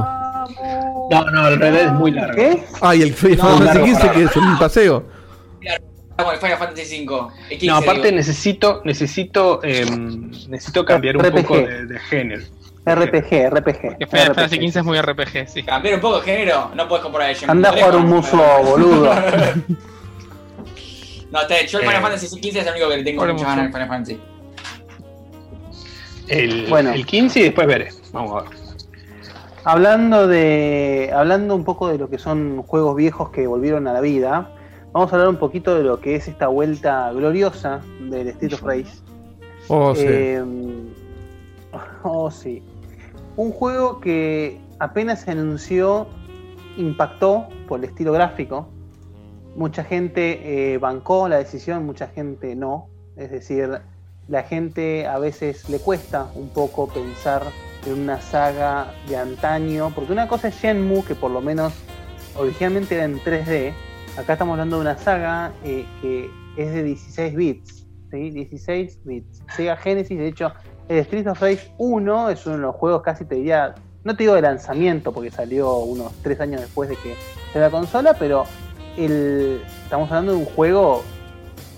No, no, el Red Dead es muy largo. ¿Qué? Ay, el Final Fantasy largo, 15 pará. que es un paseo. El Final Fantasy V. el 15, No, aparte digo. necesito, necesito, em, necesito cambiar un RPG. poco de, de género. RPG, RPG. Final Fantasy. XV es muy RPG, sí. Cambiar un poco de género, no puedes comprar el Shenmue Anda a 3 jugar un muso, boludo. No, está yo el Final Eh. Fantasy XV es el único que le tengo Jugar un muchas ganas al. Final Fantasy. El, Bueno. el 15 y después veré. Vamos a ver. Hablando de. Hablando un poco de lo que son juegos viejos que volvieron a la vida, vamos a hablar un poquito de lo que es esta vuelta gloriosa del Street of Rage. Oh, sí. Eh, oh, sí. Un juego que apenas se anunció impactó por el estilo gráfico. Mucha gente eh, bancó la decisión, mucha gente no. Es decir, la gente a veces le cuesta un poco pensar en una saga de antaño, porque una cosa es Shenmue, que por lo menos originalmente era en 3D. Acá estamos hablando de una saga eh, que es de 16 bits. ¿sí? 16 bits. Sega Genesis, de hecho, el Street of Rage 1 es uno de los juegos casi te diría, no te digo de lanzamiento, porque salió unos 3 años después de que de la consola, pero el, estamos hablando de un juego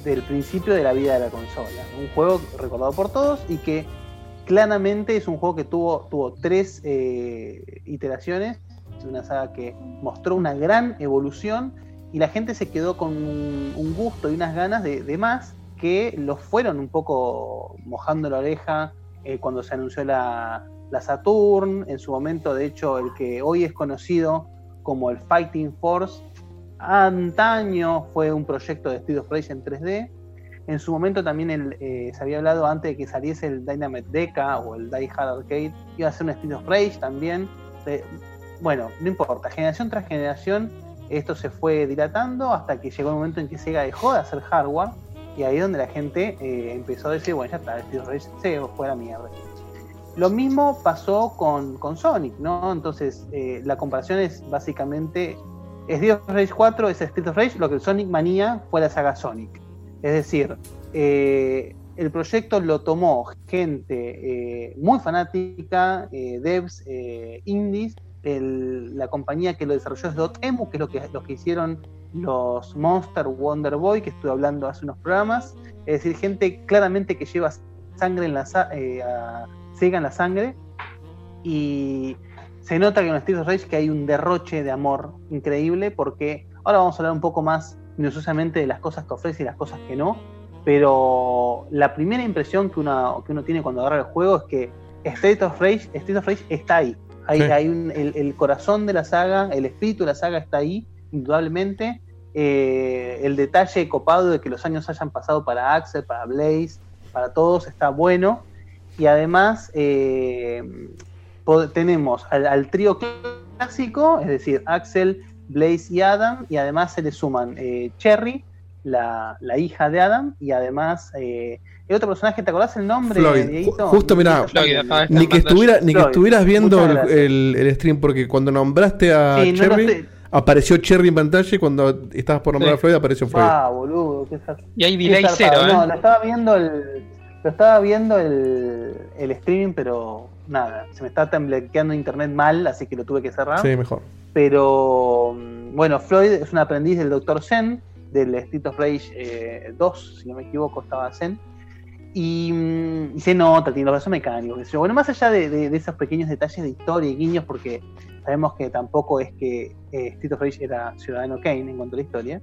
del principio de la vida de la consola. Un juego recordado por todos y que claramente es un juego que tuvo, tuvo tres eh, iteraciones, es una saga que mostró una gran evolución y la gente se quedó con un, gusto y unas ganas de, de más que los fueron un poco mojando la oreja eh, cuando se anunció la, la Saturn, en su momento de hecho el que hoy es conocido como el Fighting Force, antaño fue un proyecto de Street of Rage en 3D, en su momento también el, eh, se había hablado antes de que saliese el Dynamite Deca o el Die Hard Arcade, iba a ser un Street of Rage también. Bueno, no importa, generación tras generación esto se fue dilatando hasta que llegó el momento en que Sega dejó de hacer hardware y ahí donde la gente eh, empezó a decir, bueno, ya está, Street Rage se fue a la mierda. Lo mismo pasó con, con Sonic, ¿no? Entonces, eh, la comparación es básicamente Street of Rage 4 es Street of Rage, lo que el Sonic Manía fue la saga Sonic. Es decir, eh, el proyecto lo tomó gente eh, muy fanática, eh, devs, eh, indies. El- la compañía que lo desarrolló es Dotemu, que es lo que, lo que hicieron los Monster Wonder Boy, que estuve hablando hace unos programas. Es decir, gente claramente que lleva sangre en la eh, a Sega en la sangre. Y se nota que en Street of Rage que hay un derroche de amor increíble, porque ahora vamos a hablar un poco más minuciosamente de las cosas que ofrece y las cosas que no. Pero la primera impresión que, una, que uno tiene cuando agarra el juego es que Street of Rage, Street of Rage está ahí. Hay, Sí. hay un- el, el corazón de la saga, el espíritu de la saga está ahí, indudablemente. Eh, el detalle copado de que los años hayan pasado para Axel, para Blaze, para todos está bueno. Y además eh, tenemos al, al trío clásico, es decir, Axel, Blaze y Adam, y además se le suman eh, Cherry, la, la hija de Adam, y además eh, el otro personaje, ¿te acordás el nombre? Floyd. Justo, mirá, Floyd, Ni que, estuviera, ni que estuvieras viendo el, el- stream, porque cuando nombraste a Sí, no lo Cherry, sé. apareció Cherry en pantalla y cuando estabas por nombrar Sí. a Floyd apareció Floyd. Ah, boludo, qué Y qué delay cero. ¿eh? No, lo estaba viendo el. Lo estaba viendo el, el streaming, pero nada, se me está temblequeando internet mal, así que lo tuve que cerrar. Sí, mejor. Pero mm, bueno, Floyd es un aprendiz del Dr. Zen, del Street of Rage eh, 2, si no me equivoco, estaba Zen. Y, mm, y se nota, tiene los brazos mecánicos. Bueno, más allá de, de- de esos pequeños detalles de historia y guiños, porque sabemos que tampoco es que eh, Street of Rage era Ciudadano Kane en cuanto a la historia,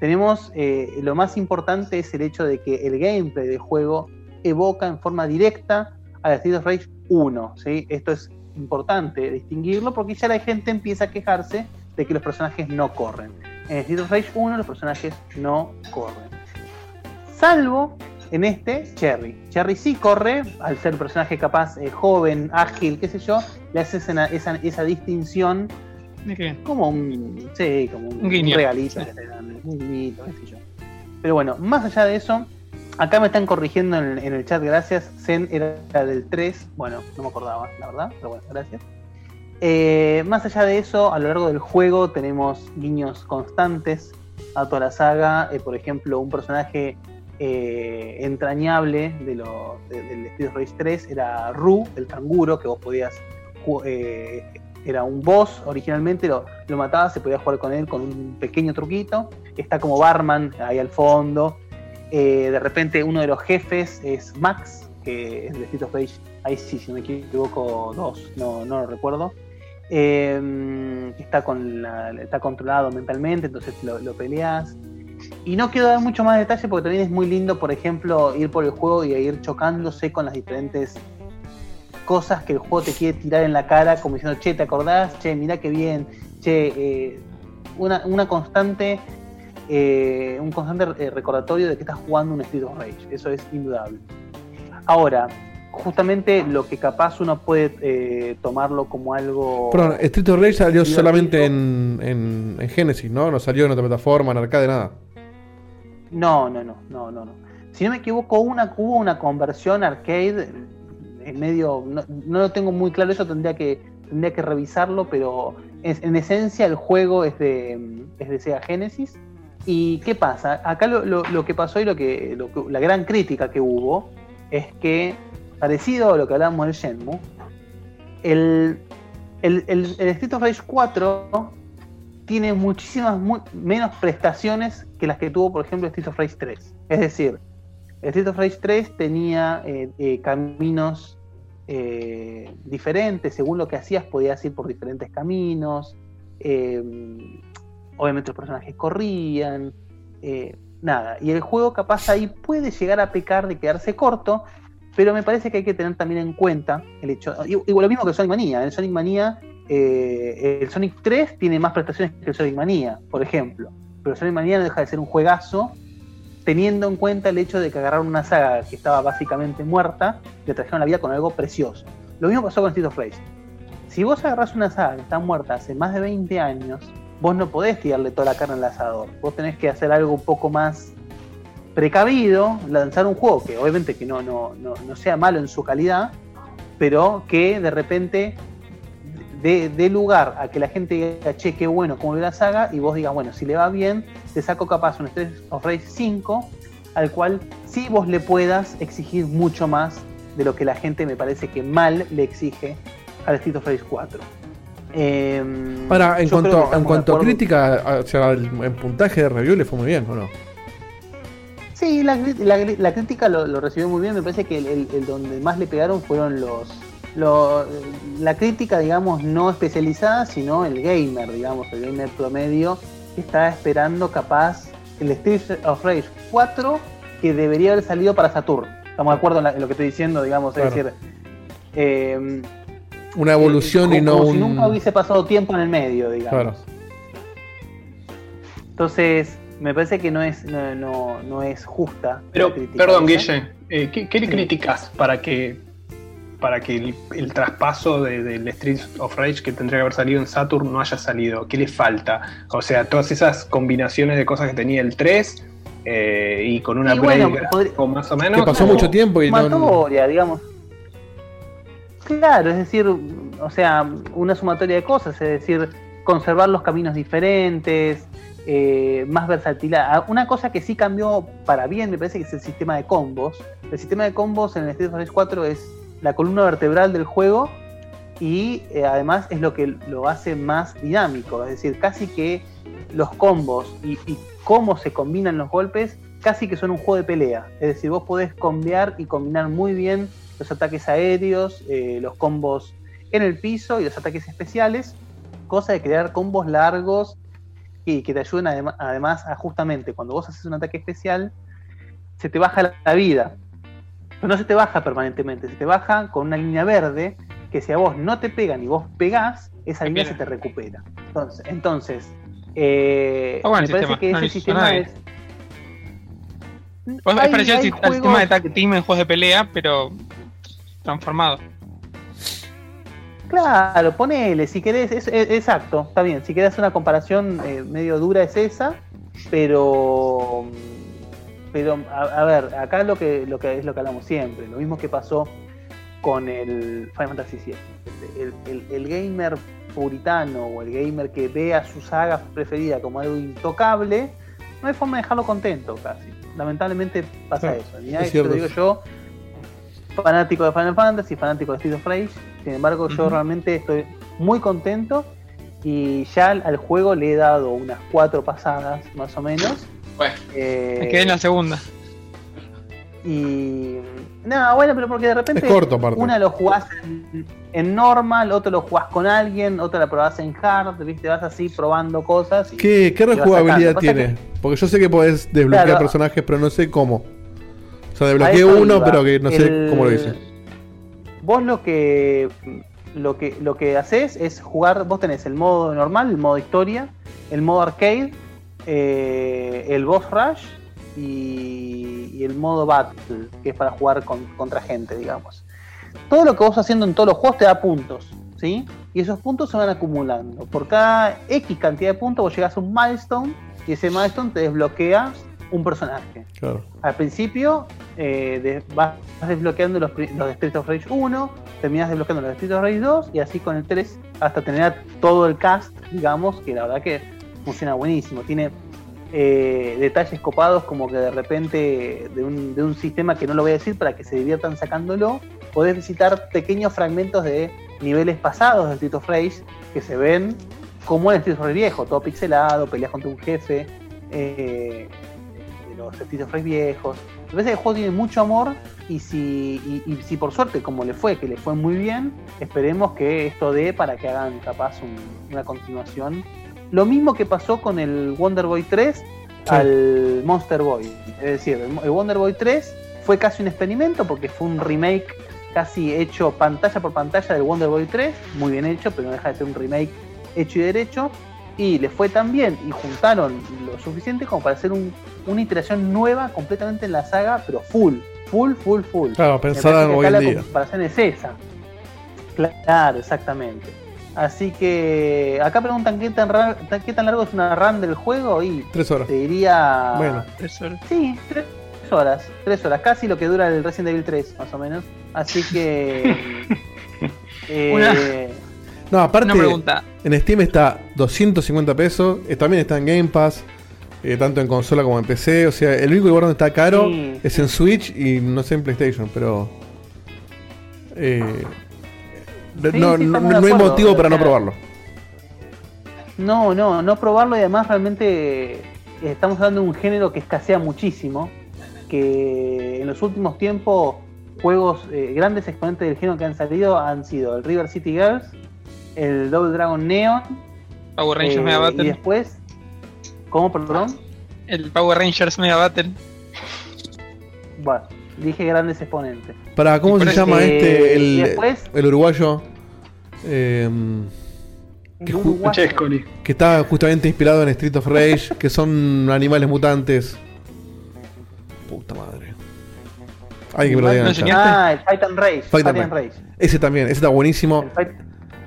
tenemos eh, lo más importante es el hecho de que el gameplay del juego evoca en forma directa a la Street of Rage 1. ¿sí? Esto es importante distinguirlo porque ya la gente empieza a quejarse de que los personajes no corren. En Street of Rage 1 los personajes no corren. Salvo en este Cherry. Cherry sí corre, al ser un personaje capaz, eh, joven, ágil, qué sé yo, le hace esa, esa, esa distinción como un, sí, como un, Un guiño. regalito, dan, un guiñito, qué sé yo. Pero bueno, más allá de eso, acá me están corrigiendo en, el chat, gracias. Zen era del 3, bueno, no me acordaba, la verdad, pero bueno, gracias. Eh, más allá de eso, a lo largo del juego tenemos guiños constantes a toda la saga. Eh, por ejemplo, un personaje eh, entrañable de lo, de- del Street of Rage 3 era Ru, el canguro, que vos podías era un boss originalmente, lo, lo matabas, se podía jugar con él con un pequeño truquito. Está como barman ahí al fondo. Eh, de repente uno de los jefes es Max, que es de Street of Rage, ahí sí, si no me equivoco, dos, no, no lo recuerdo. Eh, está, con está controlado mentalmente, entonces lo, lo peleas. Y no quiero dar mucho más detalle porque también es muy lindo, por ejemplo, ir por el juego y ir chocándose con las diferentes cosas que el juego te quiere tirar en la cara, como diciendo, che, ¿te acordás? Che, mirá qué bien. Che, eh, una, una constante, eh, un constante eh, recordatorio de que estás jugando un Street of Rage. Eso es indudable. Ahora, justamente lo que capaz uno puede eh, tomarlo como algo... Perdón, Street of Rage salió solamente en, en, en Genesis, ¿no? No salió en otra plataforma, en arcade, nada. No, no, no, no, no, no. Si no me equivoco, una, hubo una conversión arcade en medio, no, no lo tengo muy claro, eso tendría que, tendría que revisarlo, pero es- en esencia el juego es de, es de Sega Genesis. ¿Y qué pasa? Acá lo, lo- lo que pasó y lo que, lo que- la gran crítica que hubo es que, parecido a lo que hablábamos del Shenmue, el, el, el, el Street of Rage 4 tiene muchísimas mu- menos prestaciones que las que tuvo, por ejemplo, Street of Rage 3. Es decir, Street of Rage 3 tenía eh, eh, caminos eh, diferentes, según lo que hacías podías ir por diferentes caminos, obviamente los personajes corrían, eh, nada, y el juego capaz ahí puede llegar a pecar de quedarse corto, pero me parece que hay que tener también en cuenta el hecho, igual lo mismo que Sonic Mania, el Sonic Mania, eh, el Sonic 3 tiene más prestaciones que el Sonic Mania, por ejemplo, pero Sonic Mania no deja de ser un juegazo teniendo en cuenta el hecho de que agarraron una saga que estaba básicamente muerta, le trajeron la vida con algo precioso. Lo mismo pasó con Street of Rage. si vos agarrás una saga que está muerta hace más de 20 años, vos no podés tirarle toda la carne al asador. Vos tenés que hacer algo un poco más precavido, lanzar un juego que obviamente que no, no, no, no sea malo en su calidad, pero que de repente dé lugar a que la gente diga, che, qué bueno, como ve la saga, y vos digas, bueno, si le va bien, te saco capaz un Street of Rage 5, al cual sí vos le puedas exigir mucho más de lo que la gente me parece que mal le exige al Street of Rage 4. Ahora, en cuanto, en cuanto a crítica, o sea, el, en puntaje de review le fue muy bien, ¿o no? Sí, la, la crítica lo, lo recibió muy bien. Me parece que el, el- el donde más le pegaron fueron los. lo- la crítica, digamos, no especializada, sino el gamer, digamos, el gamer promedio, que está esperando capaz el Street of Rage 4 que debería haber salido para Saturn. Estamos de acuerdo en, la- en lo que estoy diciendo, digamos, Claro. es decir. eh, Una evolución como, y no como un. si nunca hubiese pasado tiempo en el medio, digamos. Claro. Entonces, me parece que no es, no, no- no es justa. Pero, perdón, esa. Guille, eh, ¿qué, qué le Sí. criticas para que para que el, el traspaso de- del Street of Rage que tendría que haber salido en Saturn no haya salido? ¿Qué le falta? O sea, todas esas combinaciones de cosas que tenía el 3 eh, y con una Y bueno, gráfico más o menos. Que pasó mucho tiempo y no. sumatoria, digamos. Claro, es decir, o sea, una sumatoria de cosas, es decir, conservar los caminos diferentes, eh, más versatilidad. Ah, Una cosa que sí cambió para bien, me parece que es el sistema de combos. El sistema de combos en el Street Fighter 4 es la columna vertebral del juego y eh, además es lo que lo hace más dinámico, es decir, casi que los combos y, y cómo se combinan los golpes casi que son un juego de pelea. Es decir, vos podés combiar y combinar muy bien los ataques aéreos, eh, los combos en el piso y los ataques especiales, cosa de crear combos largos y que te ayuden adem- además a justamente cuando vos haces un ataque especial, se te baja la- vida. Pero no se te baja permanentemente, se te baja con una línea verde que si a vos no te pegan y vos pegás, esa línea se te recupera. Entonces, entonces eh, Ah, bueno, me parece sistema, que no ese sistema es... Pues Hay- es parecido al, sistema de tag team en juegos de pelea, pero transformado. Claro, ponele, si querés, es, es- exacto, está bien, si querés una comparación eh, medio dura es esa, pero pero a, a ver, acá lo que, lo que es lo que hablamos siempre, lo mismo que pasó con el Final Fantasy VII. El, el- el gamer puritano o el gamer que ve a su saga preferida como algo intocable, no hay forma de dejarlo contento casi. Lamentablemente pasa Sí, eso. Mirá, es te lo digo yo, fanático de Final Fantasy, fanático de Street of Rage. Sin embargo, yo realmente estoy muy contento y ya al, al juego le he dado unas cuatro pasadas más o menos. Bueno, Eh, Me quedé en la segunda. Y. No, bueno, pero porque de repente. Es corto, aparte. Una lo jugás en, en normal, otro lo jugás con alguien, otra la probás en hard, ¿viste? Vas así probando cosas. y- ¿Qué, qué rejugabilidad tiene? Porque yo sé que podés desbloquear Claro. personajes, pero no sé cómo. O sea, desbloqueé uno, iba. pero que no sé cómo lo hice. Vos lo que lo que lo que haces es jugar, vos tenés el modo normal, el modo historia, el modo arcade, eh, el boss rush y, y el modo battle, que es para jugar con- contra gente, digamos. Todo lo que vos haciendo en todos los juegos te da puntos, ¿sí? Y esos puntos se van acumulando. Por cada X cantidad de puntos vos llegás a un milestone y ese milestone te desbloquea un personaje. Claro. Al principio eh, de- vas desbloqueando los, los de Street of Rage 1, terminas desbloqueando los Street of Rage 2 y así con el 3 hasta tener todo el cast, digamos, que la verdad que funciona buenísimo. Tiene eh, detalles copados como que de repente de un, de un sistema que no lo voy a decir para que se diviertan sacándolo, podés visitar pequeños fragmentos de niveles pasados de Street of Rage que se ven como en Street of Rage viejo, todo pixelado, peleas contra un jefe. eh, de los of Rage viejos. Me parece el juego tiene mucho amor y si, y si por suerte, como le fue, que le fue muy bien, esperemos que esto dé para que hagan capaz un- una continuación. Lo mismo que pasó con el Wonder Boy 3 al Monster Boy. Es decir, el, Wonder Boy 3 fue casi un experimento porque fue un remake casi hecho pantalla por pantalla del Wonder Boy 3, muy bien hecho, pero no deja de ser un remake hecho y derecho y le fue tan bien y juntaron lo suficiente como para hacer un- una iteración nueva completamente en la saga, pero full, full, full, full. Claro, pensada hoy en la día. comparación es esa. Claro, exactamente. Así que acá preguntan qué tan, ra- qué tan largo es una run del juego y Tres horas. te diría... Bueno. Sí, tres horas, tres horas, casi lo que dura el Resident Evil 3, más o menos. Así que... eh, Una- No, aparte, Una pregunta. en Steam está 250 pesos, eh, también está en Game Pass, eh, tanto en consola como en PC. O sea, el único lugar donde está caro Sí. es en Switch y no sé en PlayStation, pero. eh, Sí, no, sí, no- no hay motivo para no probarlo. No, no, no probarlo y además realmente eh, estamos hablando de un género que escasea muchísimo, que en los últimos tiempos juegos, eh, grandes exponentes del género que han salido han sido el River City Girls, el Double Dragon Neon, Power Rangers eh, Mega y Battle. después, ¿cómo, perdón? El Power Rangers Mega Battle. Bueno, dije grandes exponentes. Para, ¿cómo se llama este? Eh, El, después- el uruguayo. El Que uruguayo. Está justamente inspirado en Street of Rage, que son animales mutantes. Puta madre. Ay, que me lo digan. Ah, el Fight and Rage. Fight and Fight and Rage. Rage. Ese también, ese está buenísimo.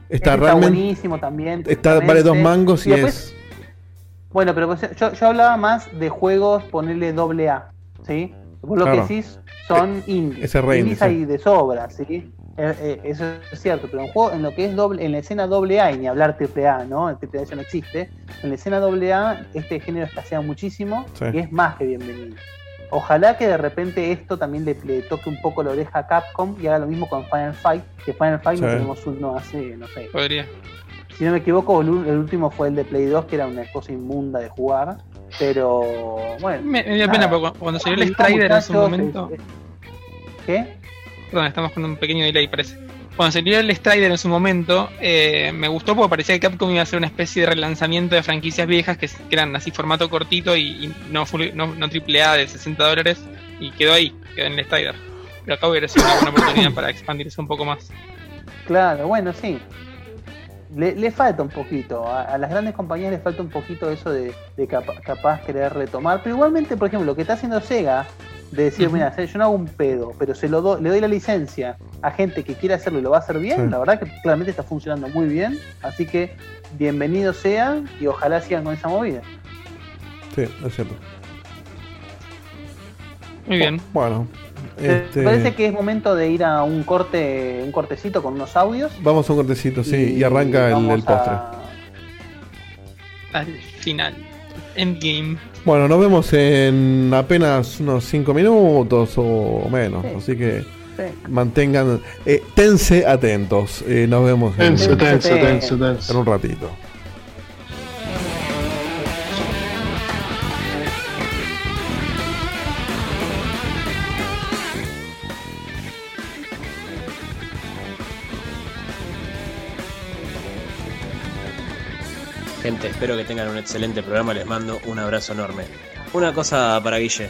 Está buenísimo también. Está, vale dos mangos y, después- es. Bueno, pero pues, yo, yo hablaba más de juegos, ponerle doble A, ¿sí? Vos lo Claro. que decís son indies. ese reino, indies sí. hay de sobra, ¿sí? Eh, eh, eso es cierto, pero en, juego, en lo que es doble, en la escena doble A, y ni hablar triple A, ¿no? El triple A ya no existe. En la escena doble A, este género escasea muchísimo Sí. y es más que bienvenido. Ojalá que de repente esto también le, le toque un poco la oreja a Capcom y haga lo mismo con Final Fight, que Final Fight no Sí. tenemos uno hace, no sé, Podría. si no me equivoco, el último fue el de Play 2, que era una cosa inmunda de jugar. Pero bueno. Me, me dio nada. pena porque cuando salió el Strider en su momento. ¿Qué? Perdón, estamos con un pequeño delay, parece. Cuando salió el Strider en su momento, eh, me gustó porque parecía que Capcom iba a hacer una especie de relanzamiento de franquicias viejas que, que eran así formato cortito y, y no, full- no, no triple A de 60 dólares y quedó ahí, quedó en el Strider. Pero acá hubiera sido una buena oportunidad para expandirse un poco más. Claro, bueno, sí. Le, le falta un poquito. A, a las grandes compañías les falta un poquito eso de, de capa- capaz querer retomar. Pero igualmente, por ejemplo, lo que está haciendo Sega, de decir, mira, yo no hago un pedo, pero se lo do- le doy la licencia a gente que quiere hacerlo y lo va a hacer bien, Sí. la verdad que claramente está funcionando muy bien. Así que bienvenido sea y ojalá sigan con esa movida. Sí, es cierto. Muy bien. Bueno, ¿Te este, parece que es momento de ir a un corte, un cortecito con unos audios? vamos a un cortecito, sí, y, arranca el, el postre. a- Al final. Endgame. Bueno, nos vemos en apenas unos 5 minutos o menos, Sí. así que sí. mantengan, eh, tense atentos. Eh, nos vemos en, Tenso, tenso, tenso, en un ratito. Espero que tengan un excelente programa, les mando un abrazo enorme. Una cosa para Guille,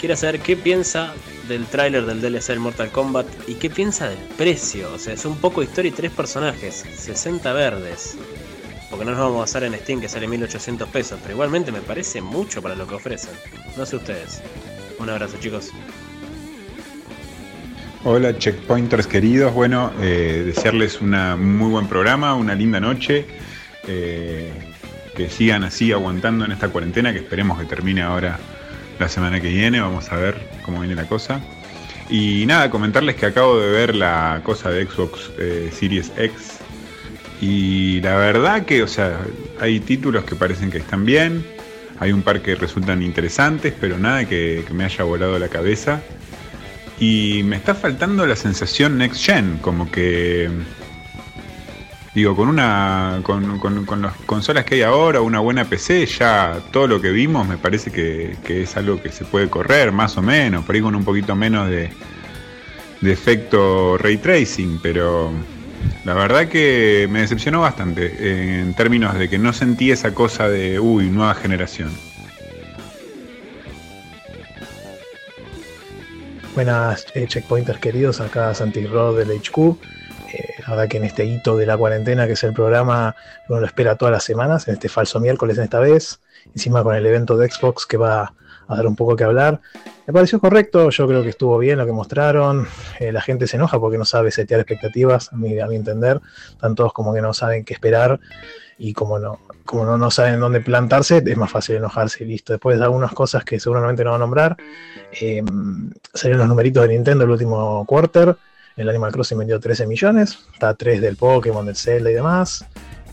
quiero saber qué piensa del tráiler del DLC del Mortal Kombat y qué piensa del precio. O sea, es un poco de historia y tres personajes, 60 verdes. Porque no nos vamos a basar en Steam que sale 1800 pesos, pero igualmente me parece mucho para lo que ofrecen. No sé ustedes. Un abrazo chicos. Hola checkpointers queridos, bueno, eh, desearles una muy buen programa, una linda noche, eh, que sigan así aguantando en esta cuarentena, que esperemos que termine ahora la semana que viene, vamos a ver cómo viene la cosa. Y nada, comentarles que acabo de ver la cosa de Xbox eh, Series X y la verdad que, o sea, hay títulos que parecen que están bien, hay un par que resultan interesantes, pero nada que, que me haya volado la cabeza. Y me está faltando la sensación next gen, como que. Digo, con una. con, con- con las consolas que hay ahora, una buena PC, ya todo lo que vimos me parece que, que es algo que se puede correr, más o menos, por ahí con un poquito menos de, de efecto ray tracing, pero la verdad que me decepcionó bastante en términos de que no sentí esa cosa de, uy, nueva generación. Buenas eh, checkpointers queridos, acá Santi Rod del HQ. Verdad que en este hito de la cuarentena, que es el programa uno lo espera todas las semanas, en este falso miércoles en esta vez, encima con el evento de Xbox que va a a dar un poco que hablar. Me pareció correcto, yo creo que estuvo bien lo que mostraron. Eh, la gente se enoja porque no sabe setear expectativas, a mi, a mi entender. Están todos como que no saben qué esperar y como no, como no, no saben dónde plantarse, es más fácil enojarse y listo. Después de algunas cosas que seguramente no van a nombrar, eh, salieron los numeritos de Nintendo el último quarter. El Animal Crossing vendió 13 millones, está a 3 del Pokémon, del Zelda y demás.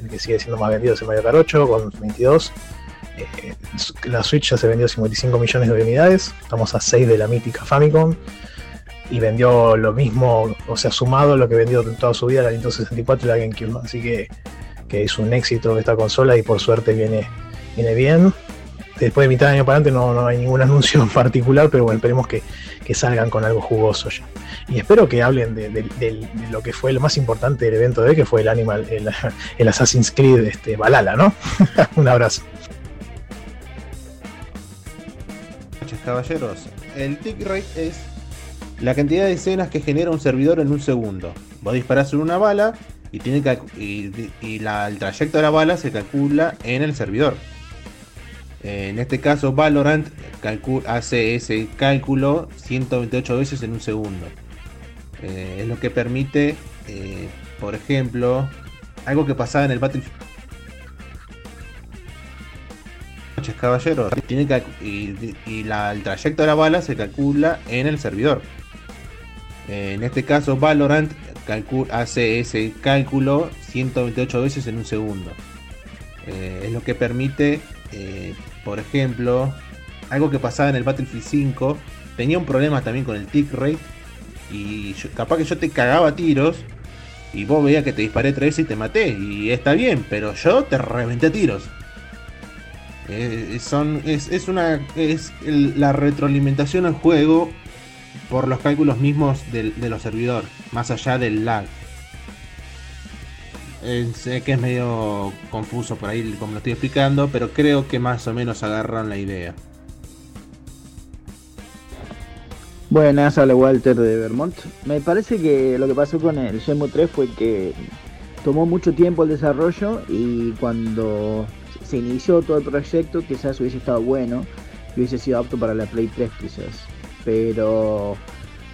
El que sigue siendo más vendido es el Mario Kart 8 con 22. Eh, la Switch ya se vendió 55 millones de unidades, estamos a 6 de la mítica Famicom. Y vendió lo mismo, o sea, sumado lo que vendió en toda su vida la Nintendo 64 y la GameCube. Así que, es un éxito esta consola y por suerte viene, viene bien. Después de mitad de año para adelante no, no hay ningún anuncio en particular, pero bueno, esperemos que, que salgan con algo jugoso ya. Y espero que hablen de, lo que fue lo más importante del evento de hoy, que fue el Animal, el, el Assassin's Creed este, Valhalla, ¿no? un abrazo. caballeros. El tick rate es la cantidad de escenas que genera un servidor en un segundo. Vos disparás una bala y, tiene que, y, y el trayecto de la bala se calcula en el servidor. Eh, En este caso, Valorant hace ese cálculo 128 veces en un segundo. Eh, es lo que permite, eh, por ejemplo, algo que pasaba en el Battlefield noches, caballeros. Tiene y, el trayecto de la bala se calcula en el servidor. En este caso, Valorant hace ese cálculo 128 veces en un segundo. Es lo que permite, por ejemplo, algo que pasaba en el Battlefield 5. Tenía un problema también con el tick rate. Y yo- capaz que yo te cagaba tiros. Y vos veías que te disparé tres veces y te maté. Y está bien, pero yo te reventé tiros. Eh, son, es, es una es la retroalimentación al juego por los cálculos mismos de los servidores, más allá del lag. Eh, sé que es medio confuso por ahí como lo estoy explicando, pero creo que más o menos agarran la idea. Buenas, habla Walter de Vermont. Me parece que lo que pasó con el Shenmue 3 fue que tomó mucho tiempo el desarrollo y cuando se inició todo el proyecto quizás hubiese estado bueno y hubiese sido apto para la Play 3 quizás. Pero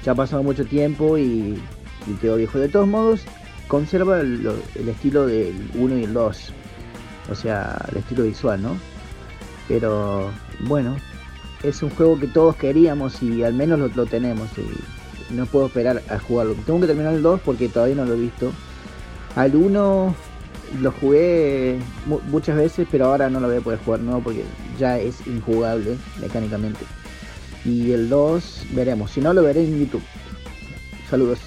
ya ha pasado mucho tiempo y, y quedó viejo. De todos modos, conserva el, estilo del 1 y el 2. O sea, el estilo visual, ¿no? Pero bueno, es un juego que todos queríamos y al menos lo, tenemos. Y no puedo esperar a jugarlo. Tengo que terminar el 2 porque todavía no lo he visto. Al 1 lo jugué mu- muchas veces, pero ahora no lo voy a poder jugar no porque ya es injugable mecánicamente. Y el 2 veremos. Si no, lo veré en YouTube. Saludos.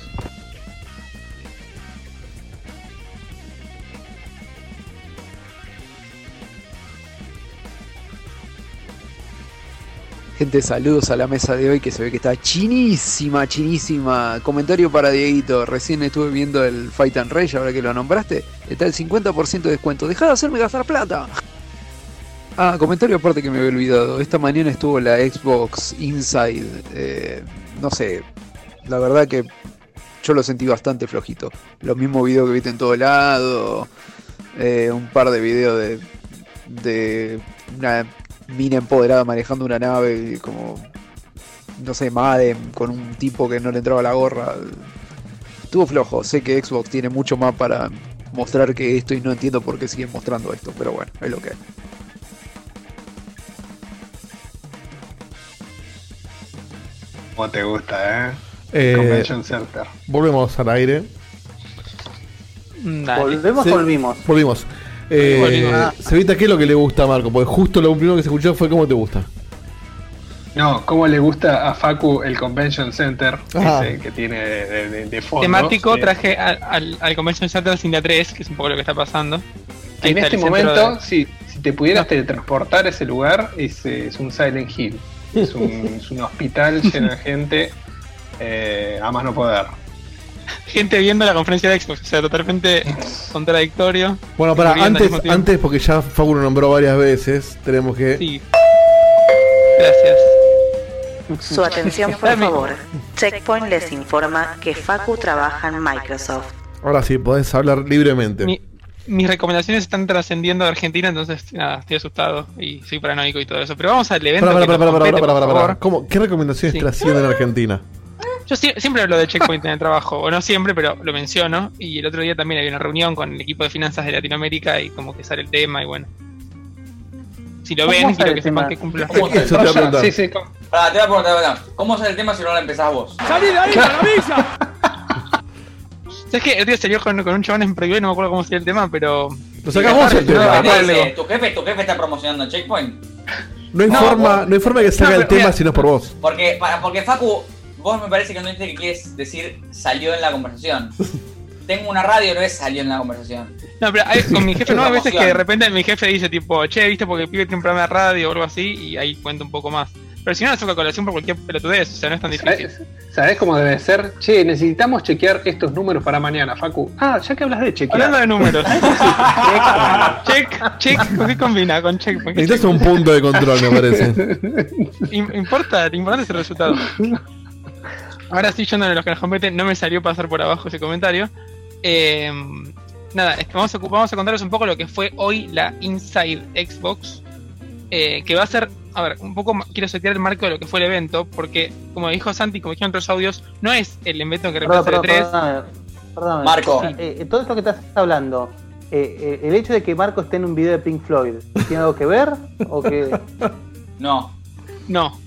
Gente, saludos a la mesa de hoy que se ve que está chinísima, chinísima. Comentario para Dieguito. Recién estuve viendo el Fight and Rage, ahora que lo nombraste. Está el 50% de descuento. Deja de hacerme gastar plata. Ah, comentario aparte que me había olvidado. Esta mañana estuvo la Xbox Inside. eh, no sé. La verdad que yo lo sentí bastante flojito. Los mismos videos que viste en todo lado. eh, un par de videos de, de una mina empoderada manejando una nave como no sé, Madden con un tipo que no le entraba la gorra. Estuvo flojo, sé que Xbox tiene mucho más para mostrar que esto y no entiendo por qué siguen mostrando esto, pero bueno, es lo que es. ¿Cómo te gusta, eh? Eh, Convention Center. Volvemos al aire. ¿Volvemos o volvimos? Volvimos. Eh. Ah. Cevita, ¿qué es lo que le gusta a Marco? Porque justo lo primero que se escuchó fue cómo te gusta. No, ¿cómo le gusta a Facu el Convention Center ese que tiene de, de- de fondo? Temático, traje al, al, al Convention Center Cinta 3, que es un poco lo que está pasando. Ahí En está este momento, de- si, si te pudieras teletransportar a ese lugar, es, es un Silent Hill. Es un, es un hospital lleno de gente. eh, a más no poder. gente viendo la conferencia de Xbox, o sea, totalmente contradictorio. Bueno, para antes, antes, porque ya Facu lo nombró varias veces, tenemos que. Sí. Gracias. Su atención, por favor. Checkpoint les informa que Facu trabaja en Microsoft. Ahora sí, podés hablar libremente. Mi, mis recomendaciones están trascendiendo de Argentina, entonces nada, estoy asustado y soy paranoico y todo eso. Pero vamos al evento. Para. ¿Qué recomendaciones Sí. trascienden en Argentina? Yo sie- siempre hablo de Checkpoint en el trabajo, o no siempre, pero lo menciono. Y el otro día también había una reunión con el equipo de finanzas de Latinoamérica y como que sale el tema y bueno. Si lo ¿Cómo ven, quiero que sepan que cumple ¿Cómo? Eso te iba a preguntar. Sí, sí, ¿cómo? Te voy a preguntar, te voy a preguntar. ¿Cómo sale el tema si no lo empezás vos? ¡Salí de ahí, maravilla! ¿Sabes qué? El día salió con, con un chabón en privado y no me acuerdo cómo sería el tema, pero. Lo sacamos el tema. ¿Tu jefe, tu jefe está promocionando Checkpoint? No hay, No, forma, vos- no hay forma que salga No, el tema mira. si no es por vos. Porque, para- porque Facu, vos me parece que no viste que quieres decir salió en la conversación. Tengo una radio, no es salió en la conversación. No, pero hay- con mi jefe no, hay veces que de repente mi jefe dice tipo, che, viste porque el pibe tiene un programa de radio o algo así, y ahí cuento un poco más. Pero si no, lo saco a colación por cualquier pelotudez, o sea, no es tan difícil. ¿Sabés cómo debe ser? Che, necesitamos chequear estos números para mañana, Facu. Ah, ya que hablas de chequear. Hablando de números. check, check, ¿con qué combina? Con check. ¿con qué Necesitas check? un punto de control, me parece. Im- Importa, lo importante es el resultado. Ahora sí, yendo a los que nos competen, no me salió pasar por abajo ese comentario. Eh, nada, es que vamos a, vamos a contarles un poco lo que fue hoy la Inside Xbox. eh, que va a ser, a ver, un poco quiero setear el marco de lo que fue el evento, porque como dijo Santi, como dijeron otros audios, no es el evento que Perdón, reemplaza el perdón, 3 perdóname, perdóname. Marco. Eh, eh, todo esto que estás hablando, eh, eh, el hecho de que Marco esté en un video de Pink Floyd, ¿tiene algo que ver? ¿O que No. No.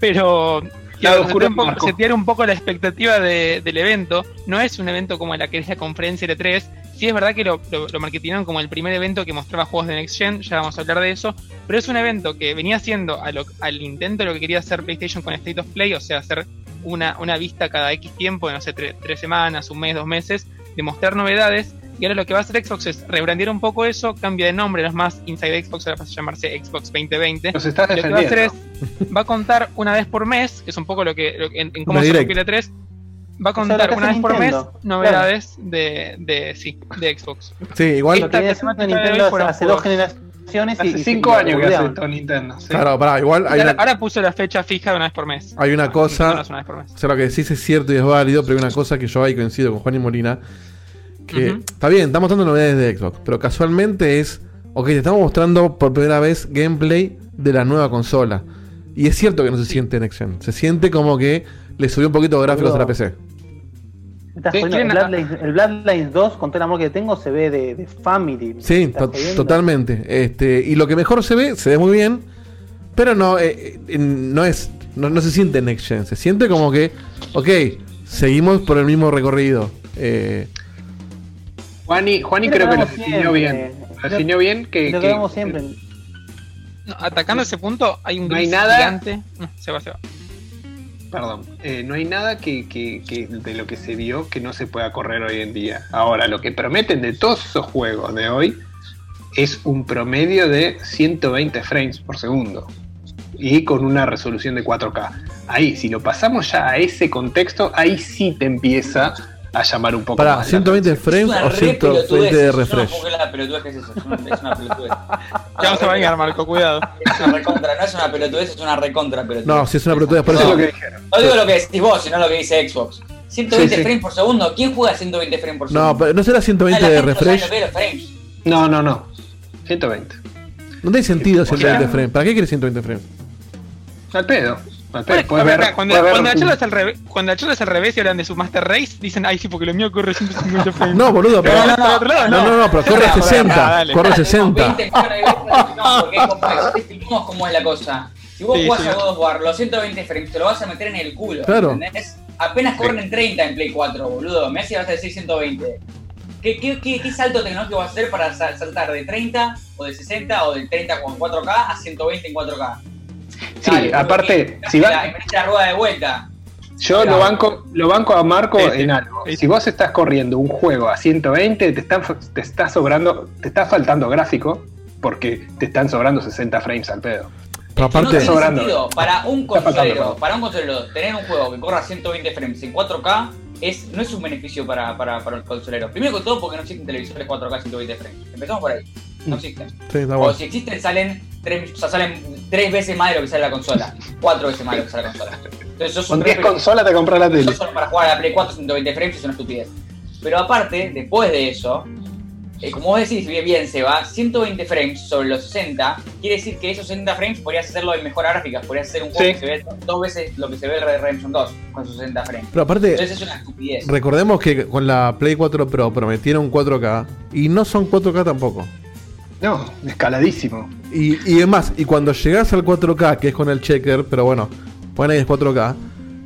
Pero Oscuro setear un, poco, Marco. setear un poco la expectativa de- del evento. No es un evento como la que es la conferencia L3. Sí es verdad que lo, lo, lo marketinearon como el primer evento que mostraba juegos de Next Gen, ya vamos a hablar de eso. Pero es un evento que venía haciendo a lo- al intento de lo que quería hacer PlayStation con State of Play, o sea, hacer una, una vista cada X tiempo, no sé, tre- tres semanas, un mes, dos meses, de mostrar novedades. Y ahora lo que va a hacer Xbox es rebrandear un poco eso, cambia de nombre, no es más Inside Xbox, ahora pasa a llamarse Xbox 2020. Nos estás Lo que va a hacer defendiendo. es, va a contar una vez por mes, que es un poco lo que, lo que- en, en cómo se direct. rompió la 3, va a O sea, contar lo que una vez por mes novedades de, de, sí, de Xbox. Sí, igual. lo que Nintendo hace, hace dos generaciones y, Hace y cinco se años que hace esto Nintendo. sí. Claro, pará, igual hay ahora, una, ahora puso la fecha fija de una vez por mes. hay una cosa. Una vez por mes. O sea, lo que decís es cierto y es válido, pero hay una cosa que yo ahí coincido con Juan y Molina. Que está bien, estamos mostrando novedades de Xbox, pero casualmente es. Ok, te estamos mostrando por primera vez gameplay de la nueva consola. Y es cierto que no se siente en Action. Se siente como que le subió un poquito de gráficos a la PC. Sí, el, Bloodlines, el Bloodlines 2, con todo el amor que tengo, se ve de, de Family. Sí, totalmente. Este, y lo que mejor se ve, se ve muy bien, pero no, eh, eh, no es. No, no se siente Next Gen. Se siente como que, ok, seguimos por el mismo recorrido. Eh, Juani, Juani creo que lo definió bien. Lo definió bien que, Lo que- hagamos siempre. No, atacando ese punto, hay un No hay nada. gigante. No, se va, se va. Perdón, eh, no hay nada que, que- que de lo que se vio que no se pueda correr hoy en día. Ahora, lo que prometen de todos esos juegos de hoy es un promedio de 120 frames por segundo y con una resolución de 4K. Ahí, si lo pasamos ya a ese contexto, ahí sí te empieza a llamar un poco para, más. la 120 Es frames o re 120 pelotudez, de yo no refresh. juzgué la pelotudez que es eso, es una, es una pelotudez. Ya vamos a bañar, Marco, cuidado. Es una recontra, no es una pelotudez, es una recontra pelotudez. No, si es una pelotudez, por Eso es lo que dijeron. No digo lo que decís vos, sino lo que dice Xbox. 120 Sí, sí. frames por segundo. ¿Quién juega 120 frames por segundo? No, pero no será 120 Ah, la de no refresh. frames. No, no, no. 120. No tiene sentido O sea- 120 frames. ¿Para qué quieres 120 frames? Al pedo. Puedes ver, ver- cuando, puedes ver la es al revés, cuando la charla es al revés y hablan de su Master Race, dicen, ay sí, porque lo mío corre 150 frames. No, boludo, pero. No, no, no, otro lado, No, no, no, pero corre Ah, 60. dale. Corre Tenemos 60. 20 millones de veces, no, porque como ya te explicamos cómo es la cosa. Si vos jugás a God of War, los 120 frames te lo vas a meter en el culo. Claro. ¿Entendés? Apenas corren en 30 en Play 4, boludo. Me hace vas a decir 120. ¿Qué, qué, qué, qué salto tecnológico vas a hacer para sa- saltar de 30 o de 60 o de 30 con 4K a 120 en 4K? Sí, Dale, aparte, que- si va- la, rueda de vuelta. Yo lo banco, lo banco a Marco sí. en algo. Sí. Si vos estás corriendo un juego a 120, te, están, te está sobrando, te está faltando gráfico porque te están sobrando 60 frames al pedo. Pero no aparte. tiene sobrando. sentido. Para un Está consolero, para un consolero, tener un juego que corra 120 frames en 4K es, no es un beneficio para, para, para el consolero. Primero que todo porque no existen televisores 4K 120 frames. Empezamos por ahí. No existen. Sí, está O bueno. si existen, salen tres, o sea, salen tres veces más de lo que sale la consola. Cuatro veces más de lo que sale la consola. Entonces, sos Con un 10 re- consolas te compras la tele. Eso solo para jugar a la Play 4 120 frames es una estupidez. Pero aparte, después de eso, eh, como vos decís bien, bien, Seba, 120 frames sobre los 60, quiere decir que esos 60 frames podrías hacerlo en mejor gráfica, podrías hacer un juego Sí. que se ve dos veces lo que se ve el Red Dead Redemption 2 con sus 60 frames. Pero aparte- Entonces es una estupidez. Recordemos que con la Play 4 Pro prometieron 4K y no son 4K tampoco. No, escaladísimo. Y, y además, y cuando llegas al 4K, que es con el checker, pero bueno, ponen ahí es 4K,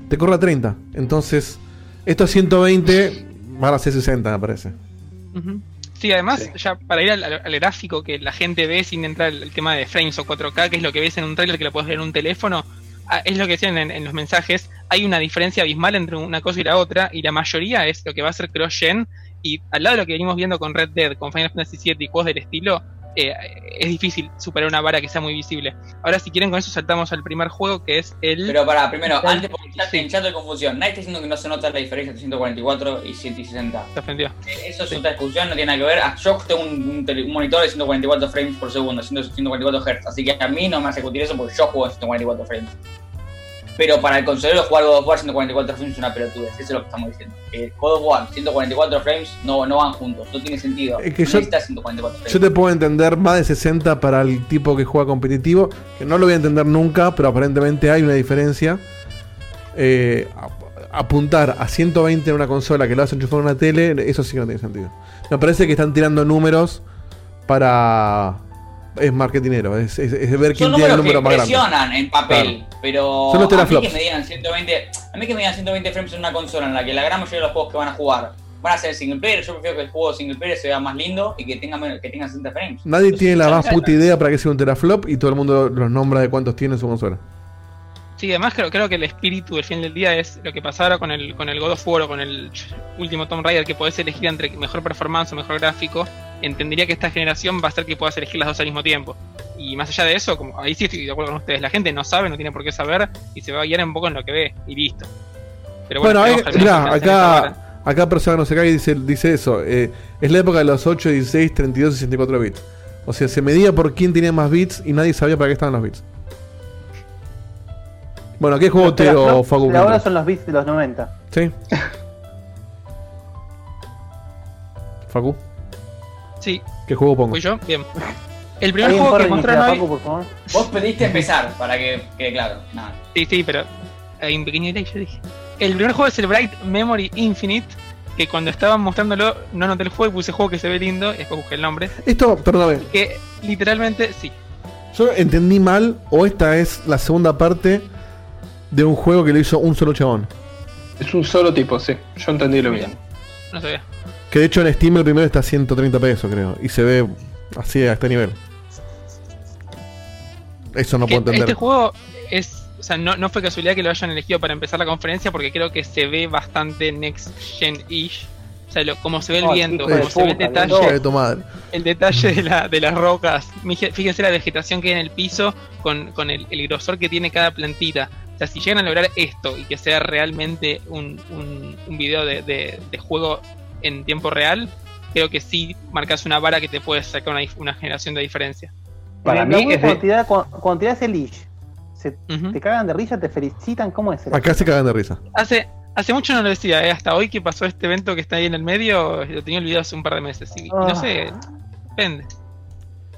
te corre a 30. Entonces, estos 120 van a ser 60, me parece. Sí, además, ya para ir al, gráfico que la gente ve sin entrar el, el tema de frames o 4K, que es lo que ves en un trailer que lo puedes ver en un teléfono, ah, es lo que decían en, en los mensajes, hay una diferencia abismal entre una cosa y la otra, y la mayoría es lo que va a ser cross-gen, y al lado de lo que venimos viendo con Red Dead, con Final Fantasy VII y juegos del estilo, eh, es difícil superar una vara que sea muy visible. Ahora, si quieren, con eso saltamos al primer juego, que es el... Pero para, primero, antes porque en chat de confusión, nadie está diciendo que no se nota la diferencia entre 144 y 160. Se ofendió. Eh, Eso es otra discusión, no tiene nada que ver. Ah, Yo tengo un, un un monitor de 144 frames por segundo, 100 144 Hz, así que a mí no me hace discutir eso porque yo juego en 144 frames. Pero para el consolero jugar God of War 144 frames es una pelotudez, eso es lo que estamos diciendo. Eh, God of War 144 frames no, no van juntos, no tiene sentido. Es que no yo- necesitas 144 frames. Yo te puedo entender más de 60 para el tipo que juega competitivo, que no lo voy a entender nunca, pero aparentemente hay una diferencia. Eh, apuntar a 120 en una consola que lo a enchufar en una tele, eso sí que no tiene sentido. Me parece que están tirando números para... Es marketinero, es, es- es ver quién tiene el número que más grande. impresionan en papel, Claro. pero Son los a mí que me digan 120, a mí que me digan 120 frames en una consola en la que la gran mayoría de los juegos que van a jugar van a ser single player, yo prefiero que el juego single player se vea más lindo y que tenga que tenga 60 frames. Nadie tiene la más puta idea para que sea un teraflop y todo el mundo los nombra de cuántos tiene en su consola. Sí, además creo, creo que el espíritu del fin del día es lo que pasaba con el, con el God of War o con el último Tomb Raider, que podés elegir entre mejor performance o mejor gráfico. Entendería que esta generación va a ser que puedas elegir las dos al mismo tiempo. Y más allá de eso, como ahí sí estoy de acuerdo con ustedes, la gente no sabe, no tiene por qué saber y se va a guiar un poco en lo que ve y listo. Pero Bueno, bueno, mirá, acá, acá persona no se cae y dice, dice eso. eh, es la época de los 8, 16, 32 y 64 bits. O sea, se medía por quién tenía más bits y nadie sabía para qué estaban los bits. Bueno, ¿qué juego te Pero, o no, Facu? ahora son los bits de los 90. ¿Sí? Facu, Sí, ¿qué juego pongo? fui yo, bien. El primer ¿Alguien juego que mostraron a hoy. Por favor? Vos pediste empezar para que quede claro. Nada. Sí, sí, pero hay un pequeño delay, yo dije. El primer juego es el Bright Memory Infinite, que cuando estaban mostrándolo no noté el juego y puse juego que se ve lindo y después busqué el nombre. Esto, perdóname, Que literalmente, sí. yo entendí mal o esta es la segunda parte de un juego que lo hizo un solo chabón. Es un solo tipo, sí. Yo entendí lo mismo. No sabía. Que de hecho en Steam el primero está a 130 pesos, creo. Y se ve así a este nivel. Eso no Que puedo entender. Este juego es. O sea, no, no fue casualidad que lo hayan elegido para empezar la conferencia porque creo que se ve bastante next gen-ish. O sea, lo, como se ve el Ay, viento, como se ve el detalle. concha de tu madre. El detalle de, la, de las rocas. Fíjense la vegetación que hay en el piso con, con el, el grosor que tiene cada plantita. O sea, si llegan a lograr esto y que sea realmente un, un, un video de, de- de juego en tiempo real, creo que sí marcas una vara que te puede sacar una, una generación de diferencia. Para mí es de- cuando, cuando tirás el leash, se, te cagan de risa, te felicitan, ¿cómo es? el- Acá se cagan de risa. Hace, hace mucho no lo decía, ¿eh? hasta hoy que pasó este evento que está ahí en el medio, lo tenía olvidado hace un par de meses. Y, y Ah. no sé, depende.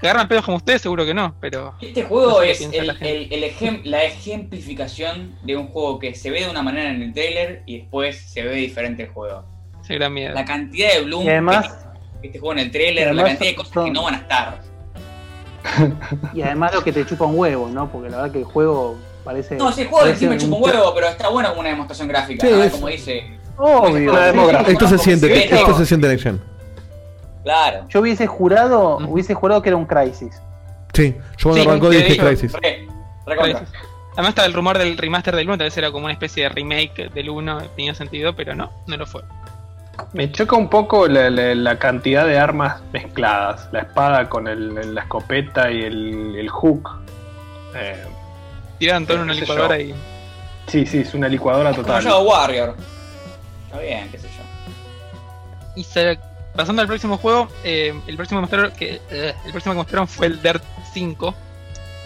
¿Que agarran pedos como ustedes? Seguro que no, pero. Este juego no sé es el, la gente. el- el ejem- la ejemplificación de un juego que se ve de una manera en el trailer y después se ve diferente el juego. Se gran miedo. La cantidad de bloom Y además- que este juego en el trailer, la cantidad de cosas que no van a estar. Y además lo que te chupa un huevo, ¿no? Porque la verdad que el juego parece. No, sí, el juego en sí me chupa un huevo, pero está bueno como una demostración gráfica. Sí, ¿no? es- Como dice. Obvio. Una. Esto se siente, esto se siente Next Gen. Claro. Yo hubiese jurado, hubiese jurado que era un Crisis. Sí, yo cuando Sí, arrancó dije de hecho- Crisis. Re. Además estaba el rumor del remaster del 1, tal vez era como una especie de remake del 1, tenía sentido, pero no, no lo fue. Me choca un poco la, la- la cantidad de armas mezcladas. La espada con el- la escopeta y el, el hook. Eh, Tiraron todo en una licuadora y. Sí, sí, es una licuadora Como total. Shadow Warrior. Está bien, qué sé yo. Y se- pasando al próximo juego, eh, el próximo que mostraron, que, eh, el próximo que mostraron fue el Dirt 5,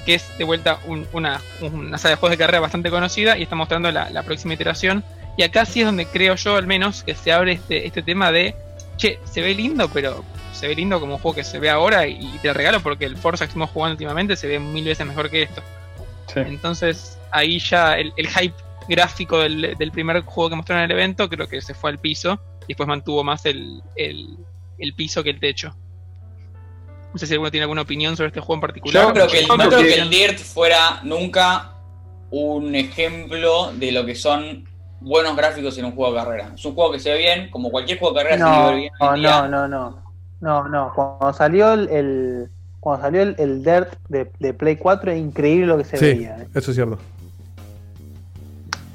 que es de vuelta un- una, una saga de juegos de carrera bastante conocida y está mostrando la, la próxima iteración, Y acá sí es donde creo yo, al menos, que se abre este, este tema de, che, se ve lindo, pero se ve lindo como un juego que se ve ahora y te lo regalo porque el Forza que estamos jugando últimamente se ve mil veces mejor que esto. Entonces ahí ya el, el hype gráfico del, del primer juego que mostraron en el evento creo que se fue al piso y después mantuvo más el, el, el piso que el techo. No sé si alguno tiene alguna opinión sobre este juego en particular. Yo creo que, el, Yo no creo que el que- Dirt fuera nunca un ejemplo de lo que son buenos gráficos en un juego de carrera. Es un juego que se ve bien, como cualquier juego de carrera se No, ve bien. día. no, no, no. No, no. Cuando salió el, el- cuando salió el, el Dirt de, de Play 4 es increíble lo que se Sí, veía. ¿eh? eso es cierto.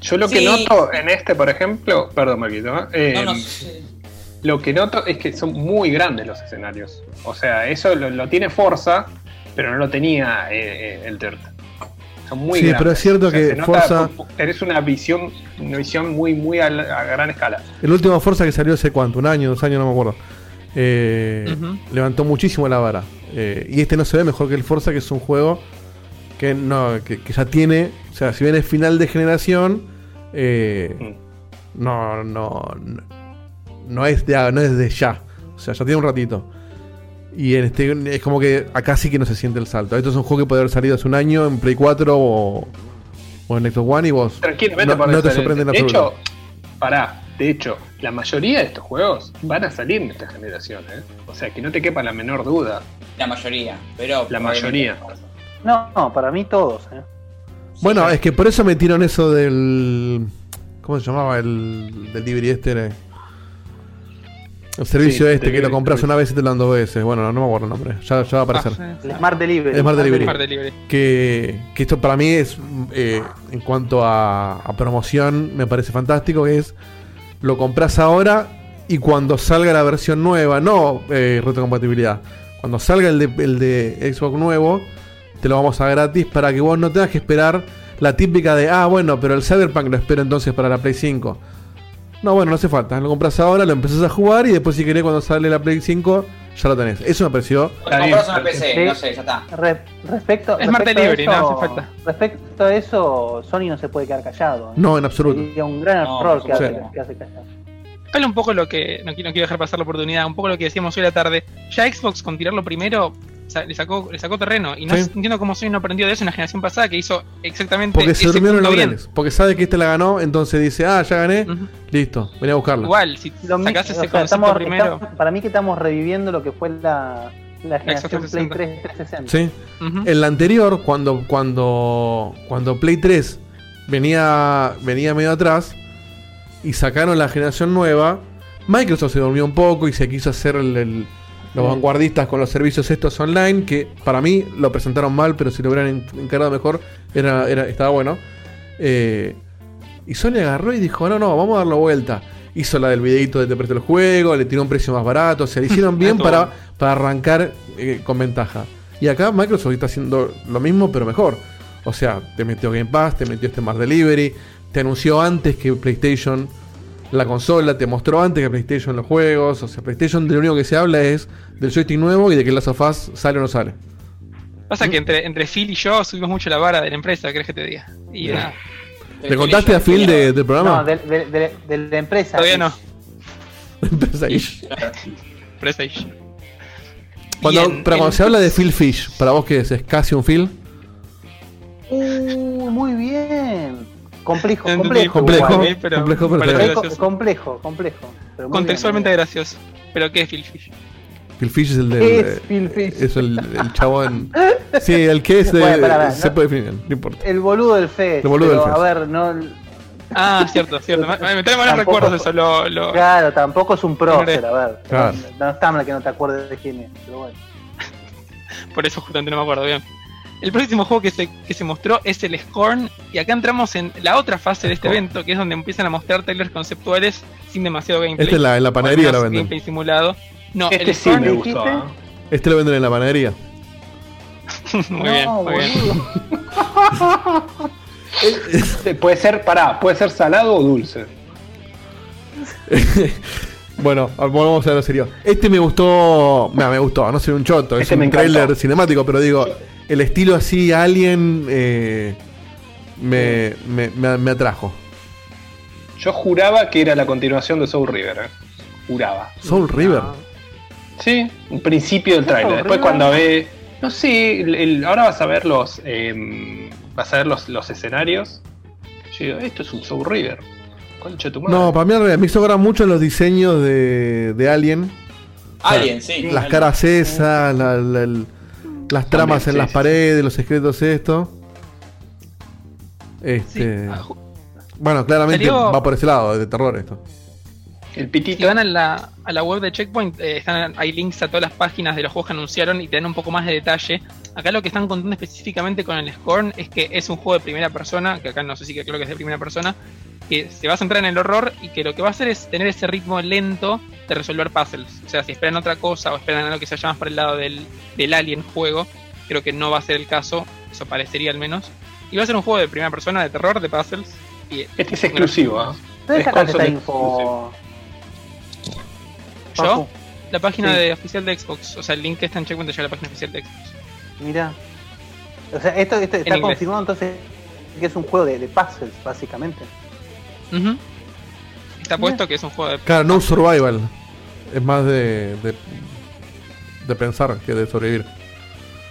Yo lo que noto en este, por ejemplo, perdón, Marquito, ¿eh? No, no, Eh, sí. lo que noto es que son muy grandes los escenarios. O sea, eso lo, lo tiene Forza, pero no lo tenía eh, eh, el Dirt. Son muy Sí, grandes. pero es cierto O sea, que Forza- tenés una visión, una visión muy, muy a, gran escala. El último Forza que salió hace cuánto, un año, dos años, no me acuerdo. Eh. Levantó muchísimo la vara. Eh, y este no se ve mejor que el Forza, que es un juego que no que, que ya tiene. O sea, si bien es final de generación, eh, no, no, no, no es de, no es de ya. O sea, ya tiene un ratito. Y en este es como que acá sí que no se siente el salto. Esto es un juego que puede haber salido hace un año en Play 4 o, o en Xbox One y vos no, no te sorprende en De absoluto. hecho, pará, de hecho, la mayoría de estos juegos van a salir en esta generación, ¿eh? O sea, que no te quepa la menor duda. La mayoría, pero. La mayoría. No, no, para mí todos. ¿eh? Bueno, es que por eso metieron eso del. ¿Cómo se llamaba? El del DVD este. El servicio Sí, este que delivery lo compras una vez y te lo dan dos veces. Bueno, no me acuerdo el nombre. Ya, ya va a aparecer. Ah, El Smart Delivery. Smart Delivery. Smart Delivery. Que, que esto para mí es, eh, en cuanto a, a promoción, me parece fantástico. Que es, lo compras ahora y cuando salga la versión nueva, no eh, retrocompatibilidad, cuando salga el de, el de Xbox nuevo, te lo vamos a gratis para que vos no tengas que esperar la típica de, ah, bueno, pero el Cyberpunk lo espero entonces para la Play 5. No, bueno, no hace falta. Lo compras ahora, lo empezás a jugar y después si querés cuando sale la Play 5, ya lo tenés. Eso me pareció... Compras una PC, Sí. no sé, ya está. Re- respecto, respecto Delivery, a eso, no hace falta. Respecto a eso, Sony no se puede quedar callado. ¿eh? No, en absoluto. Sería un gran No, error por que hace, que hace callado. Habla un poco lo que. No quiero, no quiero dejar pasar la oportunidad. Un poco lo que decíamos hoy a la tarde. Ya Xbox, con tirarlo primero, sa- le sacó, le sacó terreno. Y no Sí. entiendo cómo Sony no aprendió de eso en la generación pasada, que hizo exactamente. Porque se durmieron bien. laureles. Porque sabe que este la ganó, entonces dice, ah, ya gané, listo, vení a buscarla. Igual, si Lo o ese sea, concepto estamos- primero. estamos- para mí que estamos reviviendo lo que fue la, la generación Play 360. 3 360. Sí. En la anterior, cuando, cuando, cuando Play 3 venía, venía medio atrás y sacaron la generación nueva, Microsoft se durmió un poco y se quiso hacer el- el- los Mm. vanguardistas con los servicios estos online, que para mí lo presentaron mal, pero si lo hubieran en- encarado mejor, era, era, estaba bueno. Eh, y Sony agarró y dijo, no, no, vamos a darlo vuelta. Hizo la del videito de te presto el juego, le tiró un precio más barato, se le hicieron bien para, para arrancar eh, con ventaja. Y acá Microsoft está haciendo lo mismo, pero mejor. O sea, te metió Game Pass, te metió este Smart Delivery, te anunció antes que PlayStation la consola, te mostró antes que PlayStation los juegos. O sea, PlayStation de lo único que se habla es del joystick nuevo y de que Last of Us sale o no sale. Pasa que entre, entre Phil y yo subimos mucho la vara de la empresa, ¿qué crees que te diga? Y Bien. nada. ¿Le contaste a Phil de- del programa? No, de, de- de- de la empresa. Todavía no. Empresa ahí. Empresa Ish. Cuando, Bien, pero cuando el- se habla de Phil Fish, ¿para vos qué es? ¿Es casi un Phil? Uh, muy bien. Complejo, complejo. Complejo, igual. Pero complejo, pero complejo, complejo. pero muy Contextualmente gracioso. ¿Pero qué es Phil Fish? Phil Fish es el. ¿Qué es eh, Phil Fish? Es el, el chabón. Sí, el que es de. Bueno, se no. puede definir, no importa. El boludo del Fest. El boludo pero, del Fest. A ver, no. Ah, cierto, cierto. Me, trae malos recuerdos eso. Lo, lo- Claro, tampoco es un prócer, a ver. Claro. No, no está mal que no te acuerdes de quién es, pero bueno. Por eso justamente no me acuerdo bien. El próximo juego que se, que se mostró es el Scorn. Y acá entramos en la otra fase de este Scorn. evento, que es donde empiezan a mostrar trailers conceptuales sin demasiado gameplay. Este en la- en la panadería lo venden. Gameplay simulado. No, Este el sí Scorn me gustó. ¿eh? Este lo venden en la panadería. muy bien, muy bien. Eh, Puede ser, pará, puede ser salado o dulce. Bueno, volvamos a lo serio. Este me gustó. Mira, me gustó, no sé un choto, es Este me un trailer cinemático, pero digo, el estilo así, Alien, eh, me, me, me, me atrajo. Yo juraba que era la continuación de Soul River. eh. Juraba. Soul River. Sí, un principio del ¿Qué trailer. Después cuando ve. No sé, el- el- ahora vas a ver los. em, vas a ver los, los escenarios. Yo digo, esto es un Soul River. Concha de tu madre. No, para mí al revés, me hizo mucho en los diseños de, de Alien. Alien, sí. Las Alien. caras esas, la- la- el- las tramas en las sí, paredes, los secretos esto. Este. Bueno, claramente Salió- va por ese lado, de terror esto. El Si pitito. van a la, a la web de Checkpoint, eh, están, hay links a todas las páginas de los juegos que anunciaron y te dan un poco más de detalle. Acá lo que están contando específicamente con el Scorn es que es un juego de primera persona, que acá no sé si que creo que es de primera persona, que se va a centrar en el horror y que lo que va a hacer es tener ese ritmo lento de resolver puzzles. O sea, si esperan otra cosa o esperan algo que se vaya más para el lado del, del Alien juego, creo que no va a ser el caso, eso parecería al menos. Y va a ser un juego de primera persona de terror, de puzzles. Y Este es exclusivo. ¿Dónde Es sacaste esta info? Yo, la página Sí. de oficial de Xbox, o sea, el link que está en Checkpoint te lleva a la página oficial de Xbox. Mira. O sea, esto, esto está inglés. confirmado entonces que es un juego de, de puzzles, básicamente. Está puesto que es un juego de. Claro, no survival. Es más de, de, de pensar que de sobrevivir.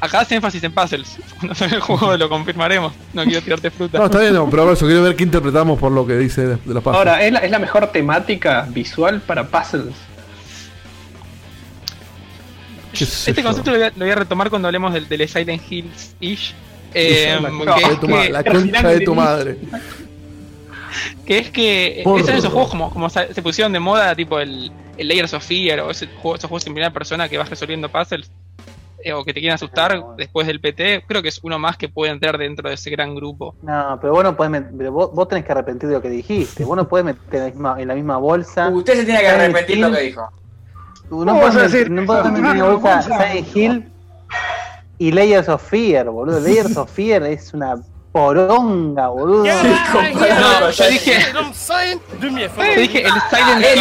Acá hace énfasis en puzzles. Cuando salga el juego lo confirmaremos. No quiero tirarte fruta. No, está bien, no, pero por eso quiero ver qué interpretamos por lo que dice de, de los. Ahora, ¿es la, es la mejor temática visual para puzzles. ¿Qué sé Este concepto lo voy, a, lo voy a retomar cuando hablemos del, del Silent Hills ish. Eh, la que, concha de es tu ma- que, la concha de tu madre. Que es que Porro. esos esos juegos como, se pusieron de moda, tipo el, el Layers of Fear o ese juego, esos juegos en primera persona que vas resolviendo puzzles eh, o que te quieren asustar después del PT, creo que es uno más que puede entrar dentro de ese gran grupo. No, pero vos no podés met- pero vos, vos tenés que arrepentir de lo que dijiste. Vos no podés meter en la misma, en la misma bolsa. Usted se tiene que arrepentir de lo que dijo. Tú no ¿Cómo podés, meter- decir? no podés meter en la bolsa Silent Hill y Layers of Fear, boludo. Layers of Fear es una poronga, boludo. No, yo dije, yo dije el Silent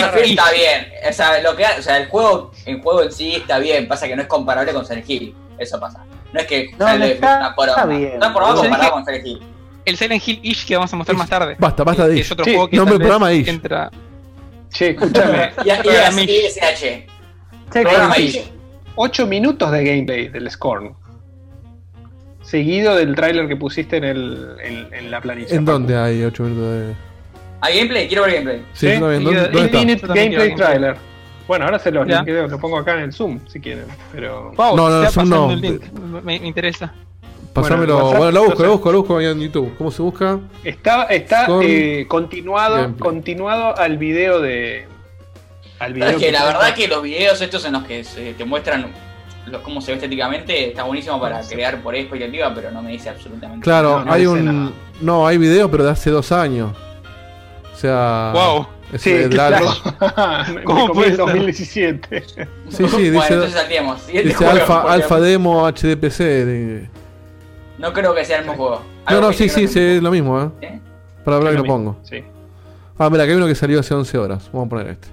Ah, Hill está bien. O sea, lo que, o sea, el juego, el juego en sí está bien. Pasa que no es comparable con Silent Hill. Eso pasa. No es que No, Silent no está- es una poronga. está bien. No es poronga comparado con Silent Hill. El Silent Hill ish que vamos a mostrar más tarde. Basta, basta de Ish. es otro Sí, juego que nombre del programa Ish. entra. Che, escúchame. Y, y, Programa y Ish. SH. Che, Programa Ish. 8 minutos de gameplay del Scorn. Seguido del tráiler que pusiste en, el, en, en la planilla. ¿En dónde hay 8 minutos de.? ¿Hay gameplay? Quiero ver gameplay. Sí, también. ¿Dónde, dónde está? gameplay trailer. Bueno, ahora se los Ya. linkeo, lo pongo acá en el Zoom si quieren. Pero. Wow, No, no, Zoom no. el link. Me, me interesa. Pasámelo. Bueno, lo busco, lo busco, lo busco ahí en YouTube. ¿Cómo se busca? Está, está eh, continuado, gameplay. continuado al video de. Al video Es que la verdad que los videos estos en los que se te muestran los, cómo se ve estéticamente está buenísimo para crear por expectativa, pero no me dice absolutamente Claro, nada. hay un. nada. No, hay video, pero de hace dos años. O sea. Wow. Es Sí, el claro. ¿Cómo ser? 2017. Sí, sí, bueno, dice. entonces salteemos. Siguiente Dice alfa, porque alfa demo HDPC. de- No creo que sea el mismo juego. No, no, sí, sí, sí, es lo mismo, ¿eh? ¿Sí? Para hablar que lo lo pongo. Sí. Ah, mira, que hay uno que salió hace 11 horas. Vamos a poner este.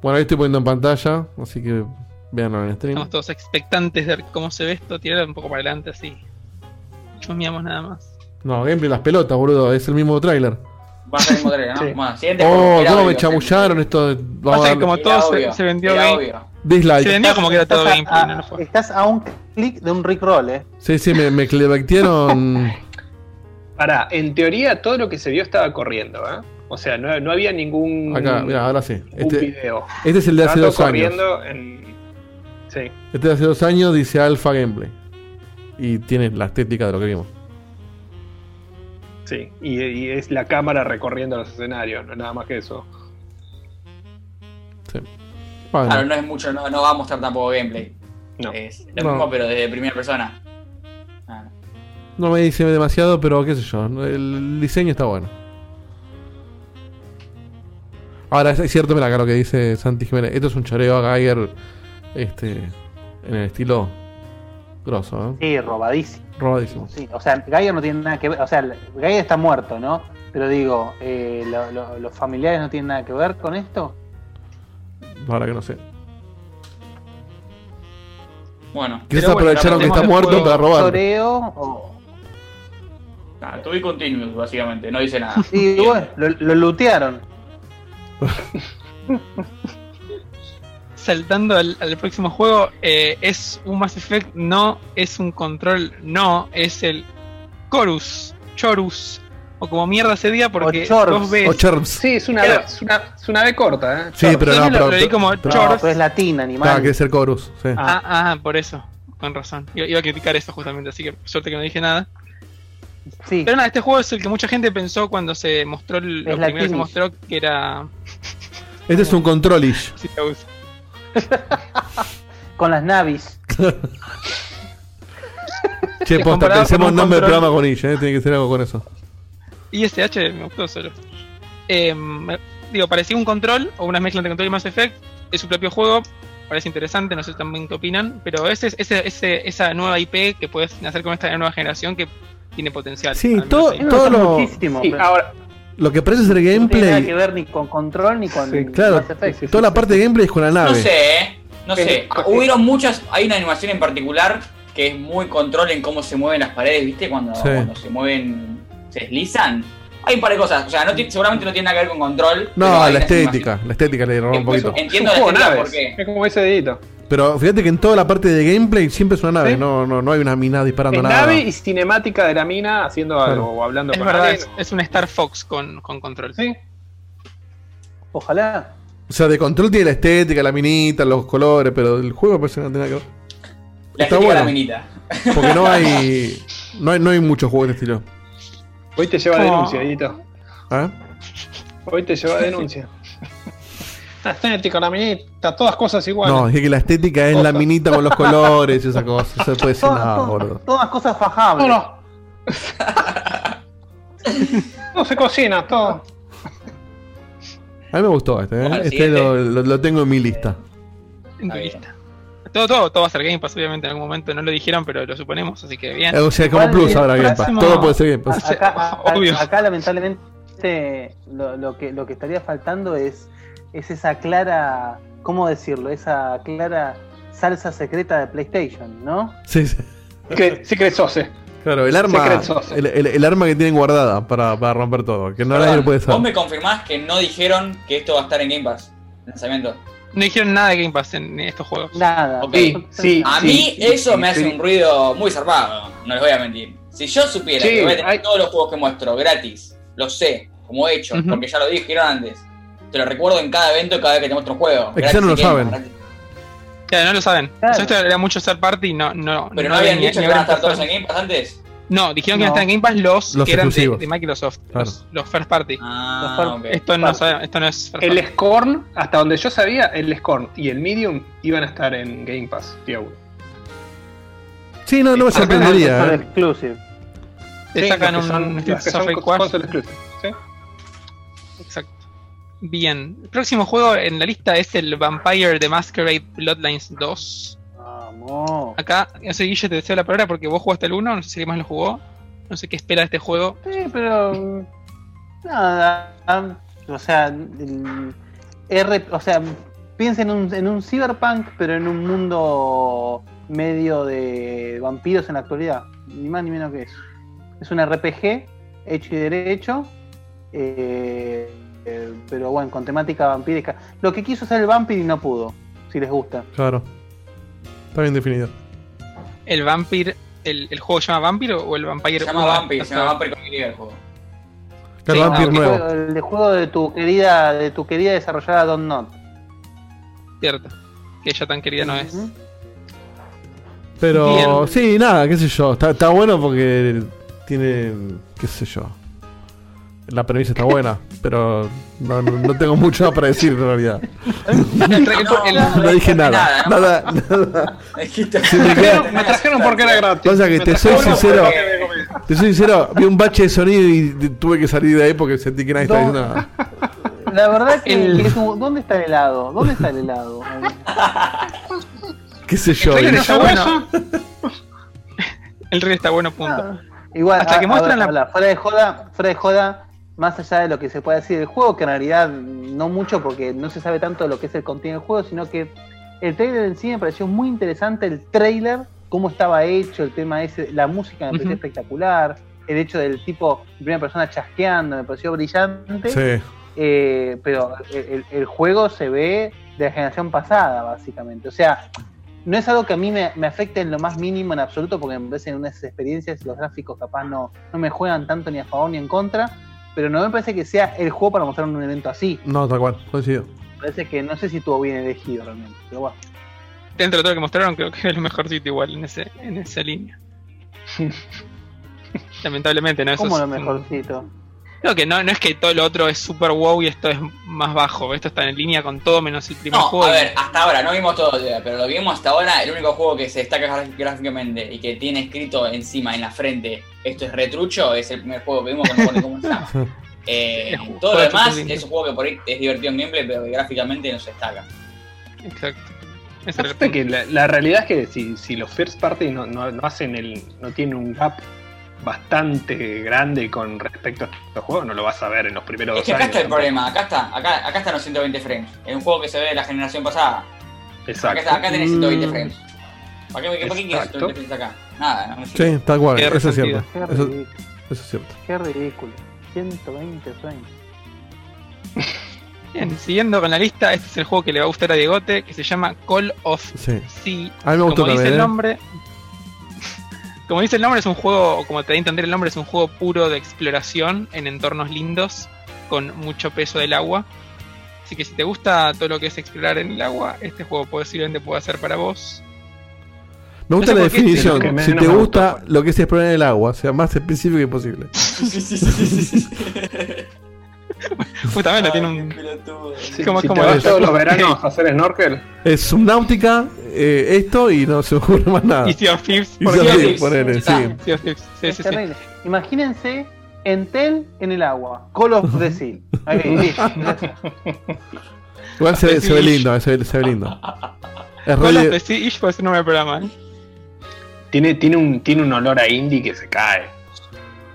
Bueno, ahí estoy poniendo en pantalla, así que veanlo en stream. Estamos todos expectantes de ver cómo se ve esto. Tirarlo un poco para adelante así. Chusmeamos nada más. No, gameplay las pelotas, boludo. Es el mismo tráiler. Va a ser el mismo trailer, ¿no? Sí. Siguiente juego. Oh, cómo me chamullaron esto. de- Vamos a Pasa que como todo se, se vendió game- obvio. Se dislike. vendió como que era todo Estás gameplay, a, no lo fue. estás a un clic de un Rickroll, eh. Sí, sí, me, me clivactearon. Pará, en teoría todo lo que se vio estaba corriendo, ¿eh? O sea, no, no había ningún, Acá, mira, ahora sí. ningún Este, video. este es el de hace Estaba dos años. corriendo en. Sí. Este de hace dos años dice Alpha Gameplay. Y tiene la estética de lo que vimos. Sí, y, y es la cámara recorriendo los escenarios, no nada más que eso. Sí. Bueno, Claro, no es mucho, no, no va a mostrar tampoco gameplay. No. Es lo No. mismo, pero desde primera persona. Ah, no me dice demasiado, pero qué sé yo. El diseño está bueno. Ahora, es es cierto, mira acá lo que dice Santi Jiménez. Esto es un choreo a Geiger. Este. En el estilo. Grosso, ¿eh? Sí, robadísimo. Robadísimo. Sí, o sea, Gaia no tiene nada que ver. O sea, Gaia está muerto, ¿no? Pero digo, eh, lo- lo- ¿los familiares no tienen nada que ver con esto? Ahora que no sé. Bueno. Quizás Pero bueno, aprovecharon que hablemos está muerto juego para robar. ¿Choreo o.? Ah, to be continuous, básicamente, no dice nada. Y bueno, lo, lo lootearon. Saltando al, al próximo juego, eh, es un Mass Effect, no, es un control, no, es el Chorus, Chorus, o como mierda se diga porque. O Chorus. Sí, es una, Claro. es una, es una B corta, ¿eh? Sí, pero no, lo- pero, lo leí como pero- Chorus. No, pero es latina, animal. Que es el chorus. Sí. Ah, ah, por eso, con razón. Iba, iba a criticar esto justamente, así que suerte que no dije nada. Sí. Pero nada, este juego es el que mucha gente pensó cuando se mostró el, lo primero que se mostró que era. Este es un controlish. Sí. Con las navis. Che, posta, pensemos nombre del programa con Ish, ¿eh? Tiene que ser algo con eso. ISH me gustó solo. Eh, me- digo, parecía un control o una mezcla entre control y Mass Effect. Es su propio juego. Parece interesante, no sé también qué opinan. Pero ese, es- ese, ese, esa nueva IP que puedes hacer con esta nueva generación que tiene potencial. Sí, todo, lo, Muchísimo. Sí, pero ahora, lo que parece ser no tiene nada que gameplay. ver ni con control ni con Claro, Mass Effect. toda la parte de gameplay es con la No nave. sé, ¿eh? No sé. Hubieron muchas. Hay una animación en particular que es muy control en cómo se mueven las paredes, ¿viste? Cuando, Sí. cuando se mueven. se deslizan. Hay un par de cosas. O sea, no seguramente no tiene nada que ver con control. No, la estética. La estética le robó un poquito. Entiendo es la un estética naves. porque. Es como ese dedito. Pero fíjate que en toda la parte de gameplay siempre es una nave. Sí. No, no, no hay una mina disparando Es nada. nave y cinemática de la mina haciendo Claro. algo o hablando Es con verdad, alguien. es, es un Star Fox con, con control. Sí. Ojalá. O sea, de control tiene la estética, la minita, los colores, pero el juego parece que no tiene nada que ver. La Está estética de la bueno. minita. Porque no hay, no hay. No hay muchos juegos de este estilo. Hoy te lleva Oh. denuncia, Edito. ¿Ah? Hoy te lleva denuncia. La estética, la minita, todas cosas iguales. No, es que la estética es la minita con los colores y esa cosa. Eso puede ser Todas, nada, todas- boludo. todas cosas fajables. No, no. no se cocina, todo. A mí me gustó este, ¿eh? Este lo, lo- lo tengo en mi lista. En tu lista. Todo, todo, todo va a ser Game Pass, obviamente en algún momento no lo dijeron, pero lo suponemos, así que bien. Eh, O sea, como plus ahora Game Pass. Todo puede ser Game Pass. Acá, acá- Obvio. acá, lamentablemente lo, lo que, lo que estaría faltando es, es esa clara, ¿cómo decirlo? Esa clara salsa secreta de PlayStation, ¿no? Sí, sí. Secret, Sauce. Claro, el arma, Secret Sauce. el, el- el arma que tienen guardada para, para romper todo. Que no Perdón, nadie lo puede ¿Vos saber. me confirmás que no dijeron que esto va a estar en Game Pass? Lanzamiento. No dijeron nada de Game Pass en estos juegos. Nada. Ok. Sí, sí. A mí sí, eso sí, me hace un ruido muy zarpado, no les voy a mentir. Si yo supiera Sí, que voy a tener hay- todos los juegos que muestro gratis, lo sé, como he hecho, porque ya lo dijeron antes. Te lo recuerdo en cada evento, cada vez que te muestro un juego. Es que ya no lo Game saben. Pass, gratis. Claro, no lo saben. Claro. O sea, esto era mucho third party y no, no, Pero no, había habían ni- dicho ni que van a estar todos en. Game Pass antes. No, dijeron que iban a estar en Game Pass los, Los que eran de, exclusivos. de Microsoft, Claro. los, los first party. Ah, ok. Esto, no, sabe- esto no es first El party. Scorn, hasta donde yo sabía, el Scorn y el Medium iban a estar en Game Pass. Tío. Sí, no, no me sorprendería. ¿eh? exclusive. Te Sí, sacan los que son- un los Streets Bien. El próximo juego en la lista es el Vampire the Masquerade Bloodlines 2. Vamos. Acá, no sé, Guille, te deseo la palabra porque vos jugaste el 1, no sé si más lo jugó. No sé qué espera de este juego. Sí, pero. Nada. O sea, el R, o sea, piensa en un, en un cyberpunk, pero en un mundo medio de vampiros en la actualidad. Ni más ni menos que eso. Es un RPG hecho y derecho. eh, eh, pero bueno, con temática vampírica. Lo que quiso hacer el Vampire y no pudo, si les gusta. Claro. Está bien definido. ¿El Vampire, el, el juego se llama Vampire o el Vampire Se llama uno? Vampire, se llama Vampire con el juego. Sí, el, nuevo. juego, el de juego de tu querida, de tu querida desarrollada Don't Not. Cierto. Que ella tan querida no es. Pero Bien. sí, nada, qué sé yo. Está, está bueno porque tiene. qué sé yo. La premisa está buena, pero no, no- no tengo mucho más para decir en realidad. El- el- No dije nada. ¿no? Nada, nada. Me trajeron porque era gratis. Pasa que te soy sincero. Te soy sincero, vi un bache de sonido y tuve que salir de ahí porque sentí que nadie estaba No. diciendo nada. La verdad que, El- que es un- ¿dónde está el helado? ¿Dónde está el helado? Qué sé yo. trailer y- está bueno. El rey está bueno, punto. Ah, Igual, Hasta a- que a muestran ver, la- habla, fuera de joda, fuera de joda, más allá de lo que se puede decir del juego, que en realidad no mucho porque no se sabe tanto de lo que es el contenido del juego, sino que el trailer en sí me pareció muy interesante, el trailer, cómo estaba hecho, el tema ese, la música me pareció espectacular. el hecho del tipo en primera persona chasqueando me pareció brillante. Sí. Eh, pero el, el- el juego se ve de la generación pasada, básicamente. O sea, no es algo que a mí me, me afecte en lo más mínimo en absoluto, porque me parece en unas experiencias los gráficos capaz no, no me juegan tanto ni a favor ni en contra, pero no me parece que sea el juego para mostrar un evento así. No, tal cual, coincido. Me parece que no sé si estuvo bien elegido realmente, pero bueno. Dentro de todo lo que mostraron, creo que es el mejor sitio igual en, ese, en esa línea. Lamentablemente, ¿no? Eso ¿Cómo es lo un- mejorcito? Creo que no, no es que todo lo otro es super wow y esto es más bajo. Esto está en línea con todo menos el primer No, juego. a ver, hasta ahora, no vimos todo pero lo vimos hasta ahora, el único juego que se destaca gráficamente y que tiene escrito encima, en la frente, esto es retrucho, es el primer juego que vimos, pone cómo se llama. Eh, todo lo demás es un juego que por ahí es divertido en gameplay, pero que gráficamente no se destaca. Exacto. Pasa que la, la realidad es que si, si los first party no, no, no hacen el. no tienen un gap bastante grande con respecto a estos juegos, no lo vas a ver en los primeros Es dos que acá años. está el problema, acá está, acá, acá están los 120 frames. Es un juego que se ve de la generación pasada. Exacto. Acá, está, acá tenés 120 Mm. frames. ¿Para qué, para qué quieres Exacto. 120 frames acá? Nada, no me. Sí, tal cual, eso es cierto. Qué Eso, es cierto. Qué ridículo. 120 frames. Bien, siguiendo con la lista, este es el juego que le va a gustar a Diegote, que se llama Call of Sí. Sea. A mí me gustó como dice el ¿eh? nombre. Como dice el nombre, es un juego, como te da a entender el nombre, es un juego puro de exploración en entornos lindos, con mucho peso del agua. Así que si te gusta todo lo que es explorar en el agua, este juego posiblemente pueda ser para vos. Me gusta No sé la qué, definición. que Si te gusta lo que es explorar en el agua, sea más específico posible. Justamente tiene un. Si, como- si como te vas todos los veranos a hacer snorkel, Es subnáutica, eh, esto y no se ocurre más nada. Y Sea of Thieves, sí. Sí, sí, sí. Imagínense Entel en el agua. Call of the Sea. Ahí, listo. Igual se, ve- se ve lindo, se ve, se ve lindo. Es Call of the Sea Ish puede ser nombre del programa. ¿eh? tiene, tiene, un, tiene un olor a indie que se cae.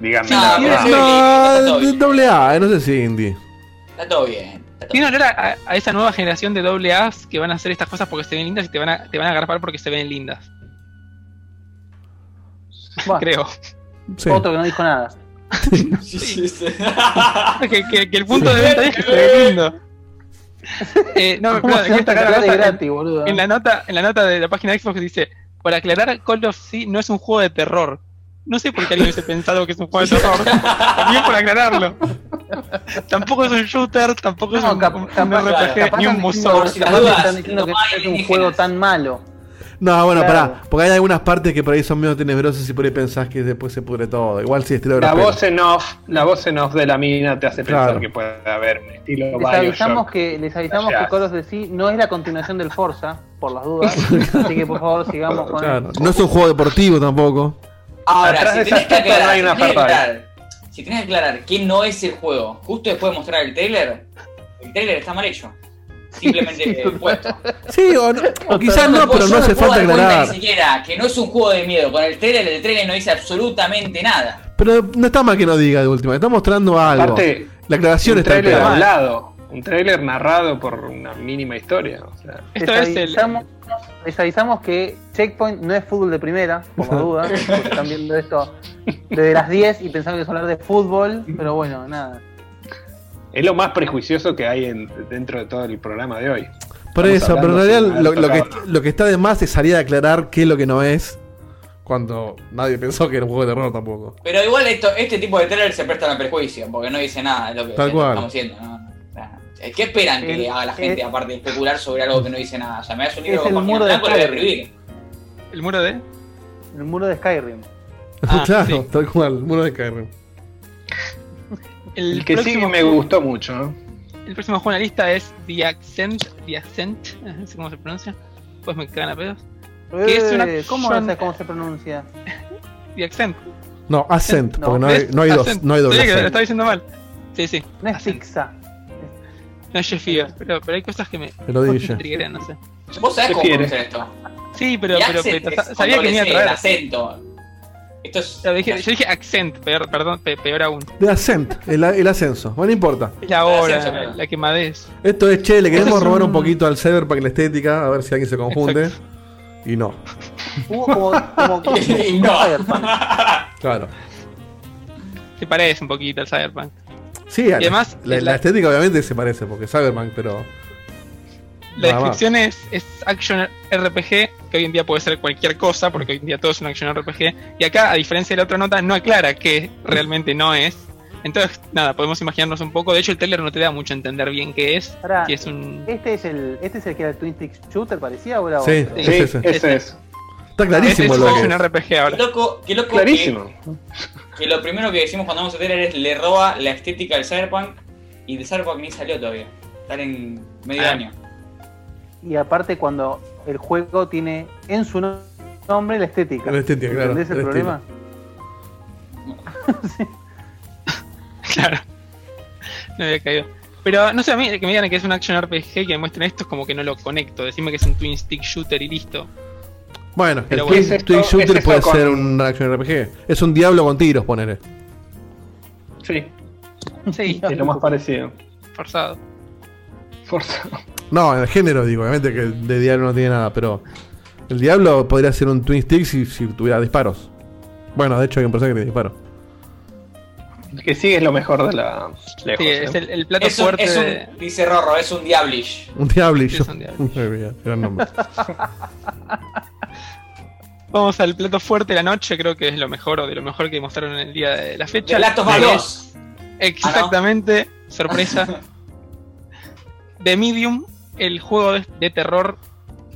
Díganme Sí, la sí, verdad. sí. No, de- doble A, eh, no sé si indie. Está todo bien. Tiene olor a, a esa nueva generación de doble A's que van a hacer estas cosas porque se ven lindas y te van a, te van a agarrar porque se ven lindas. Bueno, Creo. Sí. Otro que no dijo nada. que, que- que el punto de venta es que se ve lindo. Eh, no, ¿Cómo perdón, se gratis, boludo? En la nota, en la nota de la página de Xbox dice, por aclarar, Call of Sea no es un juego de terror. No sé por qué alguien hubiese pensado que es un juego de terror. También por aclararlo. tampoco es un shooter, tampoco es No, un, cap- un capaz- RPG, capaz ni un diciendo- capaz están diciendo que es un juego tan malo. No, bueno, Claro. pará, porque hay algunas partes que por ahí son medio tenebrosas y por ahí pensás que después se pudre todo. Igual sí, estilo La europeo. voz en off, la voz en off de la mina te hace pensar que puede haber un estilo Les Bioshock. avisamos que, les avisamos que of the Sea no es la continuación del Forza, por las dudas. así que por favor sigamos con Claro, No es un juego deportivo tampoco. Ahora, Atrás si esa que aclarar, no hay si tenés que aclarar, si tenés que aclarar que no es el juego, justo después de mostrar el trailer, el trailer está mal hecho. Simplemente puesto. Sí, o, no- o quizás no, pero no hace falta Ni aclarar. siquiera que no es un juego de miedo. Con el trailer, el trailer no dice absolutamente nada. Pero no está mal que no diga de última, está mostrando algo. Aparte, la aclaración un está trailer hablado, un trailer narrado por una mínima historia. O sea, Esto es el- les avisamos que Checkpoint no es fútbol de primera, por la duda, porque están viendo esto desde las 10 y pensaban que es hablar de fútbol, pero bueno, nada. es lo más prejuicioso que hay en- dentro de todo el programa de hoy. Por Estamos eso, pero en realidad lo, que, lo que está de más es salir a aclarar qué es lo que no es. Cuando nadie pensó que era un juego de terror tampoco. Pero igual esto, este tipo de trailer se prestan al perjuicio, porque no dice nada de lo que Tal cual. estamos haciendo. ¿no? Sea, ¿Qué esperan que El- haga la gente, el- aparte de especular sobre algo que no dice nada? O sea, me das un libro con el muro de Skyrim. ¿El muro de? El muro de Skyrim. Ah, claro, sí. tal cual, muro de Skyrim. El, El que sí próximo me juego- gustó mucho. ¿no? El próximo juego en la lista es The Accent. The Accent, eh, no sé cómo se pronuncia. Pues me cagan a pedos. Que es una Eh, ¿Cómo no sé cómo se pronuncia? The Accent. No, Ascent, No, porque no hay, ¿Ves? no hay dos, Accent. no hay doble Sabía que lo estaba diciendo mal. Sí, sí. No es pizza. No es Sheffield, pero, pero hay cosas que me, Pero me dije. triggeran, no sé. Vos sabés ¿Qué cómo pronunciar esto. Sí, pero, accent con sabía que me iba a el acento. Esto es. Pero dije- yo dije accent, peor, perdón, pe- peor aún. De Ascent, el, el ascenso. Bueno, no importa. Es la hora, claro. la quemadez. Esto es che, le queremos robar un... un- poquito al Cyberpunk la estética, a ver si alguien se confunde. Y no. Hubo como, Y no. Cyberpunk. Claro. se parece un poquito al Cyberpunk. Sí, Y además, la, la- la estética obviamente se parece, porque es Cyberpunk, pero. La Nada más. descripción es, es Action RPG, que hoy en día puede ser cualquier cosa, porque hoy en día todo es un Action RPG. Y acá, a diferencia de la otra nota, no aclara que realmente no es. Entonces, nada, podemos imaginarnos un poco. De hecho, el trailer no te da mucho a entender bien qué es. Si es un. ¿Este es el este es el que era el Twin Stick Shooter, parecía o era Sí, otro? es ese. ese es. Está clarísimo Este es lo un que Action es. RPG ahora. Qué loco, qué loco Clarísimo. Que, que lo primero que decimos cuando vamos a trailer es le roba la estética del Cyberpunk y de Cyberpunk ni salió todavía. Están en medio Ah. año. Y aparte cuando el juego tiene en su no- nombre la estética. La estética, claro, ¿Entendés el, el problema? Claro. No había caído. Pero no sé, a mí que me digan que es un action RPG y que me muestren esto es como que no lo conecto. Decime que es un twin stick shooter y listo. Bueno, Pero el bueno. Twin, ¿Es esto- Twin es Shooter eso puede con- ser un Action RPG. Es un diablo con tiros, ponele. Sí, Sí, es lo más parecido. forzado. Forzado. No, en el género, digo, obviamente que el de diablo no tiene nada, pero. El diablo podría ser un Twin Stick si, si tuviera disparos. Bueno, de hecho hay un personaje que tiene disparos. El que sigue es lo mejor de la. Lejos, Sí, ¿eh? es el, el plato Es un, fuerte es un- de- dice Rorro, es un Diablish. Un diablillo. Sí, es un bien, gran nombre. Vamos al plato fuerte de la noche, creo que es lo mejor o de lo mejor que mostraron en el día de la fecha. The Last of Us Que 2. es Exactamente, sorpresa. The Medium, el juego de, de terror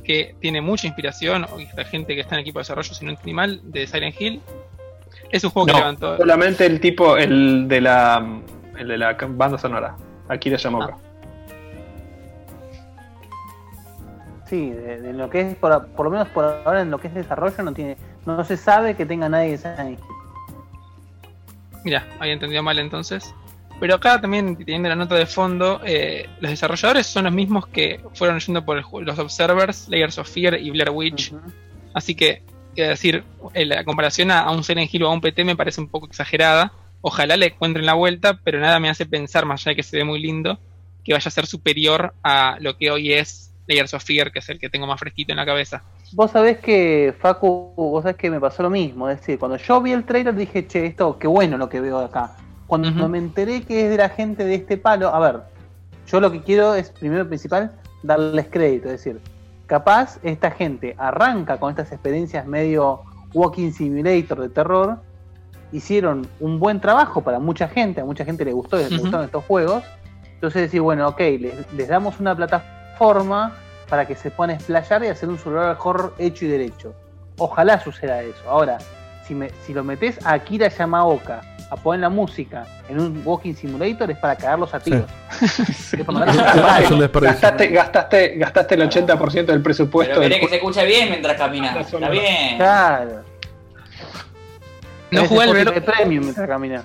que tiene mucha inspiración, o esta gente que está en el equipo de desarrollo, si no entendí mal, de Silent Hill. Es un juego que No, levantó. solamente el tipo, el de la. El de la banda sonora. Akira Yamaoka. Sí, de, de lo que es por, por lo menos por ahora en lo que es desarrollo no tiene no se sabe que tenga nadie que sea ahí. Mira, había entendido mal entonces. Pero acá también, teniendo la nota de fondo, eh, los desarrolladores son los mismos que fueron yendo por el los Observers, Layers of Fear y Blair Witch. Así que, es decir, eh, la comparación a, a un Silent Hill o a un PT me parece un poco exagerada. Ojalá le encuentren la vuelta, pero nada me hace pensar, más allá de que se ve muy lindo, que vaya a ser superior a lo que hoy es Layers of Fear, que es el que tengo más fresquito en la cabeza. Vos sabés que, Facu, vos sabés que me pasó lo mismo. Es decir, cuando yo vi el trailer dije, che, esto, qué bueno lo que veo acá. Cuando me enteré que es de la gente de este palo, a ver, yo lo que quiero es, primero y principal, darles crédito. Es decir, capaz esta gente arranca con estas experiencias medio walking simulator de terror, hicieron un buen trabajo para mucha gente, a mucha gente le gustó, le Ujú. gustaron estos juegos. Entonces decir, bueno, ok, les, les damos una plataforma para que se puedan explayar y hacer un survival horror hecho y derecho. Ojalá suceda eso. Ahora, si, me, si lo metes a Akira Yamaoka a poner la música en un walking simulator es para cagarlos a tiros. Madre. desperdicio. Gastaste, gastaste, gastaste el 80% del presupuesto Pero del querés que se juego. escucha bien mientras caminas. Está bien. Claro. No jugué ver- Premium mientras caminas.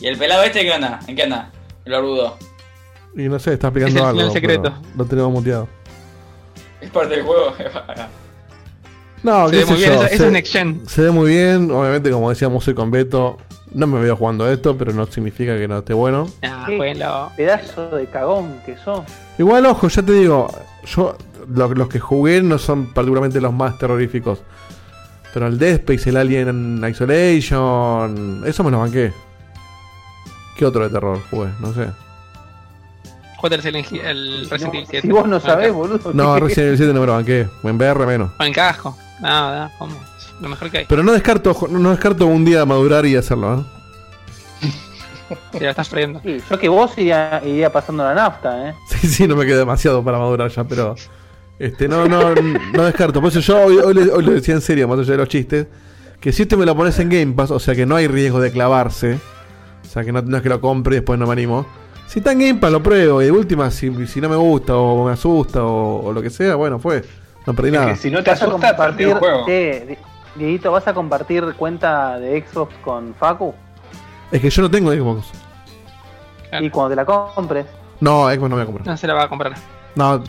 ¿Y el pelado este qué onda? ¿En qué anda? El orbudo. Y no sé, está explicando Es el algo. secreto. Lo tenemos muteado. Es parte del juego. No, Se qué ve sé muy bien, yo, eso- eso se- es Next Gen. Se ve muy bien, obviamente, como decíamos hoy con Beto. No me veo jugando esto, pero no significa que no esté bueno. Ah, jueguenlo. Pedazo de cagón que sos. Igual, ojo, ya te digo, yo lo- los que jugué no son particularmente los más terroríficos. Pero el Dead Space, el Alien Isolation, eso me lo banqué. ¿Qué otro de terror jugué? No sé. Juega el, Silent Hill- el Resident Evil 7. Si vos no sabés, boludo. No, ¿qué? Resident Evil 7 no me lo banqué. En VR menos. Casco. Nada, ¿cómo? Es Lo mejor que hay. Pero no descarto, no descarto un día madurar y hacerlo, ¿eh? Te la estás perdiendo. Sí, yo que vos iría, iría pasando la nafta, ¿eh? Sí, sí, no me queda demasiado para madurar ya, pero. Este, no, no, no descarto. Por eso yo hoy, hoy lo decía en serio, más allá de los chistes. Que si este me lo pones en Game Pass, o sea que no hay riesgo de clavarse. O sea que no, no es que lo compre y después no me animo. Si está en Game Pass lo pruebo. Y de última, si, si no me gusta o me asusta o, o lo que sea, bueno, fue. No perdí nada. Si no te Vas a asusta, perdí el compartir, juego. eh, Dieguito, ¿vas a compartir cuenta de Xbox con Facu? Es que yo no tengo Xbox. Y cuando te la compres, No, Xbox no me voy a comprar. No se la va a comprar. No,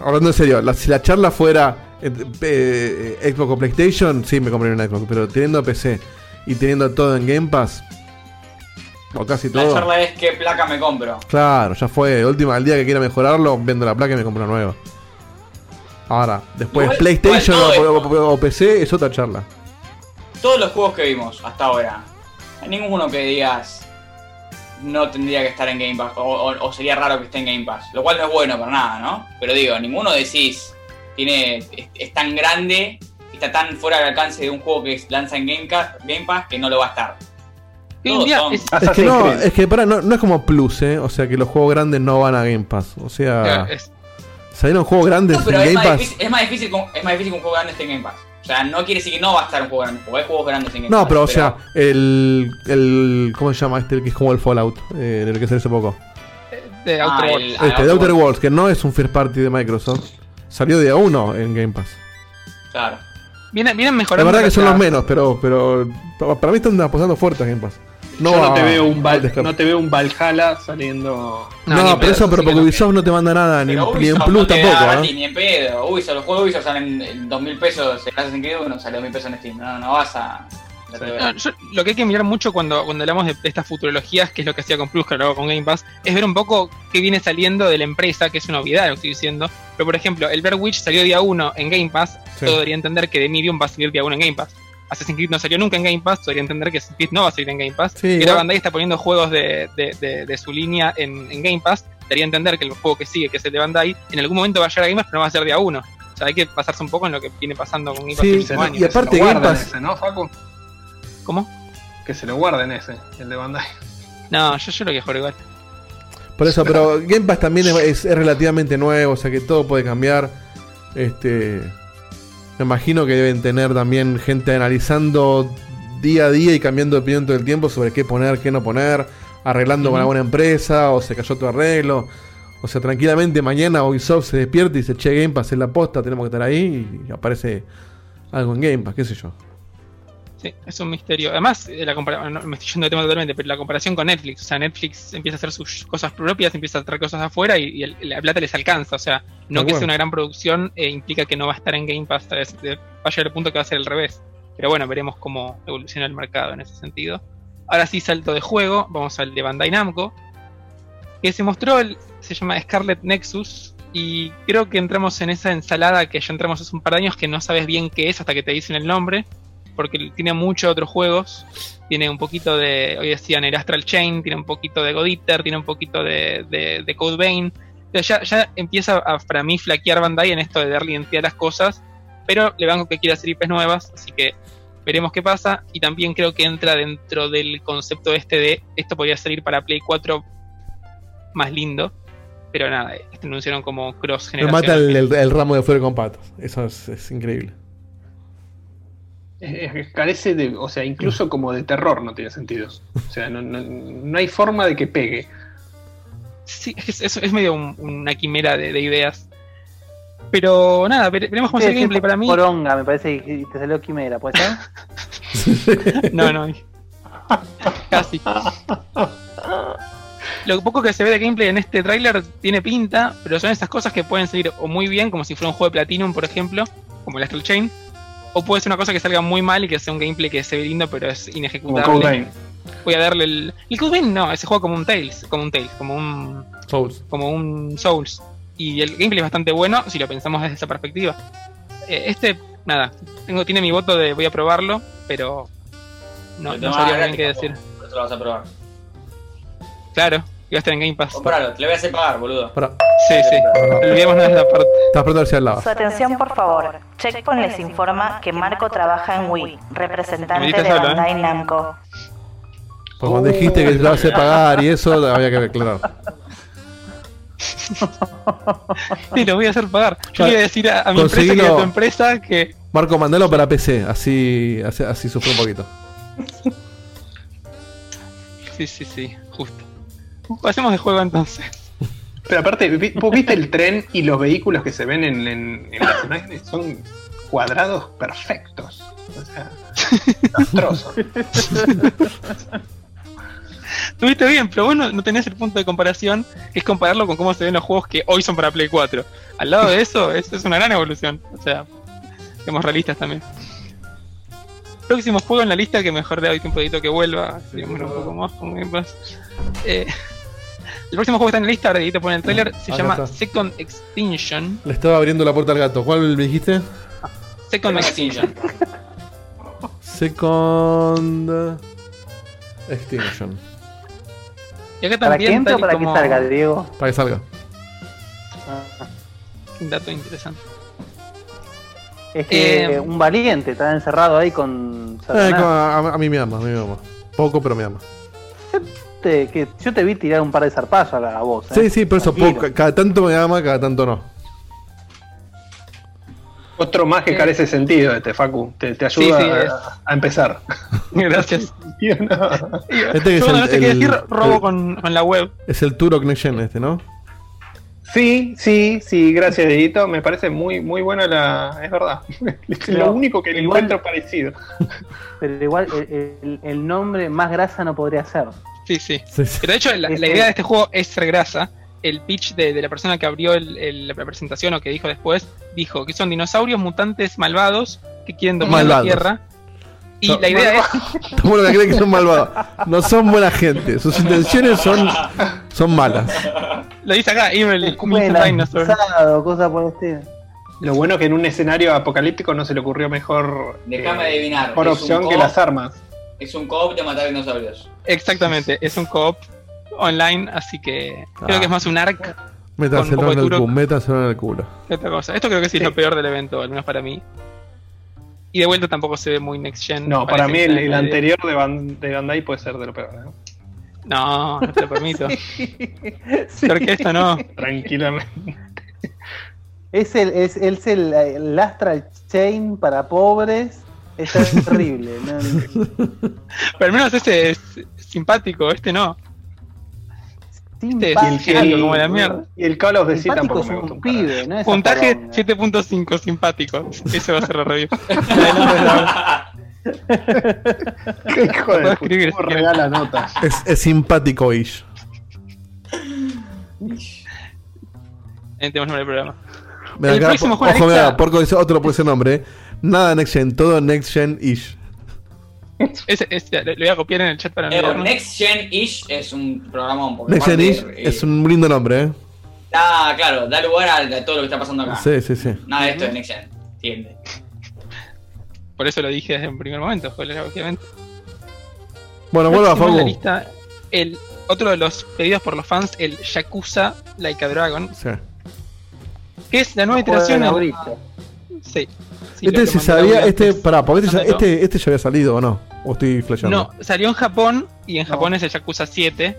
hablando en serio, la- si la charla fuera eh, eh, Xbox o PlayStation, sí me compraría una Xbox. Pero teniendo PC y teniendo todo en Game Pass, o casi La charla es qué placa me compro. Claro, ya fue. Última, el día que quiera mejorarlo, vendo la placa y me compro una nueva. Ahora, después Igual- PlayStation igual o, o- o PC es otra charla. Todos los juegos que vimos hasta ahora, Hay ninguno que digas no tendría que estar en Game Pass o, sería raro que esté en Game Pass. Lo cual no es bueno para nada, ¿no? Pero digo, ninguno decís tiene es, es tan grande, está tan fuera del alcance de un juego que lanza en Game, Game Pass que no lo va a estar. Son- Es que no, es que pará, no, no es como Plus, ¿eh? O sea que los juegos grandes no van a Game Pass. O sea, es- salieron juegos grandes No, pero en es Game más, Pass. difícil, es, más difícil, con- es más difícil que un juego grande esté en Game Pass. O sea, no quiere decir que no va a estar un juego grande, porque hay juegos grandes en Game No, Pass. pero o sea, el, el. ¿Cómo se llama este? El que es como el Fallout, eh, el que salió hace poco. De Ah, Outer Worlds. ah, Este, de Outer Worlds, que no es un first party de Microsoft. Salió día uno en Game Pass. Claro. Vienen, vienen La mejorando. verdad que son los menos, pero, pero pa- para mí están apostando fuerte a Game Pass. No, Yo no te veo un al Val- descargo. no te veo un Valhalla saliendo. No, pero eso, pero porque Ubisoft no te manda nada, ni, ni en Plus no te da tampoco, gratis ¿eh? Ni en pedo. Ubisoft, los juegos de Ubisoft salen en 2.000 pesos. El Assassin's Creed 1 sale 2.000 pesos en Steam. No, no vas a. no No, yo- lo que hay que mirar mucho cuando, cuando hablamos de estas futurologías, que es lo que hacía con Plus, que luego con Game Pass, es ver un poco qué viene saliendo de la empresa, que es una obviedad lo que estoy diciendo. Pero por ejemplo, el Bear Witch salió día 1 en Game Pass, Sí. todo debería entender que The Medium va a salir día 1 en Game Pass. Assassin's Creed no salió nunca en Game Pass, debería entender que Assassin's Creed no va a salir en Game Pass. Sí, y ahora Bandai está poniendo juegos de, de- de- de su línea en, en Game Pass, debería entender que el juego que sigue, que es el de Bandai, en algún momento va a llegar a Game Pass, pero no va a ser día 1. O sea, hay que basarse un poco en lo que viene pasando con Game Pass Sí, y- año. y aparte Que se lo Game Pass- ese, ¿no, Facu? ¿Cómo? Que se lo guarden ese, el de Bandai. No, yo, yo lo que juego igual. Por eso, pero Game Pass también es, es- es relativamente nuevo, o sea que todo puede cambiar. Este. Me imagino que deben tener también gente analizando día a día y cambiando de opinión todo el tiempo sobre qué poner, qué no poner, arreglando con Ujú. alguna empresa o se cayó tu arreglo. O sea, tranquilamente mañana Ubisoft se despierta y dice, che, Game Pass es la posta, tenemos que estar ahí y aparece algo en Game Pass, qué sé yo. Sí, es un misterio. Además, eh, la no, me estoy yendo de tema totalmente, pero la comparación con Netflix. O sea, Netflix empieza a hacer sus cosas propias, empieza a traer cosas afuera y, y el- la plata les alcanza. O sea, no que sea una gran producción eh, implica que no va a estar en Game Pass. vez, Va a llegar al punto que va a ser al revés. Pero bueno, veremos cómo evoluciona el mercado en ese sentido. Ahora sí, salto de juego. Vamos al de Bandai Namco. Que se mostró, el, se llama Scarlet Nexus. Y creo que entramos en esa ensalada que ya entramos hace un par de años que no sabes bien qué es hasta que te dicen el nombre porque tiene muchos otros juegos. Tiene un poquito de, hoy decían, el Astral Chain, tiene un poquito de God Eater, tiene un poquito de, de, de Code Vein. Ya, ya empieza a, para mí, flaquear Bandai en esto de darle identidad a las cosas, pero le banco que quiere hacer IPs nuevas, así que veremos qué pasa. Y también creo que entra dentro del concepto este de esto podría salir para Play 4 más lindo, pero nada, este anunciaron como cross Me mata generación. el, el- el ramo de fuera con patas. Eso es, es increíble. Es- es- carece de, o sea, incluso como de terror no tiene sentido. O sea, no, no- no hay forma de que pegue. Sí, es, es, es medio un- una quimera de, de ideas. Pero nada, vere- veremos cómo es el Sí, sí, gameplay para mí. Poronga, me parece que te salió Quimera, ¿puede ser? No, no. Casi. Lo poco que se ve de gameplay en este tráiler tiene pinta, pero son esas cosas que pueden salir o muy bien, como si fuera un juego de Platinum, por ejemplo, como el Astral Chain, o puede ser una cosa que salga muy mal y que sea un gameplay que se ve lindo, pero es Como inejecutable. Code. Voy a darle el. El Code Vein no, ese juego como un Tales, como un Tales, como un. Souls. Como un Souls. Y el gameplay es bastante bueno si lo pensamos desde esa perspectiva. Eh, este, nada, tengo, tiene mi voto de voy a probarlo, pero no, no sabría bien qué decir. Por eso lo vas a probar. Claro, iba a estar en Game Pass. Compralo, te lo voy a hacer pagar, boludo. Sí, sí. Olvidémonos de la parte. Estás pronto a ver si al lado. Su atención, por favor. Checkpoint les informa que Marco trabaja en Wii, representante de solo, ¿eh? Namco. Pues cuando dijiste que te lo a pagar y eso, había que aclarar. Sí, lo voy a hacer pagar. Yo le voy a decir a, a mi empresa que a tu empresa que. Marco, mandalo para PC, así, así, así sufre un poquito. Sí, sí, sí, justo. Pasemos de juego entonces. Pero aparte, vos viste el tren y los vehículos que se ven en, en- en las imágenes son cuadrados perfectos. O sea. Estuviste bien, pero vos no, no tenés el punto de comparación, que es compararlo con cómo se ven los juegos que hoy son para Play 4. Al lado de eso, es, es una gran evolución. O sea, seamos realistas también. Próximo juego en la lista, que mejor le doy tiempo de que vuelva. un poco más Game Pass. Eh, el próximo juego que está en la lista, ahora Dieguito pone el trailer, se Acá llama está. Second Extinction. Le estaba abriendo la puerta al gato. ¿Cuál me dijiste? Second Extinction. Second. Extinction. Y acá ¿Para también, o y para que como- salga, Diego? Para que salga. Un dato interesante. Es que Eh, un valiente está encerrado ahí con Eh, a, a mí me ama, a mí me ama. Poco, pero me ama. Te- que yo te vi tirar un par de zarpazos a, la, a vos. ¿eh? Sí, sí, por eso poco. Cada tanto me ama, cada tanto no. Otro más que carece sentido este, Facu. Te, te ayuda Sí, sí, a, empezar. Gracias. Este es Yo no el- sé qué el- decir, robo el- con, con la web. Es el Turok Next Gen este, ¿no? Sí, sí, sí, gracias, Edito. Me parece muy, muy buena la. Es verdad. Es Pero lo único que le encuentro parecido. Pero igual el, el- el nombre más grasa no podría ser. Sí, sí. Sí, sí. Pero de hecho, la, la Este- idea de este juego es ser grasa. El pitch de, de la persona que abrió el- el- la presentación o que dijo después, dijo que son dinosaurios mutantes malvados que quieren dominar Malvados. la Tierra. Y la idea es... Lo que creen que son malvados. No son buena gente. Sus intenciones son, son malas. Lo dice acá, Evil Dinosaur. cosas por estilo. Lo bueno que en un escenario apocalíptico no se le ocurrió mejor. Déjame eh, adivinar. Mejor es un opción que las armas. Es un co-op de matar dinosaurios. Exactamente, es un co-op online, así que creo que es más un arc Métaselo en el culo. Métaselo en el culo. otra cosa. Esto creo que sí, es lo peor del evento, al menos para mí. Y de vuelta tampoco se ve muy next gen. No, para mí el, anterior de, Ban- de Bandai puede ser de lo peor. ¿no? No, no te lo permito. Sí. Porque esto no. Tranquilamente. Es el, es, es el, el Astral Chain para pobres. Es terrible. ¿no? Pero al menos ese es simpático, este no. Este es Simpático. simpático como la mierda. Y el Call of Duty Simpático tampoco es me un gusta. un pibe, ¿no? Puntaje poronga. 7.5, simpático. Ese va a ser la review. Qué hijo de escribir, quieres. regala notas. Es, es simpático-ish. Ahí tenemos nombre del programa. Mira El acá, próximo juego ojo, mira, Porco dice otro puede ser nombre. eh. Nada Next Gen, todo Next Gen-ish. Ese, ese, lo voy a copiar en el chat para no Eh, olvidarme. Next Gen Ish es un programa un poco Next Gen-ish eh, es un lindo nombre, ¿eh? Ah, claro, da lugar a, a todo lo que está pasando acá. Sí, sí, sí. Nada de esto es Next Gen. Entiende. Por eso lo dije desde un primer momento, obviamente. Bueno, vuelva a lista, el otro de los pedidos por los fans, el Yakuza Like a Dragon, Sí. que es la nueva de iteración. Sí. Sí, Este se sabía, este, antes. pará, porque este, ya- este, este ya había salido o no? O estoy flasheando. No, salió en Japón y en Japón es el Yakuza 7.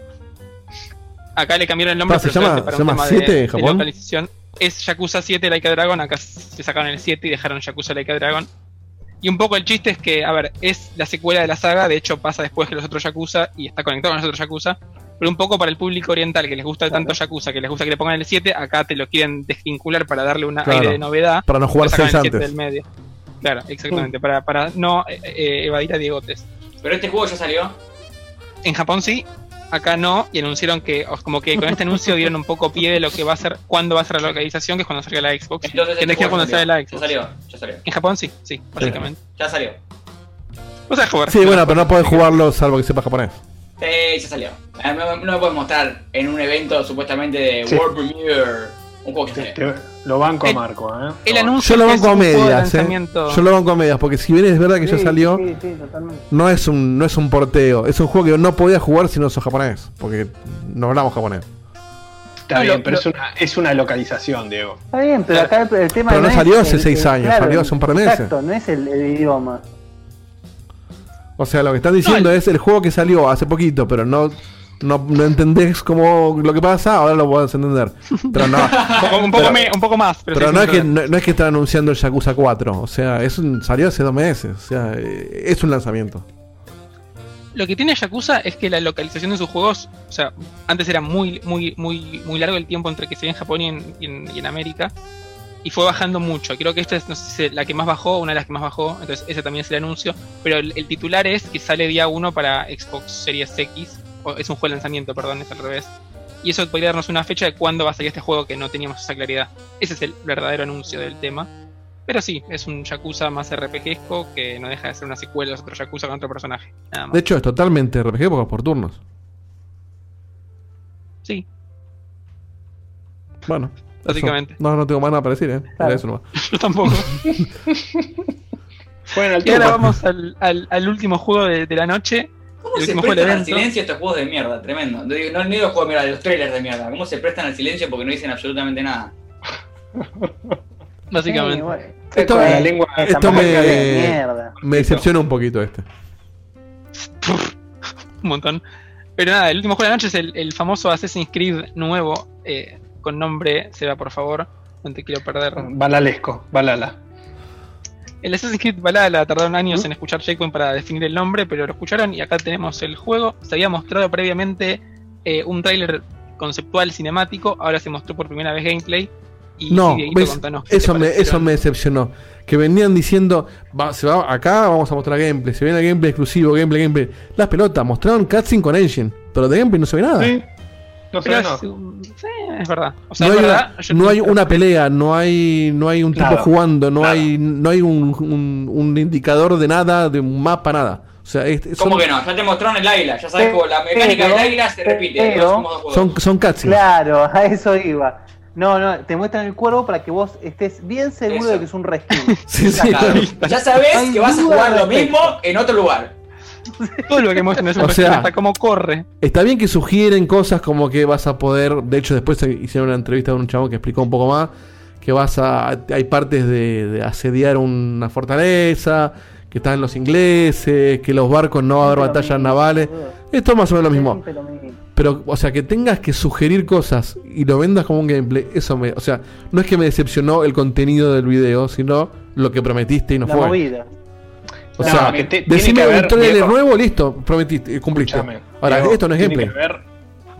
Acá le cambiaron el nombre. Ah, ¿se pero solamente llama- para se un llama tema de- 7 en de Japón? localización. Es Yakuza 7 Like a Dragon. Acá se sacaron el 7 y dejaron Yakuza Like a Dragon. Y un poco el chiste es que, a ver, es la secuela de la saga. De hecho, pasa después que los otros Yakuza y está conectado con los otros Yakuza. Pero un poco para el público oriental que les gusta tanto Yakuza, que les gusta que le pongan el 7, acá te lo quieren desvincular para darle un Claro. aire de novedad. Para no jugar Te sacan seis el 7 antes. del medio. Claro, exactamente. Para, para no eh, eh, evadir a Diegotes. Pero este juego ya salió. En Japón sí, acá no, y anunciaron que, como que con este anuncio dieron un poco pie de lo que va a ser, cuándo va a ser la localización, que es cuando salga la Xbox. Entonces que este juego cuando ya sale la salió. Xbox. Ya salió, ya salió. En Japón sí, sí, básicamente. Ya salió. Vos sabés jugar. Sí, bueno, pero no podés jugarlo salvo que sepas japonés. Sí, ya salió. Eh, No, no me puedes mostrar en un evento supuestamente de Sí. World Premiere un juego que salió. Lo banco a Marco, ¿eh? El Yo anuncio lo que es banco a medias, eh. Yo lo banco a medias, porque si bien es verdad que ya Sí, salió, Sí, sí, totalmente. no es un no es un porteo, es un juego que no podías jugar si no sos japonés, porque no hablamos japonés. Está No, bien, lo- pero lo- es, una, es una localización, Diego. Está bien, pero acá el, tema Pero no salió hace el- seis años, salió hace un par de meses. Exacto, no es el, el idioma. O sea, lo que están diciendo es el juego que salió hace poquito, pero no no, no entendés cómo lo que pasa, ahora lo podés entender. Pero no. Un poco, Pero- me- un poco más, pero, Pero sí, no es, que, no es que están anunciando el Yakuza 4, o sea, es un, salió hace dos meses, o sea, eh, es un lanzamiento. Lo que tiene Yakuza es que la localización de sus juegos, o sea, antes era muy, muy, muy, muy largo el tiempo entre que se ve en Japón y en, y en- y en América. Y fue bajando mucho. Creo que esta es, no sé si es la que más bajó, una de las que más bajó. Entonces, ese también es el anuncio. Pero el, el titular es que sale día 1 para Xbox Series X. O es un juego de lanzamiento, perdón, es al revés. Y eso podría darnos una fecha de cuándo va a salir este juego que no teníamos esa claridad. Ese es el verdadero anuncio del tema. Pero sí, es un Yakuza más RPGesco que no deja de ser una secuela de los otros Yakuza con otro personaje. Nada más. De hecho, es totalmente RPG porque es por turnos. Sí. Bueno. Eso. Básicamente. No, no tengo más nada para decir, ¿eh? Era Claro. eso nomás. Yo tampoco. Bueno, Y ahora vamos al, al- al último juego de, de la noche, ¿Cómo se prestan al silencio estos juegos de mierda? Tremendo. No digo, no, no digo juegos de mierda, los trailers de mierda. ¿Cómo se prestan al silencio porque no dicen absolutamente nada? Básicamente. Sí, bueno. Esto, me- la lengua esto de me, mierda. me decepciona un poquito este. un montón. Pero nada, el último juego de la noche es el, el famoso Assassin's Creed nuevo, eh, con nombre, se va por favor, no te quiero perder. Balalesco, Balala. El Assassin's Creed Valhalla tardaron años en escuchar Checkpoint para definir el nombre, pero lo escucharon y acá tenemos el juego. Se había mostrado previamente eh, un tráiler conceptual cinemático, ahora se mostró por primera vez gameplay. Y No, eso, me, parecieron. eso me decepcionó. Que venían diciendo, va, se va, acá vamos a mostrar gameplay, se viene gameplay exclusivo, gameplay, gameplay. Las pelotas, mostraron cutscene con Engine, pero de gameplay no se ve nada. Sí, no sé, Pero no. es, sí, es verdad. O sea, no hay, verdad. una, yo no no- hay una pelea, no hay, no hay un tipo jugando, no nada. hay, no hay un, un- un indicador de nada, de un mapa, nada. O sea, es- son, ¿Cómo que no? Ya te mostraron el águila. Ya sabes cómo la mecánica del águila se repite. pero- son, son cutscenes. Claro, a eso iba. No, no, te muestran el cuervo para que vos estés bien seguro Eso. de que es un reskin. Sí, sí. Claro. Ya sabes que vas a jugar lo mismo en otro lugar. Todo lo que muestran es un O sea- hasta cómo corre. Está bien que sugieren cosas como que vas a poder. De hecho, después hicieron una entrevista con un chavo que explicó un poco más. Que vas a. Hay partes de, de asediar una fortaleza. Que están los ingleses. Que los barcos no va a haber batallas mismo, navales. boludo. Esto es más o menos lo mismo. Siempre lo mismo. Pero, o sea, que tengas que sugerir cosas y lo vendas como un gameplay, eso me. O sea, no es que me decepcionó el contenido del video, sino lo que prometiste y no La fue. movida. O No, sea, te- decime que un haber, Diego. nuevo, listo, prometiste, cumpliste. Ahora, Diego, esto no es tiene gameplay. que haber-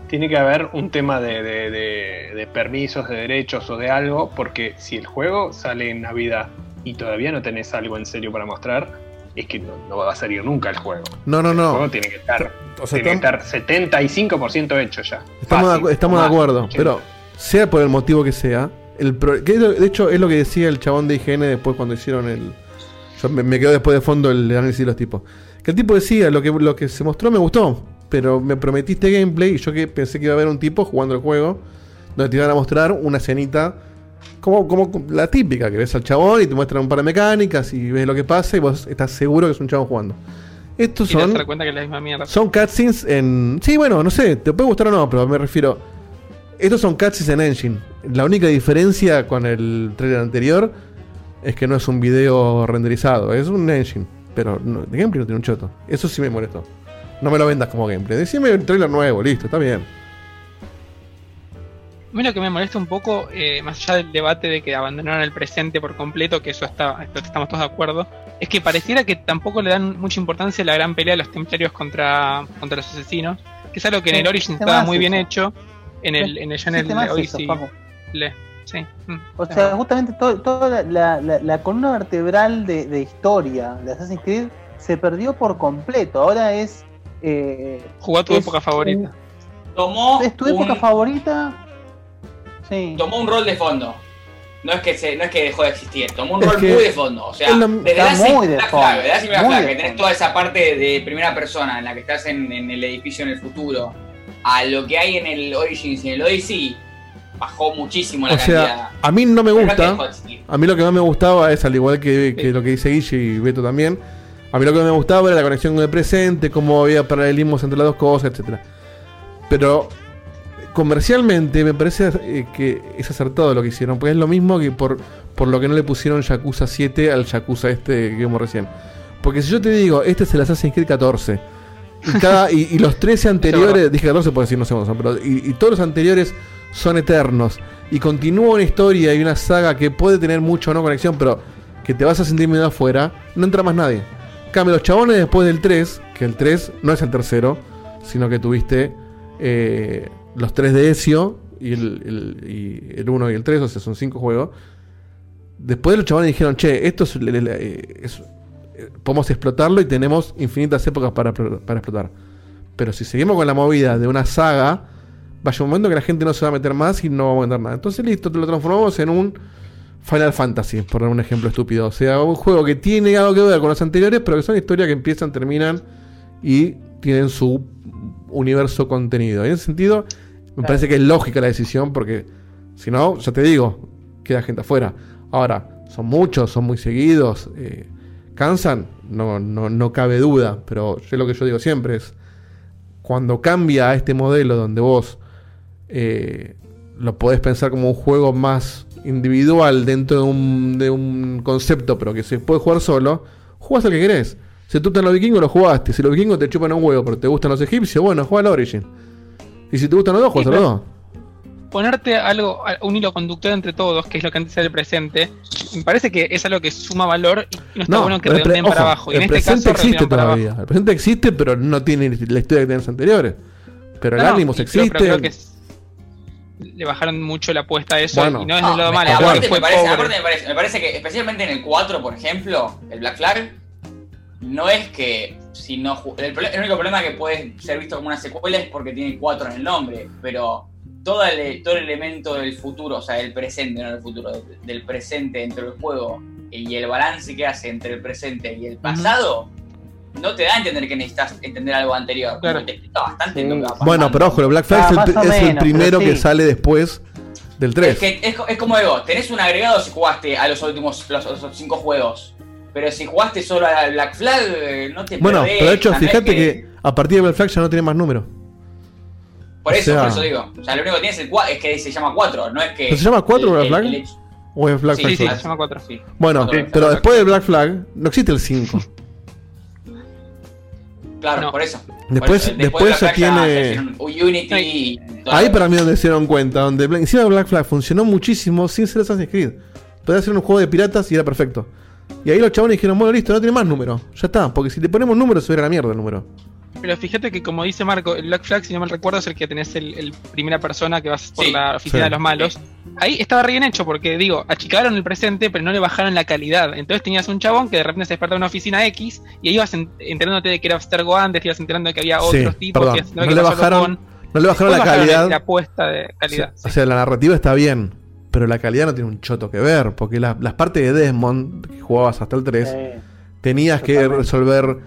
tiene que haber un tema de, de- de- de permisos, de derechos o de algo, porque si el juego sale en Navidad y todavía no tenés algo en serio para mostrar, es que no, no va a salir nunca el juego. No, no, El no. juego tiene que estar, O sea, tiene que estar 75% hecho ya. Estamos, de, Fácil, acu- estamos de acuerdo, 80. pero sea por el motivo que sea, el pro- que de de hecho es lo que decía el chabón de IGN después cuando hicieron el... Yo me, me quedo después de fondo el análisis de los tipos. Que el tipo decía, lo que, lo que se mostró me gustó, pero me prometiste gameplay y yo que pensé que iba a haber un tipo jugando el juego donde te iban a mostrar una escenita como, como la típica, que ves al chabón y te muestran un par de mecánicas y ves lo que pasa y vos estás seguro que es un chabón jugando. Estos Y te son... das cuenta que es la misma mierda. Son cutscenes en. Sí, bueno, no sé, te puede gustar o no, pero me refiero. Estos son cutscenes en Engine. La única diferencia con el trailer anterior es que no es un video renderizado, es un Engine. Pero no, de gameplay no tiene un choto. Eso sí me molestó. No me lo vendas como gameplay. Decime un trailer nuevo, listo, está bien. A mí lo que me molesta un poco, eh, más allá del debate de que abandonaron el presente por completo, que eso está, estamos todos de acuerdo, es que pareciera que tampoco le dan mucha importancia a la gran pelea de los templarios contra, contra los asesinos, que es algo que en el Origin ¿qué estaba muy bien hecho, en el, en el, en ¿Qué el es eso, Odyssey. Le- sí. mm. O sea, justamente todo- toda la, la- la- la columna vertebral de, de historia de Assassin's Creed se perdió por completo. Ahora es. Eh, Jugó a tu es época favorita. Tomó ¿Es tu un- época favorita? Sí. tomó un rol de fondo. No es que se, no es que dejó de existir, tomó un Es rol que muy de fondo. O sea, lo- desde Está la muy de fondo, Flag, desde la muy Flag, de que tenés fondo. toda esa parte de primera persona en la que estás en, en el edificio en el futuro, a lo que hay en el Origins y en el Odyssey, bajó muchísimo la O cantidad. sea, a mí no me gusta. A mí lo que más me gustaba es, al igual que, que lo que dice Guille y Beto también, a mí lo que me gustaba era la conexión con el presente, cómo había paralelismos entre las dos cosas, etcétera. Pero comercialmente me parece eh, que es acertado lo que hicieron, porque es lo mismo que por, por lo que no le pusieron Yakuza 7 al Yakuza este que vimos recién. Porque si yo te digo, este es el Assassin's Creed 14, y, cada, y, y los 13 anteriores, dije 14 por decir no sé cuántos son, pero y, y todos los anteriores son eternos, y continúa una historia y una saga que puede tener mucho o no conexión, pero que te vas a sentir medio afuera, no entra más nadie. Cambio, los chabones después del 3, que el 3 no es el tercero, sino que tuviste eh, los 3 de Ezio y el, el, y el 1 y el 3, o sea, son 5 juegos. Después los chabones dijeron, che, esto es, podemos explotarlo y tenemos infinitas épocas para, para explotar. Pero si seguimos con la movida de una saga, vaya un momento que la gente no se va a meter más y no vamos a meter nada. Entonces, listo, te lo transformamos en un Final Fantasy, por dar un ejemplo estúpido. O sea, un juego que tiene algo que ver con los anteriores, pero que son historias que empiezan, terminan y tienen su universo contenido. En ese sentido, me parece que es lógica la decisión, porque si no, ya te digo, queda gente afuera. Ahora, son muchos, son muy seguidos, eh, cansan, no, no, no cabe duda, pero yo lo que yo digo siempre es, cuando cambia a este modelo donde vos eh, lo podés pensar como un juego más individual dentro de un, de un concepto, pero que se puede jugar solo, jugás al que querés. Si tú estás los vikingos, lo jugaste. Si los vikingos te chupan un huevo, pero te gustan los egipcios, bueno, juega al Origin. Y si te gustan los dos, juegas a los dos. Ponerte algo, un hilo conductor entre todos, que es lo que antes era el presente, me parece que es algo que suma valor y no está bueno que redondeen para abajo. Y el en este presente caso existe todavía. El presente existe, pero no tiene la historia que tiene los anteriores. Pero el No, no, creo- existe. pero creo que es- le bajaron mucho la apuesta a eso Bueno. y no es del lado me- malo, aparte, me parece, aparte me parece- me parece que especialmente en el 4, por ejemplo, el Black Flag, no es que si no el, el único problema que puede ser visto como una secuela es porque tiene 4 en el nombre, pero todo el, todo el elemento del futuro, o sea, del presente, no del futuro, del, del presente dentro del juego y el balance que hace entre el presente y el pasado, no te da a entender que necesitas entender algo anterior. Que te explica bastante lo que va pasando. Bueno, pero ojo, el Black Flag Ah, es, el, es el primero que sí. sale después del 3. Es que es, co- es como digo, tenés un agregado si jugaste a los últimos los, los cinco juegos. Pero si jugaste solo al Black Flag, eh, no te Bueno, perdés, pero de hecho, fíjate que... a partir de Black Flag ya no tiene más números. Por o eso, sea- por eso digo. O sea, lo único que tienes es, el cua- es que se llama 4, no es que. ¿Pero se llama 4 el- Black el- Flag? el hecho- ¿O es Black Sí, Flag sí, se llama 4, sí. Bueno, pero después del Black Flag no existe el 5. Claro, por eso. Después- Por eso, después de Black se tiene- Unity y. Ahí para mí donde se dieron cuenta, donde Bla- encima Black Flag funcionó muchísimo sin ser Assassin's Creed. Podía hacer un juego de piratas y era perfecto. Y ahí los chabones dijeron, bueno, listo, no tiene más número. Ya está, porque si le ponemos números se verá la mierda el número. Pero fíjate que como dice Marco, el Black Flag, si no mal recuerdo, es el que tenés el, el primera persona que vas por Sí. la oficina Sí. de los malos. Ahí estaba re bien hecho porque, digo, achicaron el presente, pero no le bajaron la calidad. Entonces tenías un chabón que de repente se despertaba en una oficina X y ahí ibas en- enterándote de que era Abstergo antes, te ibas enterando de que había Sí, otros tipos. perdón. No de le bajaron, con- no le bajaron la calidad. La apuesta de calidad. O sea, la narrativa está bien, pero la calidad no tiene un choto que ver, porque la- las partes de Desmond, que jugabas hasta el 3, tenías que resolver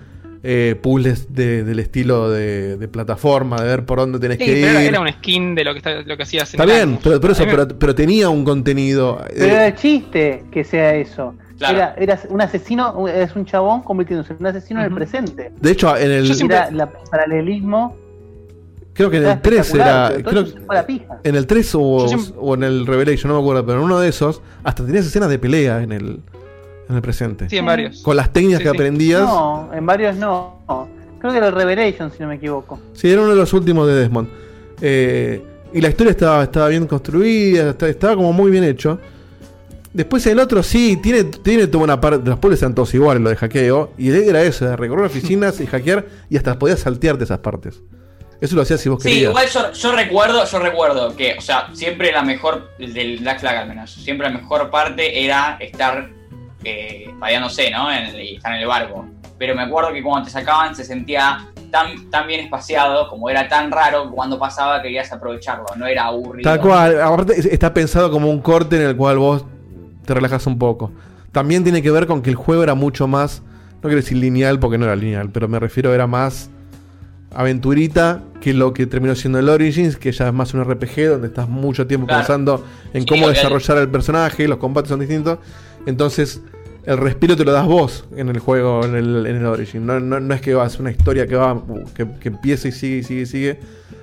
eh, puzzles de- del estilo de, de plataforma, de ver por dónde tenés Sí, que pero ir. era un skin de lo que, está- lo que hacías en Está el bien, pero, pero eso, pero, pero tenía un contenido. eh, Pero era el chiste que sea eso. Claro. Era, era un asesino, es un chabón convirtiéndose en un asesino en el presente. de hecho, en el. Era la- el paralelismo. Creo que en el 3 espectacular, era. creo en el 3 o, siempre- o en el Revelation, no me acuerdo, pero en uno de esos, hasta tenías escenas de pelea en el, en el presente. Sí, en varios. Con las técnicas Sí, que sí. aprendías. No, en varios no. Creo que era el Revelation, si no me equivoco. Sí, era uno de los últimos de Desmond. Eh, y la historia estaba, estaba bien construida, esta- estaba como muy bien hecho. Después el otro sí, tiene, tiene toda una parte. Los pueblos eran todos iguales, lo de hackeo. Y era eso, de recorrer oficinas y hackear. Y hasta podías saltearte esas partes. Eso lo hacías si vos Sí, querías. igual yo, yo recuerdo, yo recuerdo que, o sea, siempre la mejor, del Black Flag al menos, siempre la mejor parte era estar eh, padeándose, ¿no? En y estar en el barco. Pero me acuerdo que cuando te sacaban se sentía tan, tan bien espaciado, como era tan raro, que cuando pasaba querías aprovecharlo, no era aburrido. Tal cual. Aparte, es- está pensado como un corte en el cual vos te relajas un poco. También tiene que ver con que el juego era mucho más. No quiero decir lineal porque no era lineal, pero me refiero era más aventurita que lo que terminó siendo el Origins, que ya es más un RPG donde estás mucho tiempo Claro. pensando en Sí, cómo desarrollar el personaje, los combates son distintos. Entonces, el respiro te lo das vos en el juego, en el, en el Origin. No, no, no es que vas una historia que va que, que empieza y sigue y sigue y sigue.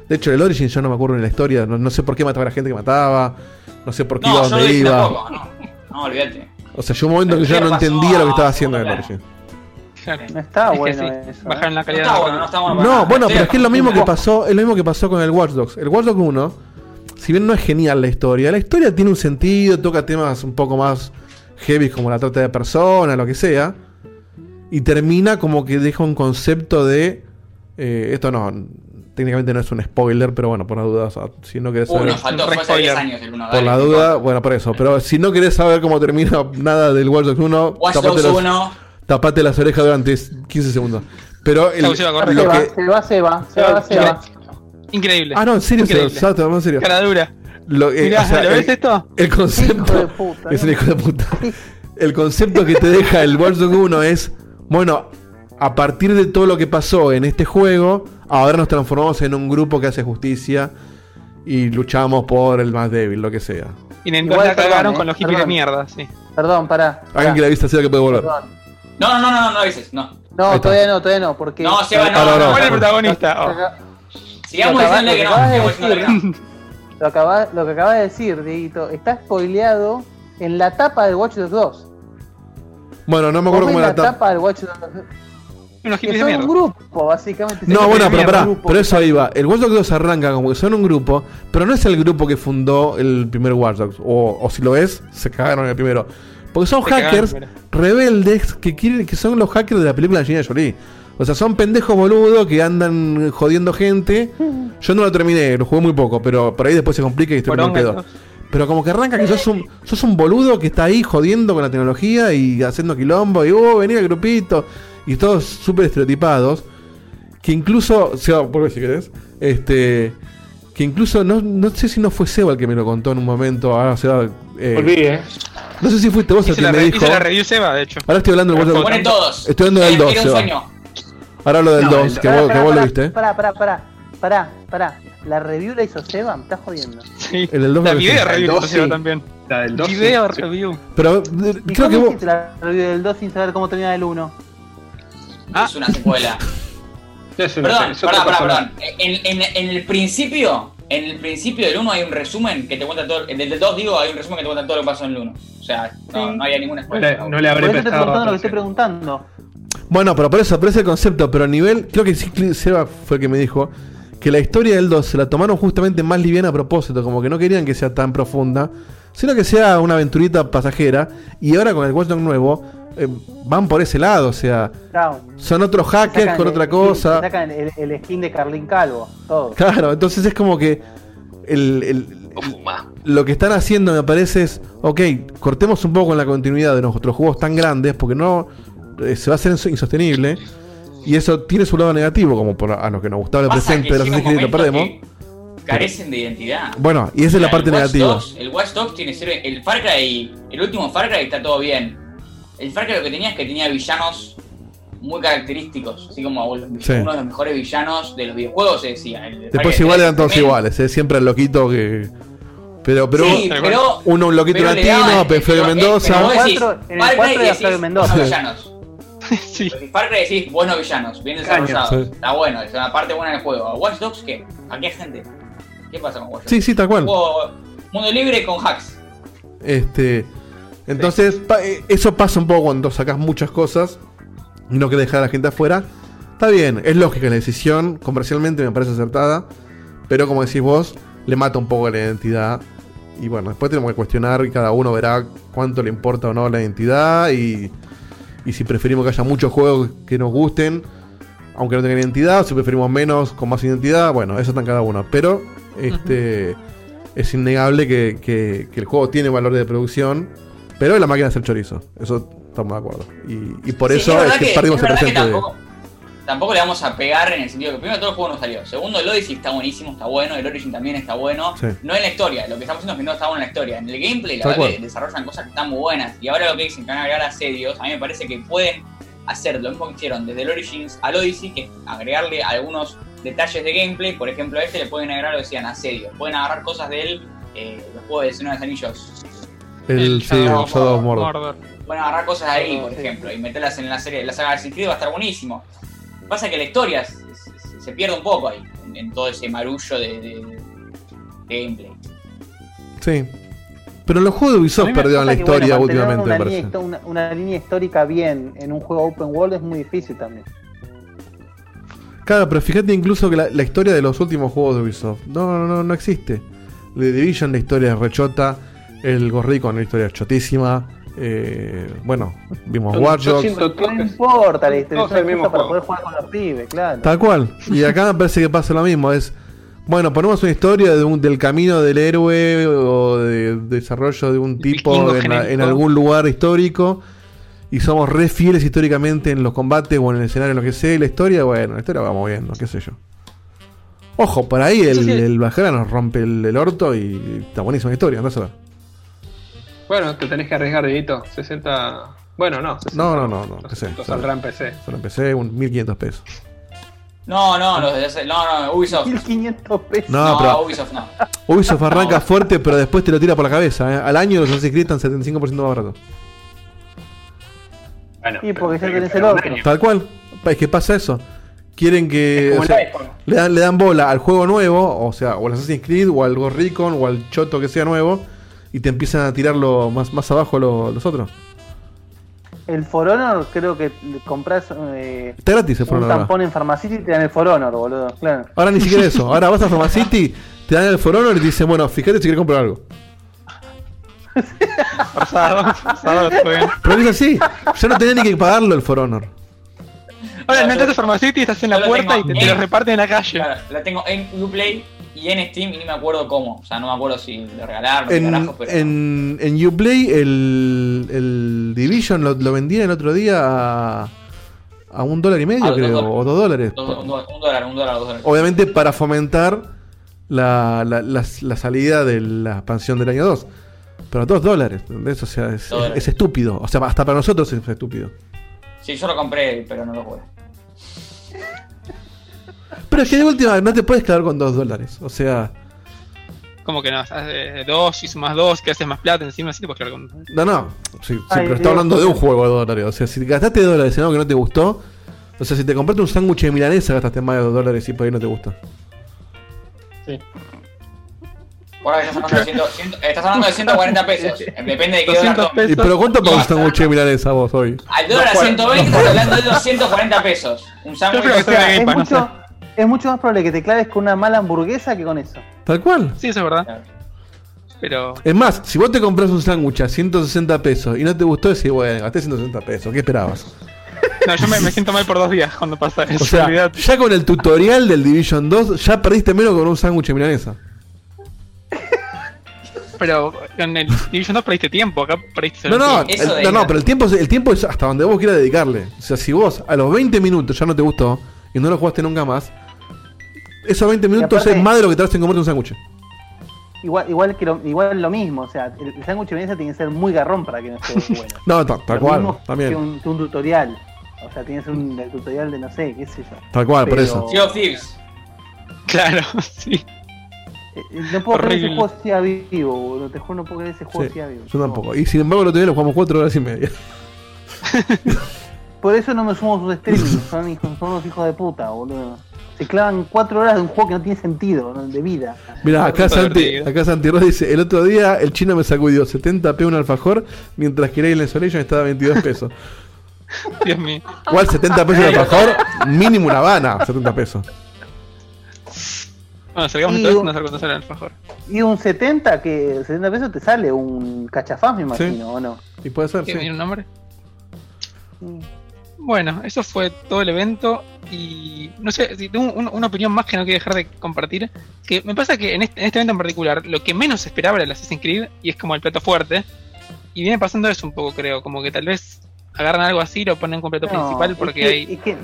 De hecho, el Origin yo no me acuerdo en la historia. No, no sé por qué mataba a la gente que mataba. No sé por qué iba donde iba. tampoco, no, no, olvídate. O sea, yo un momento que yo no pasó entendía lo que estaba haciendo en el Origin. No está Es bueno sí, eso. ¿eh? Bajaron la calidad No está de bueno, no está bueno No, bueno, pero es que es lo mismo que pasó, es lo mismo que pasó con el Watch Dogs. El Watch Dogs 1, si bien no es genial la historia, la historia tiene un sentido, toca temas un poco más heavy como la trata de personas, lo que sea, y termina como que deja un concepto de eh, esto no, técnicamente no es un spoiler, pero bueno, por la duda, o sea, si no querés Uh, saber nos faltó, fue hace 10 años el por la duda, bueno, por eso, pero si no querés saber cómo termina nada del Watch Dogs 1, Watch tapate Dogs los- 1. tapate las orejas durante 15 segundos. Pero el, se va lo Se va, se va, se va, se va, se va. Increíble. Ah, no, en serio, se Increíble. Sato, en serio. Cara dura. Lo, eh, Mirá, o sea, ¿lo el, ves esto? el concepto. Hijo de puta, es ¿no? un hijo de puta. El concepto que te deja el Dogs 1 es: bueno, a partir de todo lo que pasó en este juego, ahora nos transformamos en un grupo que hace justicia y luchamos por el más débil, lo que sea. Y en Igual, la cagaron con eh, los hippies de mierda, sí. Perdón, pará. pará. Alguien que le avisa sea que puede volver. Perdón. No, no, no, no, no avises, no. No, todavía no, todavía no, porque. No, Seba, no, Ahora, no, ahora. ¿cuál es el protagonista? Lo acá- Sigamos lo acaba- diciéndole que lo no, acabas de sigamos diciéndole que no. decir. Lo, acaba- lo que acaba de decir, Dieguito, está spoileado en la tapa del Watch Dogs 2. Bueno, no me acuerdo cómo era la la tapa. tapa del Watch Dogs 2. Unos Que hippies de son un grupo, básicamente. No, Se bueno, pero pará, pero eso ahí va. El Watch Dogs 2 arranca como que son un grupo, pero no es el grupo que fundó el primer Watch Dogs. O, o si lo es, se cagaron en el primero. Porque son Se hackers rebeldes que quieren que son los hackers de la película de Angelina Jolie. O sea, son pendejos boludos que andan jodiendo gente. Yo no lo terminé, lo jugué muy poco, pero por ahí después se complica y estoy Poronga, pedo. Pero como que arranca que sos un, sos un boludo que está ahí jodiendo con la tecnología y haciendo quilombo y oh, vení al grupito. Y todos súper estereotipados. Que incluso, o sea, vuelve si querés. Este. Que incluso, no, no sé si no fue Seba el que me lo contó en un momento. Ahora se va. eh, Volví, eh. No sé si fuiste vos el que la, me re- dijo. hice la review Seba, de hecho. Ahora estoy hablando del. Estoy hablando del Era- 2. Ahora hablo del No, 2, el- que pará, vos, pará, lo pará, viste. Pará, pará, pará. Pará, pará. La review la hizo Seba, me estás jodiendo. Sí. El del 2 La video review El hizo Seba también. La del 2. Video review. Pero eh, ¿Y creo que cómo vos. hiciste la review del 2 sin saber cómo termina el 1? Es una secuela. Es una- Perdón, es otra perdón. En, en- en el principio, en el principio del 1 hay un resumen que te cuenta todo. En el del 2 digo, hay un resumen que te cuenta todo lo que pasó en el 1. O sea, no, Sí. no había ninguna No spoiler. le, no le Por habré eso estoy prestado preguntando lo que estoy preguntando. Bueno, pero por eso, por ese concepto, pero a nivel. Creo que sí, Seba fue el que me dijo. Que la historia del 2 se la tomaron justamente más liviana a propósito. Como que no querían que sea tan profunda. Sino que sea una aventurita pasajera. Y ahora con el Watch Dogs nuevo. eh, van por ese lado. O sea. Claro. Son otros hackers con el- otra cosa. Sacan el, el skin de Carlín Calvo, todo. Claro, entonces es como que el, el- lo que están haciendo me parece es, ok, cortemos un poco con la continuidad de nuestros juegos tan grandes porque no se va a hacer inso- insostenible y eso tiene su lado negativo como por a los que nos gustaba el Pasa presente de un Assassin's Creed lo momento perdemos. Carecen de identidad. Bueno, y esa es la parte el negativa. Dogs- el Watch Dogs tiene cero. El Far Cry, el último Far Cry está todo bien. El Far Cry lo que tenía es que tenía villanos muy característicos, así como los- Sí. uno de los mejores villanos de los videojuegos se decía. El Después Cry igual 3 eran todos también. iguales, ¿eh? siempre el loquito que... Pero, pero, Sí, pero- uno un loquito latino, Flavio Mendoza. En el decís, cuatro- en el Far Cry cuatro era decís, Flavio Mendoza. sí. Decís Far Cry decís buenos villanos, bien Caño, desarrollados. sí. Está bueno, es una parte buena del juego. Watch Dogs, ¿qué? ¿A qué gente? ¿Qué pasa con Watch Dogs? Sí, sí, tal cual. Juego mundo libre con hacks. Este, entonces, pa- eh, eso pasa un poco cuando sacas muchas cosas y no querés dejar a la gente afuera. Está bien, es lógica la decisión, comercialmente me parece acertada, pero como decís vos, le mata un poco la identidad. Y bueno, después tenemos que cuestionar y cada uno verá cuánto le importa o no la identidad y, y si preferimos que haya muchos juegos que nos gusten, aunque no tengan identidad, si preferimos menos con más identidad, bueno, eso está en cada uno. Pero este es innegable que, que- que el juego tiene valor de producción, pero es la máquina de hacer chorizo. Eso estamos de acuerdo. Y, y por Sí, eso es, verdad que, perdimos es el que presente. de- tampoco, le vamos a pegar en el sentido que primero todo el juego no salió. Segundo, el Odyssey está buenísimo, está bueno, el Origin también está bueno. Sí. No en la historia, lo que estamos haciendo es que no está bueno en la historia. En el gameplay, la verdad desarrollan cosas que están muy buenas. Y ahora lo que dicen que van a agregar asedios, a mí me parece que pueden hacer lo mismo que hicieron desde el Origins al Odyssey, que es agregarle algunos detalles de gameplay. Por ejemplo, a este le pueden agregar lo que decían asedios. Pueden agarrar cosas del eh, los juegos de Señor de los Anillos. El, sí, Shadow el of Shadow of Mordor. Mordor. Pueden agarrar cosas de ahí, por ejemplo, y meterlas en la serie, la saga de Creed va a estar buenísimo. Pasa que la historia se, se- se pierde un poco ahí, en, en todo ese marullo de, de- de gameplay. Sí. Pero los juegos de Ubisoft perdieron la bueno, historia últimamente, me una parece. línea, una, una histórica bien en un juego open world es muy difícil también. Claro, pero fíjate incluso que la, la historia de los últimos juegos de Ubisoft no, no, no, no existe. The Division, la historia es rechota. El Ghost Recon, la historia es chotísima. Eh, bueno, vimos Yo- Dogs. siento No importa la excusa para juego. poder jugar con los pibes, claro. Tal cual. Y acá me parece que pasa lo mismo. Es, bueno, ponemos una historia de un- del camino del héroe o de, desarrollo de un tipo en, la- algún lugar histórico. Y somos re fieles históricamente en los combates o en el escenario, en lo que sea. Y la historia, bueno, la historia va moviendo, qué sé yo. Ojo, por ahí Eso el, sí. el Bajara nos rompe el, el orto y está buenísima la historia, andás a ver. Bueno, te tenés que arriesgar, Dieguito. 60. Bueno, no. 60, No, no, no, no. Lo saldrá en PC. Solo empecé un 1500 pesos. No, no, los de- no, no, Ubisoft. 1500 pesos. No, No, pero Ubisoft no. Ubisoft arranca fuerte, pero después te lo tira por la cabeza. ¿eh? Al año los Assassin's Creed están 75% más baratos. Y porque ya tenés el otro. Tal cual. Es que pasa eso. Quieren que. O el sea, iPhone. le, dan, le dan bola al juego nuevo, o sea, o al Assassin's Creed, o al Ghost Recon, o al Choto que sea nuevo, y te empiezan a tirarlo más, más abajo lo- los otros. El For Honor creo que compras eh, Está gratis el For un Honor ahora. tampón en Pharmacity y te dan el For Honor, boludo. Claro. Ahora ni siquiera eso. Ahora vas a Pharmacity, te dan el For Honor y te dicen, bueno, fíjate si quieres comprar algo. Forzado. Pero es así. Yo no tenía ni que pagarlo el For Honor. Ahora no entras a Pharmacity, estás en la puerta y te, te lo en- reparten en la calle. Claro, la tengo en Uplay y en Steam y ni me acuerdo cómo. O sea, no me acuerdo si lo regalaron, En, carajo, pero. en, en Uplay el, el Division lo, lo vendían el otro día a, a un dólar y medio, Ah, creo, o dos dólares. Un, dólar, un dólar, dos dólares. Obviamente para fomentar la, la, la- la salida de la expansión del año 2. Pero dos dólares, ¿entendés? O sea, es estúpido. O sea, hasta para nosotros es estúpido. Sí, yo lo compré, pero no lo jugué. Pero es que de última no te puedes quedar con dos dólares. O sea, Como que no, haces dos y sumas dos, que haces más plata encima, así te puedes quedar con. no, no. Sí, sí, Ay, pero está hablando de un juego de dólares. O sea, si gastaste dólares en algo que no te gustó. O sea, si te compraste un sándwich de milanesa, gastaste más de dos dólares y por ahí no te gusta. Por ahora estás hablando de, 100, 100 estás hablando de 140 pesos. Depende de qué dólar 200 tomes. ¿Y pero cuánto pagas un sándwich de milanesa vos hoy? Al dólar a 120 estás hablando de 240 pesos. Un sándwich. O sea, es, mucho, más probable que te claves con una mala hamburguesa que con eso. Tal cual. Sí, eso es verdad. Pero. Es más, si vos te compras un sándwich a 160 pesos y no te gustó, decís, bueno, gasté 160 pesos, ¿qué esperabas? No, yo me, me siento mal por dos días cuando pasa eso. O sea, ya con el tutorial del Division 2, ya perdiste menos con un sándwich de milanesa. Pero con el Division 2 perdiste tiempo, acá perdiste No, no, el- no, no, pero el tiempo, es- el tiempo es hasta donde vos quieras dedicarle. O sea, si vos a los 20 minutos ya no te gustó y no lo jugaste nunca más, esos 20 minutos aparte- es más de lo que tardaste en comerte un sándwich. Igual, igual, que lo, igual lo mismo, o sea, el, el sándwich de milanesa tiene que ser muy garrón para que no esté bueno. No, ta- tal Lo cual, también. Que un, que un tutorial. O sea, tienes un el tutorial de no sé, qué sé yo. Tal cual, por eso. Sea of Thieves. Claro, sí. Eh, No puedo creer que ese juego sea vivo, boludo. Te juro, no puedo creer que ese juego Sí, sea vivo. yo tampoco. Y sin embargo, el otro día lo jugamos 4 horas y media. Por eso no me sumo a sus streaming. Son, hijos, son unos hijos de puta, boludo. Se clavan 4 horas de un juego que no tiene sentido, de vida. Mira, acá Santi, acá Santi Ross dice, el otro día el chino me sacudió 70p un alfajor, mientras que Alien Isolation estaba a 22 pesos. Dios mío. Igual 70 pesos el alfajor, mínimo una Habana, 70 pesos. Bueno, salgamos Y entonces, un- no sé cuánto sale el alfajor. Y un 70, que 70 pesos te sale un cachafaz, me imagino, ¿o no? Y puede ser, ¿Tiene sí. un nombre? Bueno, eso fue todo el evento y no sé, tengo un- una opinión más que no quiero dejar de compartir, que me pasa que en este, en este evento en particular lo que menos esperaba era el Assassin's Creed y es como el plato fuerte y viene pasando eso un poco creo, como que tal vez agarran algo así y lo ponen como plato No, principal es porque que- hay... es que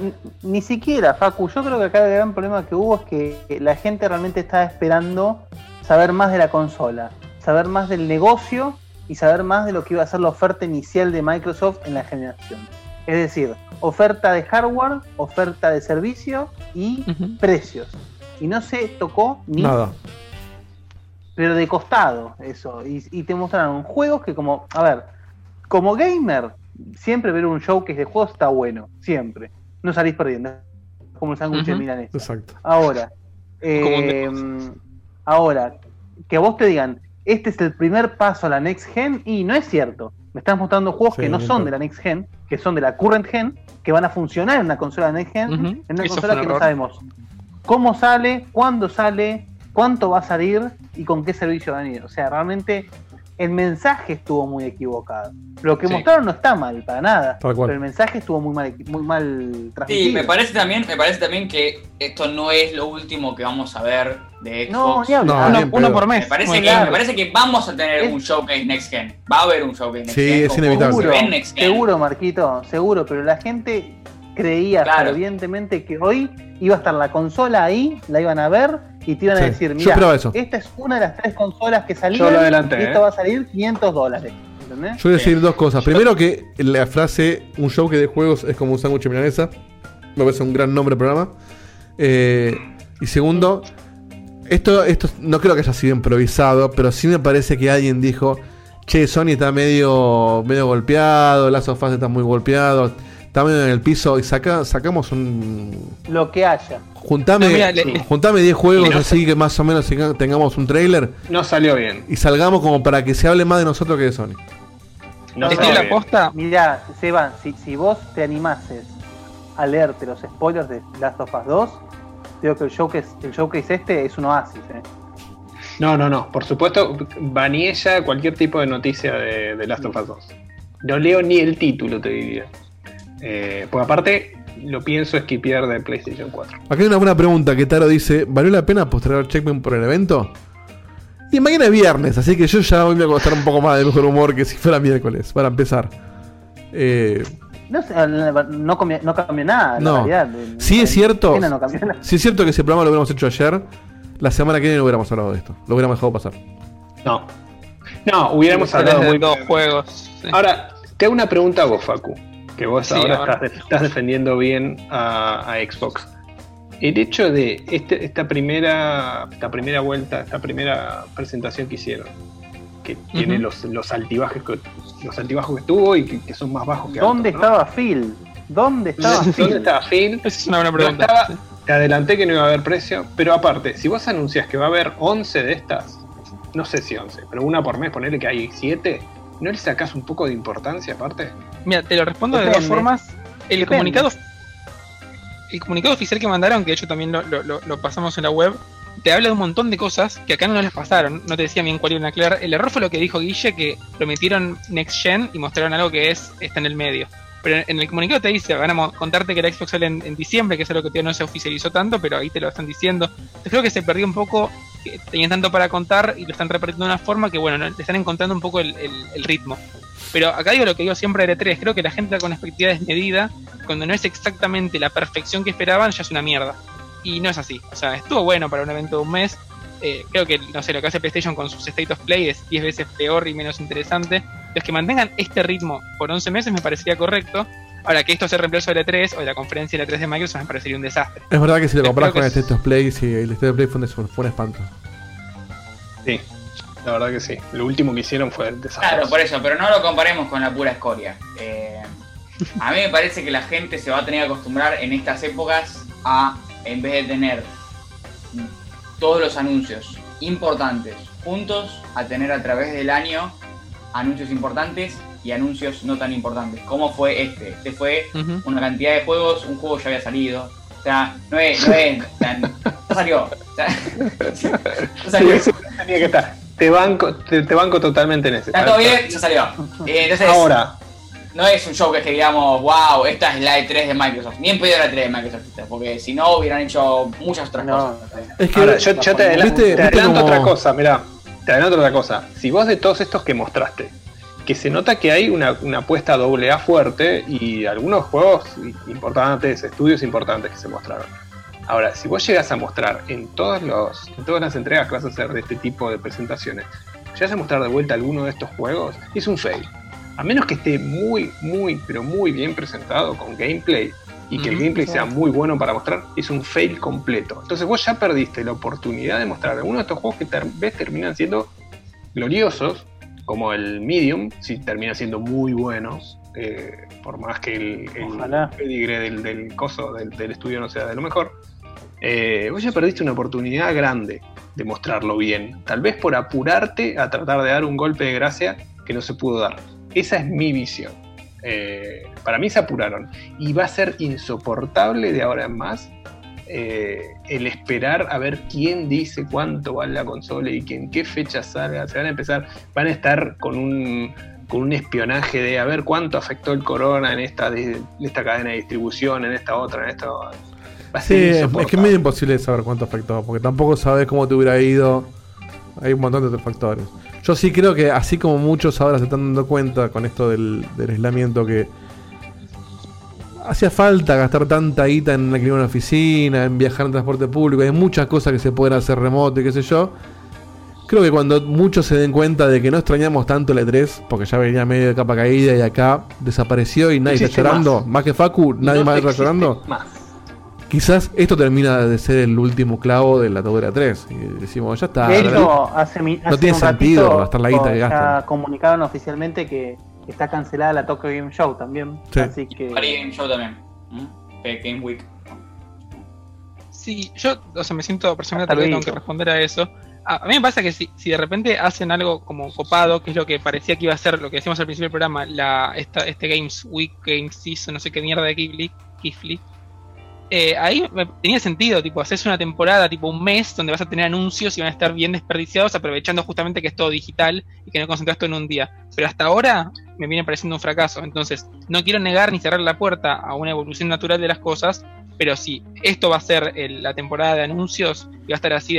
ni siquiera, Facu, yo creo que acá el gran problema que hubo es que la gente realmente estaba esperando saber más de la consola, saber más del negocio y saber más de lo que iba a ser la oferta inicial de Microsoft en la generación. Es decir, oferta de hardware, oferta de servicio y precios. Y no se tocó ni Nada. pero de costado eso. Y, y te mostraron juegos que como, a ver, como gamer, siempre ver un showcase de juegos está bueno, siempre. No salís perdiendo. Es Como el sándwich de milanesa. Exacto. Ahora, eh, ahora, que a vos te digan, este es el primer paso a la next gen, y no es cierto. Me estás mostrando juegos Sí, que no son claro. de la next gen, que son de la current gen, que van a funcionar en una consola next gen, en una Eso consola un que no sabemos cómo sale, cuándo sale, cuánto va a salir y con qué servicio va a venir. O sea, realmente el mensaje estuvo muy equivocado. Lo que Sí. mostraron no está mal, para nada. Tal cual. Pero el mensaje estuvo muy mal, muy mal transmitido. Sí, me parece también, me parece también que esto no es lo último que vamos a ver de No, Xbox. ni hablar. No, uno, por me mes. parece Muy que claro. me parece que vamos a tener Es- un showcase next gen. Va a haber un showcase next Sí, gen. es como- inevitable. Seguro, seguro, Marquito, seguro, pero la gente creía Claro. fervientemente que hoy iba a estar la consola ahí, la iban a ver y te iban Sí, a decir, mira, esta es una de las tres consolas que salieron adelanté, y esto ¿eh? va a salir 500 dólares. ¿Entendés? Yo voy a Sí. decir dos cosas. Primero que la frase un show que de juegos es como un sándwich de milanesa. Me parece un gran nombre de programa. Eh, y segundo, esto, esto no creo que haya sido improvisado, pero sí me parece que alguien dijo, che, Sony está medio, medio golpeado, Last of Us está muy golpeado, está medio en el piso y saca, sacamos un... Lo que haya. Juntame, No, mira, le- juntame 10 juegos no así que más o menos tenga- tengamos un trailer No salió bien. y salgamos como para que se hable más de nosotros que de Sony. No Mirá, salió bien. posta. Mirá, Seban, si, si vos te animases a leerte los spoilers de Last of Us 2, digo que el showcase, el showcase este es un oasis, eh. No, no, no. Por supuesto, Vaniella cualquier tipo de noticia de, de Last of Us 2. No leo ni el título, te diría. Eh, pues aparte, lo pienso esquipear de PlayStation 4. Acá hay una buena pregunta que Taro dice, ¿valió la pena postergar Checkpoint por el evento? Y mañana es viernes, así que yo ya hoy me voy a costar un poco más de mejor humor que si fuera miércoles, para empezar. Eh, No, no, cambió, no cambió nada, en No. realidad. En- sí en es cierto, no nada. sí es cierto que si el programa lo hubiéramos hecho ayer, la semana que viene no hubiéramos hablado de esto, lo hubiéramos dejado pasar. No. No, hubiéramos Sí, hablado de muy dos juegos. sí. Ahora, te hago una pregunta a vos, Facu. Que vos Sí, ahora ahora. estás, estás defendiendo bien a, a Xbox. El hecho de este- esta, primera, esta primera vuelta, esta primera presentación que hicieron, que tiene los, los, altibajos que, los altibajos que tuvo y que, que son más bajos que ¿Dónde altos, ¿no? estaba Phil? ¿Dónde estaba ¿Dónde Phil? estaba Phil? Esa es una buena No pregunta. estaba- te adelanté que no iba a haber precio, pero aparte, si vos anuncias que va a haber 11 de estas, no sé si 11, pero una por mes, ponerle que hay 7, ¿no le sacás un poco de importancia aparte? Mira, te lo respondo de dos formas. El Depende. comunicado el comunicado oficial que mandaron, que de hecho también lo, lo- lo- lo pasamos en la web, te habla de un montón de cosas que acá no las pasaron. No te decía bien cuál iban a aclarar. El error fue lo que dijo Guille, que lo metieron Next Gen y mostraron algo que es está en el medio. Pero en el comunicado te dice, van contarte que la Xbox sale en, diciembre, que es algo que todavía no se oficializó tanto, pero ahí te lo están diciendo. Entonces creo que se perdió un poco, que tenían tanto para contar y lo están repartiendo de una forma que, bueno, no- le están encontrando un poco el ritmo. Pero acá digo lo que digo siempre de E3, creo que la gente con expectativa desmedida, cuando no es exactamente la perfección que esperaban, ya es una mierda. Y no es así. O sea, estuvo bueno para un evento de un mes. Eh, creo que, no sé, lo que hace PlayStation con sus State of Play es 10 veces peor y menos interesante. Los que mantengan este ritmo por 11 meses me parecería correcto. Ahora que esto se reemplazo del E3 o de la conferencia de la 3 de Microsoft me parecería un desastre. Es verdad que si lo que con el State of Play, sí, el State of Play fue un, fue un espanto. Sí, la verdad que sí. Lo último que hicieron fue desastroso. Claro, por eso, pero no lo comparemos con la pura escoria. Eh, a mí me parece que la gente se va a tener que acostumbrar en estas épocas a, en vez de tener todos los anuncios importantes juntos, a tener a través del año anuncios importantes y anuncios no tan importantes. ¿Cómo fue este? Este fue una cantidad de juegos, un juego ya había salido. O sea, no es, no es no salió. Sí, salió. eso tenía que estar. Te banco, te, te banco totalmente en ese. Está todo bien, ya salió. Eh, entonces, Ahora, no es un show que digamos, wow, esta es la E3 de Microsoft. Ni en pedo la E3 de Microsoft, porque si no hubieran hecho muchas otras cosas. Es que, ahora, yo, yo te adelanto, ¿viste- te viste adelanto como- otra cosa, mirá. Te adelanto otra cosa. Si vos de todos estos que mostraste, que se nota que hay una, una apuesta doble A fuerte y algunos juegos importantes, estudios importantes que se mostraron. Ahora, si vos llegas a mostrar en todos los, en todas las entregas que vas a hacer de este tipo de presentaciones, llegas a mostrar de vuelta alguno de estos juegos, es un fail. A menos que esté muy, muy, pero muy bien presentado con gameplay y que el gameplay sea muy bueno para mostrar, es un fail completo. Entonces vos ya perdiste la oportunidad de mostrar algunos de estos juegos que tal vez terminan siendo gloriosos, como el Medium, si termina siendo muy buenos, eh, por más que el, el pedigree del, del coso, del, del estudio no sea de lo mejor. Eh, vos ya perdiste una oportunidad grande de mostrarlo bien. Tal vez por apurarte a tratar de dar un golpe de gracia que no se pudo dar. Esa es mi visión. Eh, para mí se apuraron. Y va a ser insoportable de ahora en más eh, el esperar a ver quién dice cuánto vale la consola y que en qué fecha salga. Se van a empezar, van a estar con un, con un espionaje de a ver cuánto afectó el corona en esta, de- esta cadena de distribución, en esta otra, en esta. Va a Sí, ser es, que es medio imposible saber cuánto afectó, porque tampoco sabes cómo te hubiera ido. Hay un montón de otros factores. Yo sí creo que, así como muchos ahora se están dando cuenta con esto del, del aislamiento, que hacía falta gastar tanta guita en alquilar una oficina, en viajar en transporte público. Hay muchas cosas que se pueden hacer remoto y qué sé yo. Creo que cuando muchos se den cuenta de que no extrañamos tanto el E3, porque ya venía medio de capa caída y acá desapareció y nadie está llorando, más. más, que Facu, nadie No más está llorando más. Quizás esto termina de ser el último clavo de la atadura 3. Y decimos, ya está. de ¿verdad? hecho, hace, mi- no tiene un sentido gastar la guita que ya gastan. comunicaron oficialmente que está cancelada la Tokyo Game Show también. Sí. Así que. Game Show también. Game Week. Sí, yo, o sea, me siento personalmente tal vez tengo que responder a eso. A, a mí me pasa que si, si de repente hacen algo como copado, que es lo que parecía que iba a ser, lo que decíamos al principio del programa, la, esta, este Games Week, Games Season, no sé qué mierda de Kifli, Kifli, eh, ahí tenía sentido, tipo, haces una temporada, tipo un mes, donde vas a tener anuncios y van a estar bien desperdiciados, aprovechando justamente que es todo digital y que no concentras todo en un día. Pero hasta ahora me viene pareciendo un fracaso. Entonces, no quiero negar ni cerrar la puerta a una evolución natural de las cosas, pero si esto va a ser el- la temporada de anuncios y va a estar así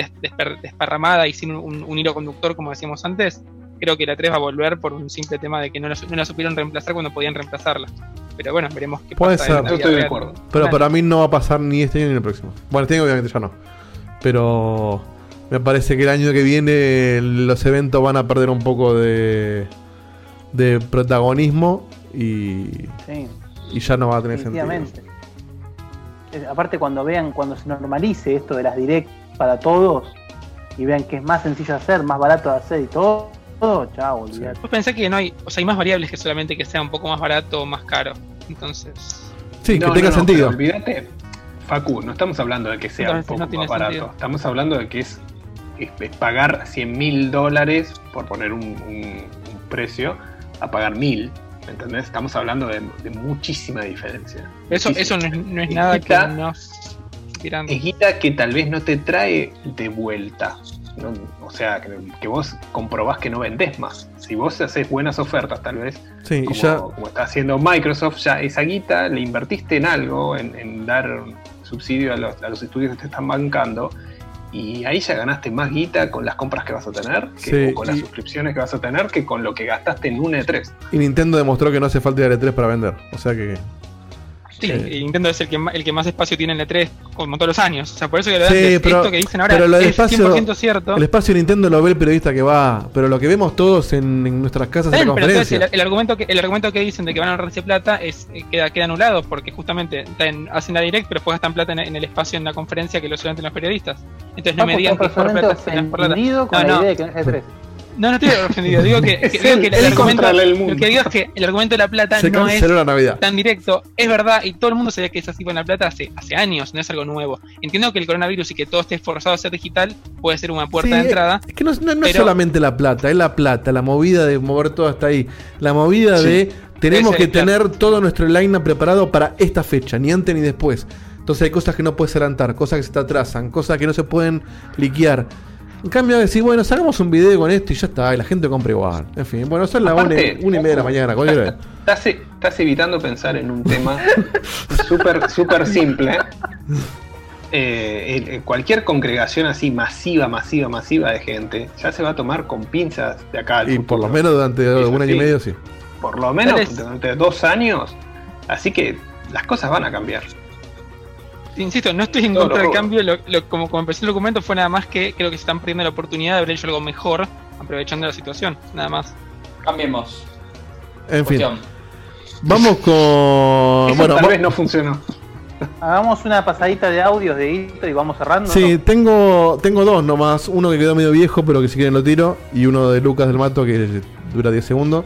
desparramada y sin un, un hilo conductor, como decíamos antes, creo que la 3 va a volver por un simple tema de que no la, no la supieron reemplazar cuando podían reemplazarla. Pero bueno, veremos qué Puede pasa. ser. la vida real. Pero para mí no va a pasar ni este año ni el próximo. Bueno, este año obviamente ya no. Pero me parece que el año que viene los eventos van a perder un poco de, de protagonismo y, Sí. y ya no va a tener sentido. Aparte cuando vean, cuando se normalice esto de las direct para todos y vean que es más sencillo de hacer, más barato de hacer y todo, todo chao, olvidate. Vos pensás que no hay, o sea, hay más variables que solamente que sea un poco más barato o más caro. Entonces, Sí, que No, tenga no, no, sentido. Olvídate, Facu, no estamos hablando de que sea un poco no tiene más barato. sentido. Estamos hablando de que es, es- es pagar 100 mil dólares, por poner un, un- un precio, a pagar mil. ¿Me entendés? Estamos hablando de, de muchísima diferencia. eso, eso no es, no es nada que Guita- nos. Es guita que tal vez no te trae de vuelta. ¿No? O sea, que, que vos comprobás que no vendés más. Si vos haces buenas ofertas, tal vez, Sí, como, ya- como está haciendo Microsoft, ya esa guita le invertiste en algo, en, en dar subsidio a los, a los estudios que te están bancando, y ahí ya ganaste más guita con las compras que vas a tener, que, Sí, o con las y- suscripciones que vas a tener, que con lo que gastaste en un E E3. Y Nintendo demostró que no hace falta ir a E3 para vender. O sea que. Sí, y Nintendo es el que, ma- el que más espacio tiene en el E3, como todos los años. O sea, por eso que lo de Sí, antes, pero, esto que dicen ahora pero es espacio, 100% cierto. el espacio de Nintendo lo ve el periodista que va, pero lo que vemos todos en, en nuestras casas en la entonces conferencia. el, el argumento que el argumento que dicen de que van a ahorrarse plata es eh, queda, queda anulado porque justamente está en- hacen la direct pero después gastan plata en, en el espacio en la conferencia que lo suelen los periodistas entonces no me digan que por plata ofendido con No, la no. idea de que no es E3. No, no estoy ofendido. Digo que, que- Es digo que el, argumento, contra el mundo. lo que digo es que el argumento de la plata Se no es canceló la Navidad. tan directo. Es verdad, y todo el mundo sabía que es así con la plata hace, hace años, no es algo nuevo. Entiendo que el coronavirus y que todo esté forzado a ser digital puede ser una puerta Sí, de entrada. Es que no, no- no es solamente la plata, es la plata, la movida de mover todo hasta ahí. La movida Sí. de tenemos que tener todo nuestro line preparado para esta fecha, ni antes ni después. Entonces hay cosas que no puedes adelantar, cosas que se te atrasan, cosas que no se pueden liquear. En cambio, decir, bueno, sacamos un video con esto y ya está, y la gente compra igual. En fin, bueno, son las una, una y media de la mañana, cualquier hora. Estás, estás evitando pensar en un tema súper súper simple. Eh, el- cualquier congregación así masiva, masiva, masiva de gente ya se va a tomar con pinzas de acá al Y por lo menos durante Eso un año y medio, sí. Por lo menos durante dos años. Así que las cosas van a cambiar. Insisto, no estoy en contra del cambio. lo- lo- como, como empecé el documento fue nada más que creo que se están perdiendo la oportunidad de haber hecho algo mejor aprovechando la situación. Nada más. Cambiemos. En fin, Cuestión. vamos con. Eso bueno, tal vez no funcionó. Hagamos una pasadita de audios de Hito y vamos cerrando. Sí, tengo, tengo dos nomás. Uno que quedó medio viejo, pero que si quieren lo tiro. Y uno de Lucas del Mato que dura 10 segundos.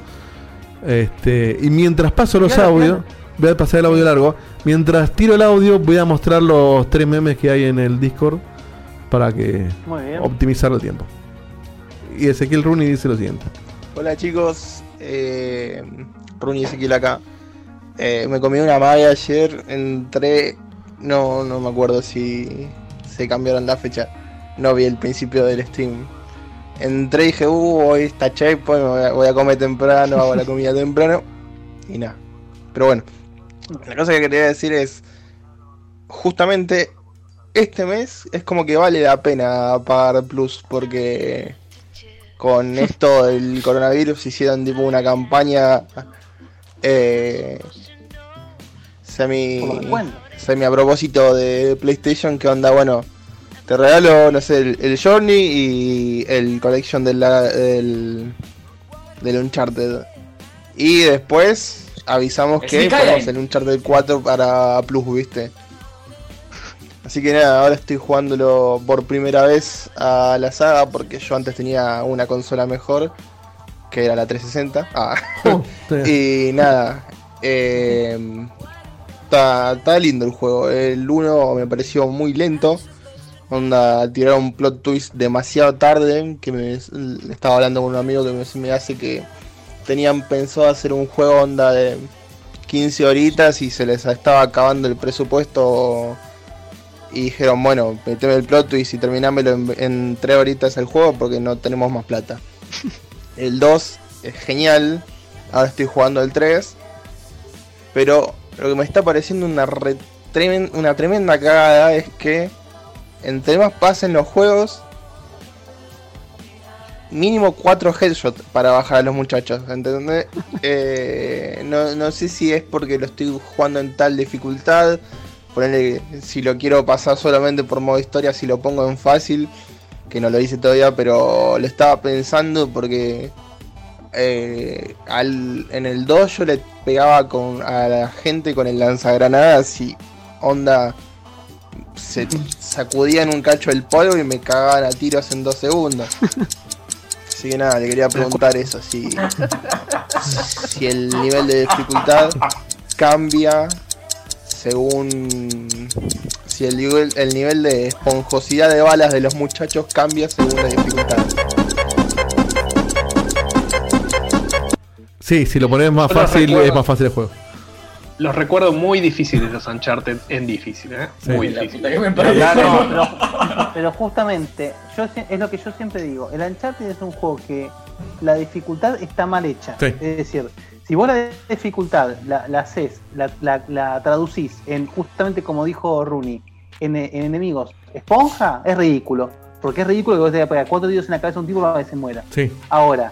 Este, y mientras paso los Claro, audios, voy a pasar el audio largo. Mientras tiro el audio, voy a mostrar los tres memes que hay en el Discord para que optimizar el tiempo. Y Ezequiel Rooney dice lo siguiente. Hola chicos, eh, Runi Ezequiel acá. Eh, me comí una magia ayer, entré, no, no me acuerdo si se cambiaron la fecha, no vi el principio del stream. Entré y dije, uh, hoy está checkpoint, me voy a, voy a comer temprano, hago la comida temprano, y nada. Pero bueno, la cosa que quería decir es, justamente este mes es como que vale la pena pagar Plus, porque con esto del coronavirus hicieron tipo una campaña eh, semi semi a propósito de PlayStation que onda bueno te regalo no sé el, el Journey y el collection del del, del Uncharted. Y después avisamos El que Skyline. ponemos el Uncharted 4 para Plus viste Así que nada, ahora estoy jugándolo por primera vez a la saga porque yo antes tenía una consola mejor, que era la 360. Ah. y nada, eh, está, está lindo el juego. El 1 me pareció muy lento. Onda, tiraron un plot twist demasiado tarde. Que me estaba hablando con un amigo que me, me hace que tenían pensado hacer un juego onda de 15 horitas y se les estaba acabando el presupuesto. Y dijeron, bueno, meteme el plot twist y terminámelo en, en 3 horitas el juego porque no tenemos más plata. El 2 es genial. Ahora estoy jugando el 3. Pero lo que me está pareciendo una, re- tremen- una tremenda cagada es que entre más pasen los juegos, mínimo 4 headshots para bajar a los muchachos. ¿Entendés? Eh, no, no sé si es porque lo estoy jugando en tal dificultad. Ponerle, si lo quiero pasar solamente por modo historia, si lo pongo en fácil, que no lo hice todavía, pero lo estaba pensando porque eh, al, en el 2 yo le pegaba con, a la gente con el lanzagranadas y onda se sacudían un cacho el polvo y me cagaban a tiros en dos segundos. Así que nada, le quería preguntar eso, si, si el nivel de dificultad cambia según si el nivel, el nivel de esponjosidad de balas de los muchachos cambia según la dificultad. Sí, si lo pones más fácil, es más fácil el juego. Los recuerdo muy difíciles los Uncharted en difícil, ¿eh? Sí. Muy La difícil. no, pero- justamente, yo es lo que yo siempre digo, el Uncharted es un juego que la dificultad está mal hecha. Sí. Es decir, si vos la dificultad la, la haces, la, la- la traducís en justamente como dijo Rooney, en, en enemigos esponja, es ridículo. Porque es ridículo que vos te pegar cuatro tiros en la cabeza a un tipo para que se muera. Sí. Ahora,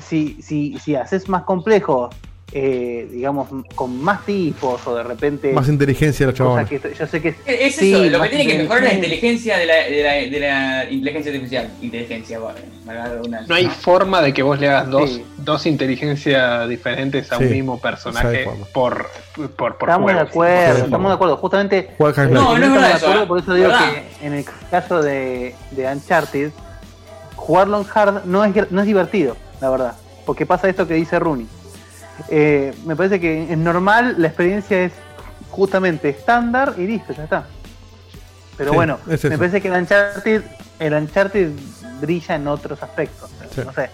si, si, si haces más complejo, eh, digamos, con más tipos o de repente. Más inteligencia de los que yo sé que Es es sí, eso, lo que tiene que mejorar es la inteligencia. de la, de la, de la inteligencia artificial. Inteligencia, bueno. No hay forma de que vos le hagas dos, Sí. dos inteligencias diferentes a un mismo personaje por, por, por Estamos de juego. acuerdo, estamos de acuerdo. Justamente, eh, No, no es verdad de eso, acuerdo, por eso digo ¿Verdad? que en el caso de, de Uncharted, jugarlo en hard no es, no es divertido, la verdad. Porque pasa esto que dice Rooney. Eh, me parece que en normal la experiencia es justamente estándar y listo, ya está. Pero Sí, bueno, es me parece que el Uncharted, el Uncharted brilla en otros aspectos. Sí. No sé.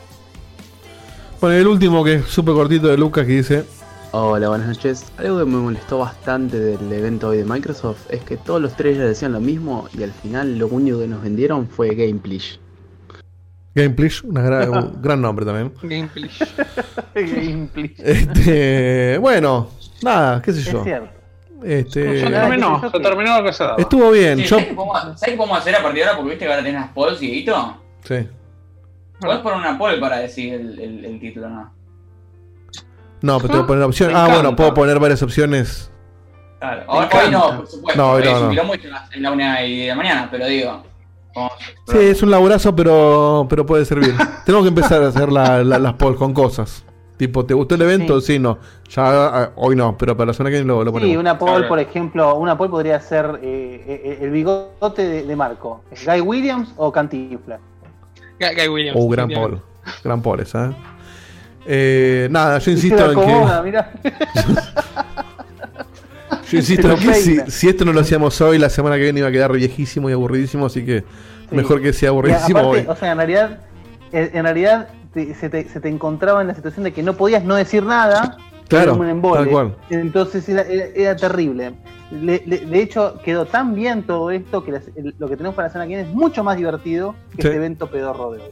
Bueno, el último que es súper cortito de Lucas que dice. Hola, buenas noches. Algo que me molestó bastante del evento hoy de Microsoft es que todos los trailers decían lo mismo y al final lo único que nos vendieron fue gameplay. Gra- un gran nombre también. Gameplay. Gameplay. Este, bueno, nada, qué sé Es yo. cierto. Este, Se terminó, se terminó lo que se daba. estuvo bien. Sí, Yo, ¿sabes, qué podemos, ¿Sabes qué podemos hacer a partir de ahora? Porque viste que ahora tenés las polls, Dieguito. sí. Podés poner una poll para decir el, el, el título, ¿no? No, pero tengo que poner opción. Me Ah, bueno, puedo poner varias opciones. Claro. Hoy, no, por supuesto. No, hoy no, es no. quilombo y son las- es la una y de la mañana, pero digo. Vamos a Sí, es un laburazo, pero, pero puede servir. Tenemos que empezar a hacer la- la- las polls con cosas. Tipo, ¿te gustó el evento? Sí, no. Ya ah, hoy no, pero para la semana que viene lo, lo ponemos. Sí, una poll, por ejemplo, una poll podría ser eh, eh, el bigote de, de Marco. ¿Guy Williams o Cantinflas? Guy, Guy Williams. Oh, gran poll. Gran poll esa, ¿eh? Eh, nada, yo insisto la en que. Yo insisto si, esto no lo hacíamos hoy, la semana que viene iba a quedar viejísimo y aburridísimo, así que Sí. mejor que sea aburridísimo aparte, hoy. o sea, en realidad, en realidad te- se, te, se te encontraba en la situación de que no podías no decir nada. Claro, un embole. tal cual. Entonces era, era- era terrible. Le- le- de hecho, quedó tan bien todo esto que las- el- lo que tenemos para la semana que viene es mucho más divertido que Sí. este evento pedorro de hoy.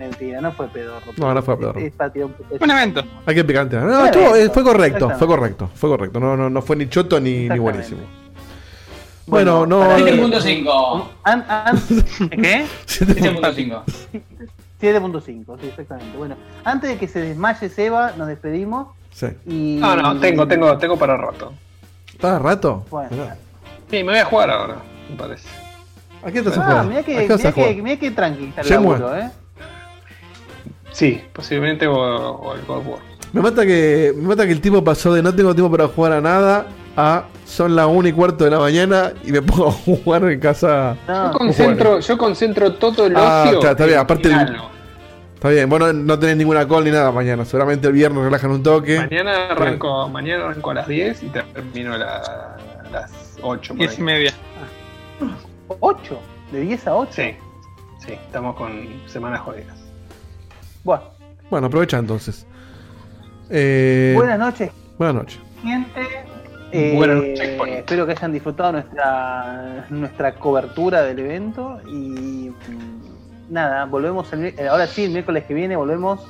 Mentira, no fue pedorro. No, no fue pedorro. Es, es para un evento. Hay que picante. No, Fue estuvo- evento, eh, fue correcto, fue correcto, fue correcto. No, no, no fue ni choto ni, ni buenísimo. Bueno, no. para- 7.5. An- an- ¿Qué? 7.5. 7.5, sí, exactamente. Bueno, antes de que se desmaye Seba, nos despedimos. Sí. Y... No, no, tengo, tengo, tengo para rato. ¿Está rato? Bueno. Mirá. Sí, me voy a jugar ahora, me parece. ¿A qué estás a Ah, jugar? mirá que, ¿A mirá jugar? que, mirá que tranqui está el laburo, ¿eh? Sí, posiblemente o, o el God of War. Me mata que me mata que el tipo pasó de no tengo tiempo para jugar a nada a son las 1 y cuarto de la mañana y me pongo a jugar en casa. Yo concentro, yo concentro todo el Ah, ocio. está, está bien, en aparte el-. Está bien, bueno, no tenés ninguna call ni nada mañana. Seguramente el viernes relajan un toque. Mañana arranco, mañana arranco a las 10 y termino a la- las 8. por 10 ahí. y media. ¿8? ¿De 10 a 8? Sí, sí, estamos con semanas jodidas. Bueno, Bueno, aprovecha entonces. Eh, buenas noches, Buenas noches. gente. Eh, Buenas noches, espero que hayan disfrutado nuestra, nuestra cobertura del evento y mm, nada, volvemos el, ahora sí, el miércoles que viene volvemos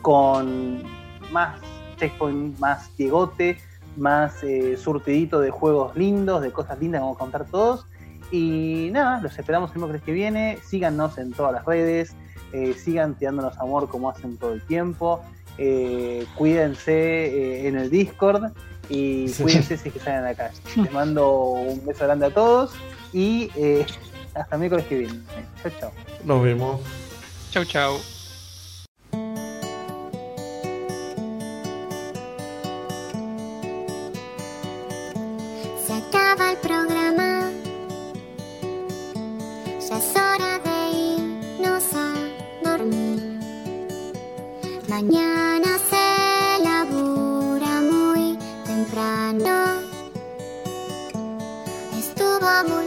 con más checkpoint, más diegote, más eh, surtidito de juegos lindos, de cosas lindas que vamos a contar todos. Y nada, los esperamos el miércoles que viene. Síganos en todas las redes, eh, sigan tirándonos amor como hacen todo el tiempo. Eh, cuídense eh, en el Discord y Sí. cuídense si es que salen a la calle. Les mando un beso grande a todos y eh, hasta miércoles que viene. Chao, chao. Nos vemos. Chau, chau. Mañana se labura muy temprano. Estuvo muy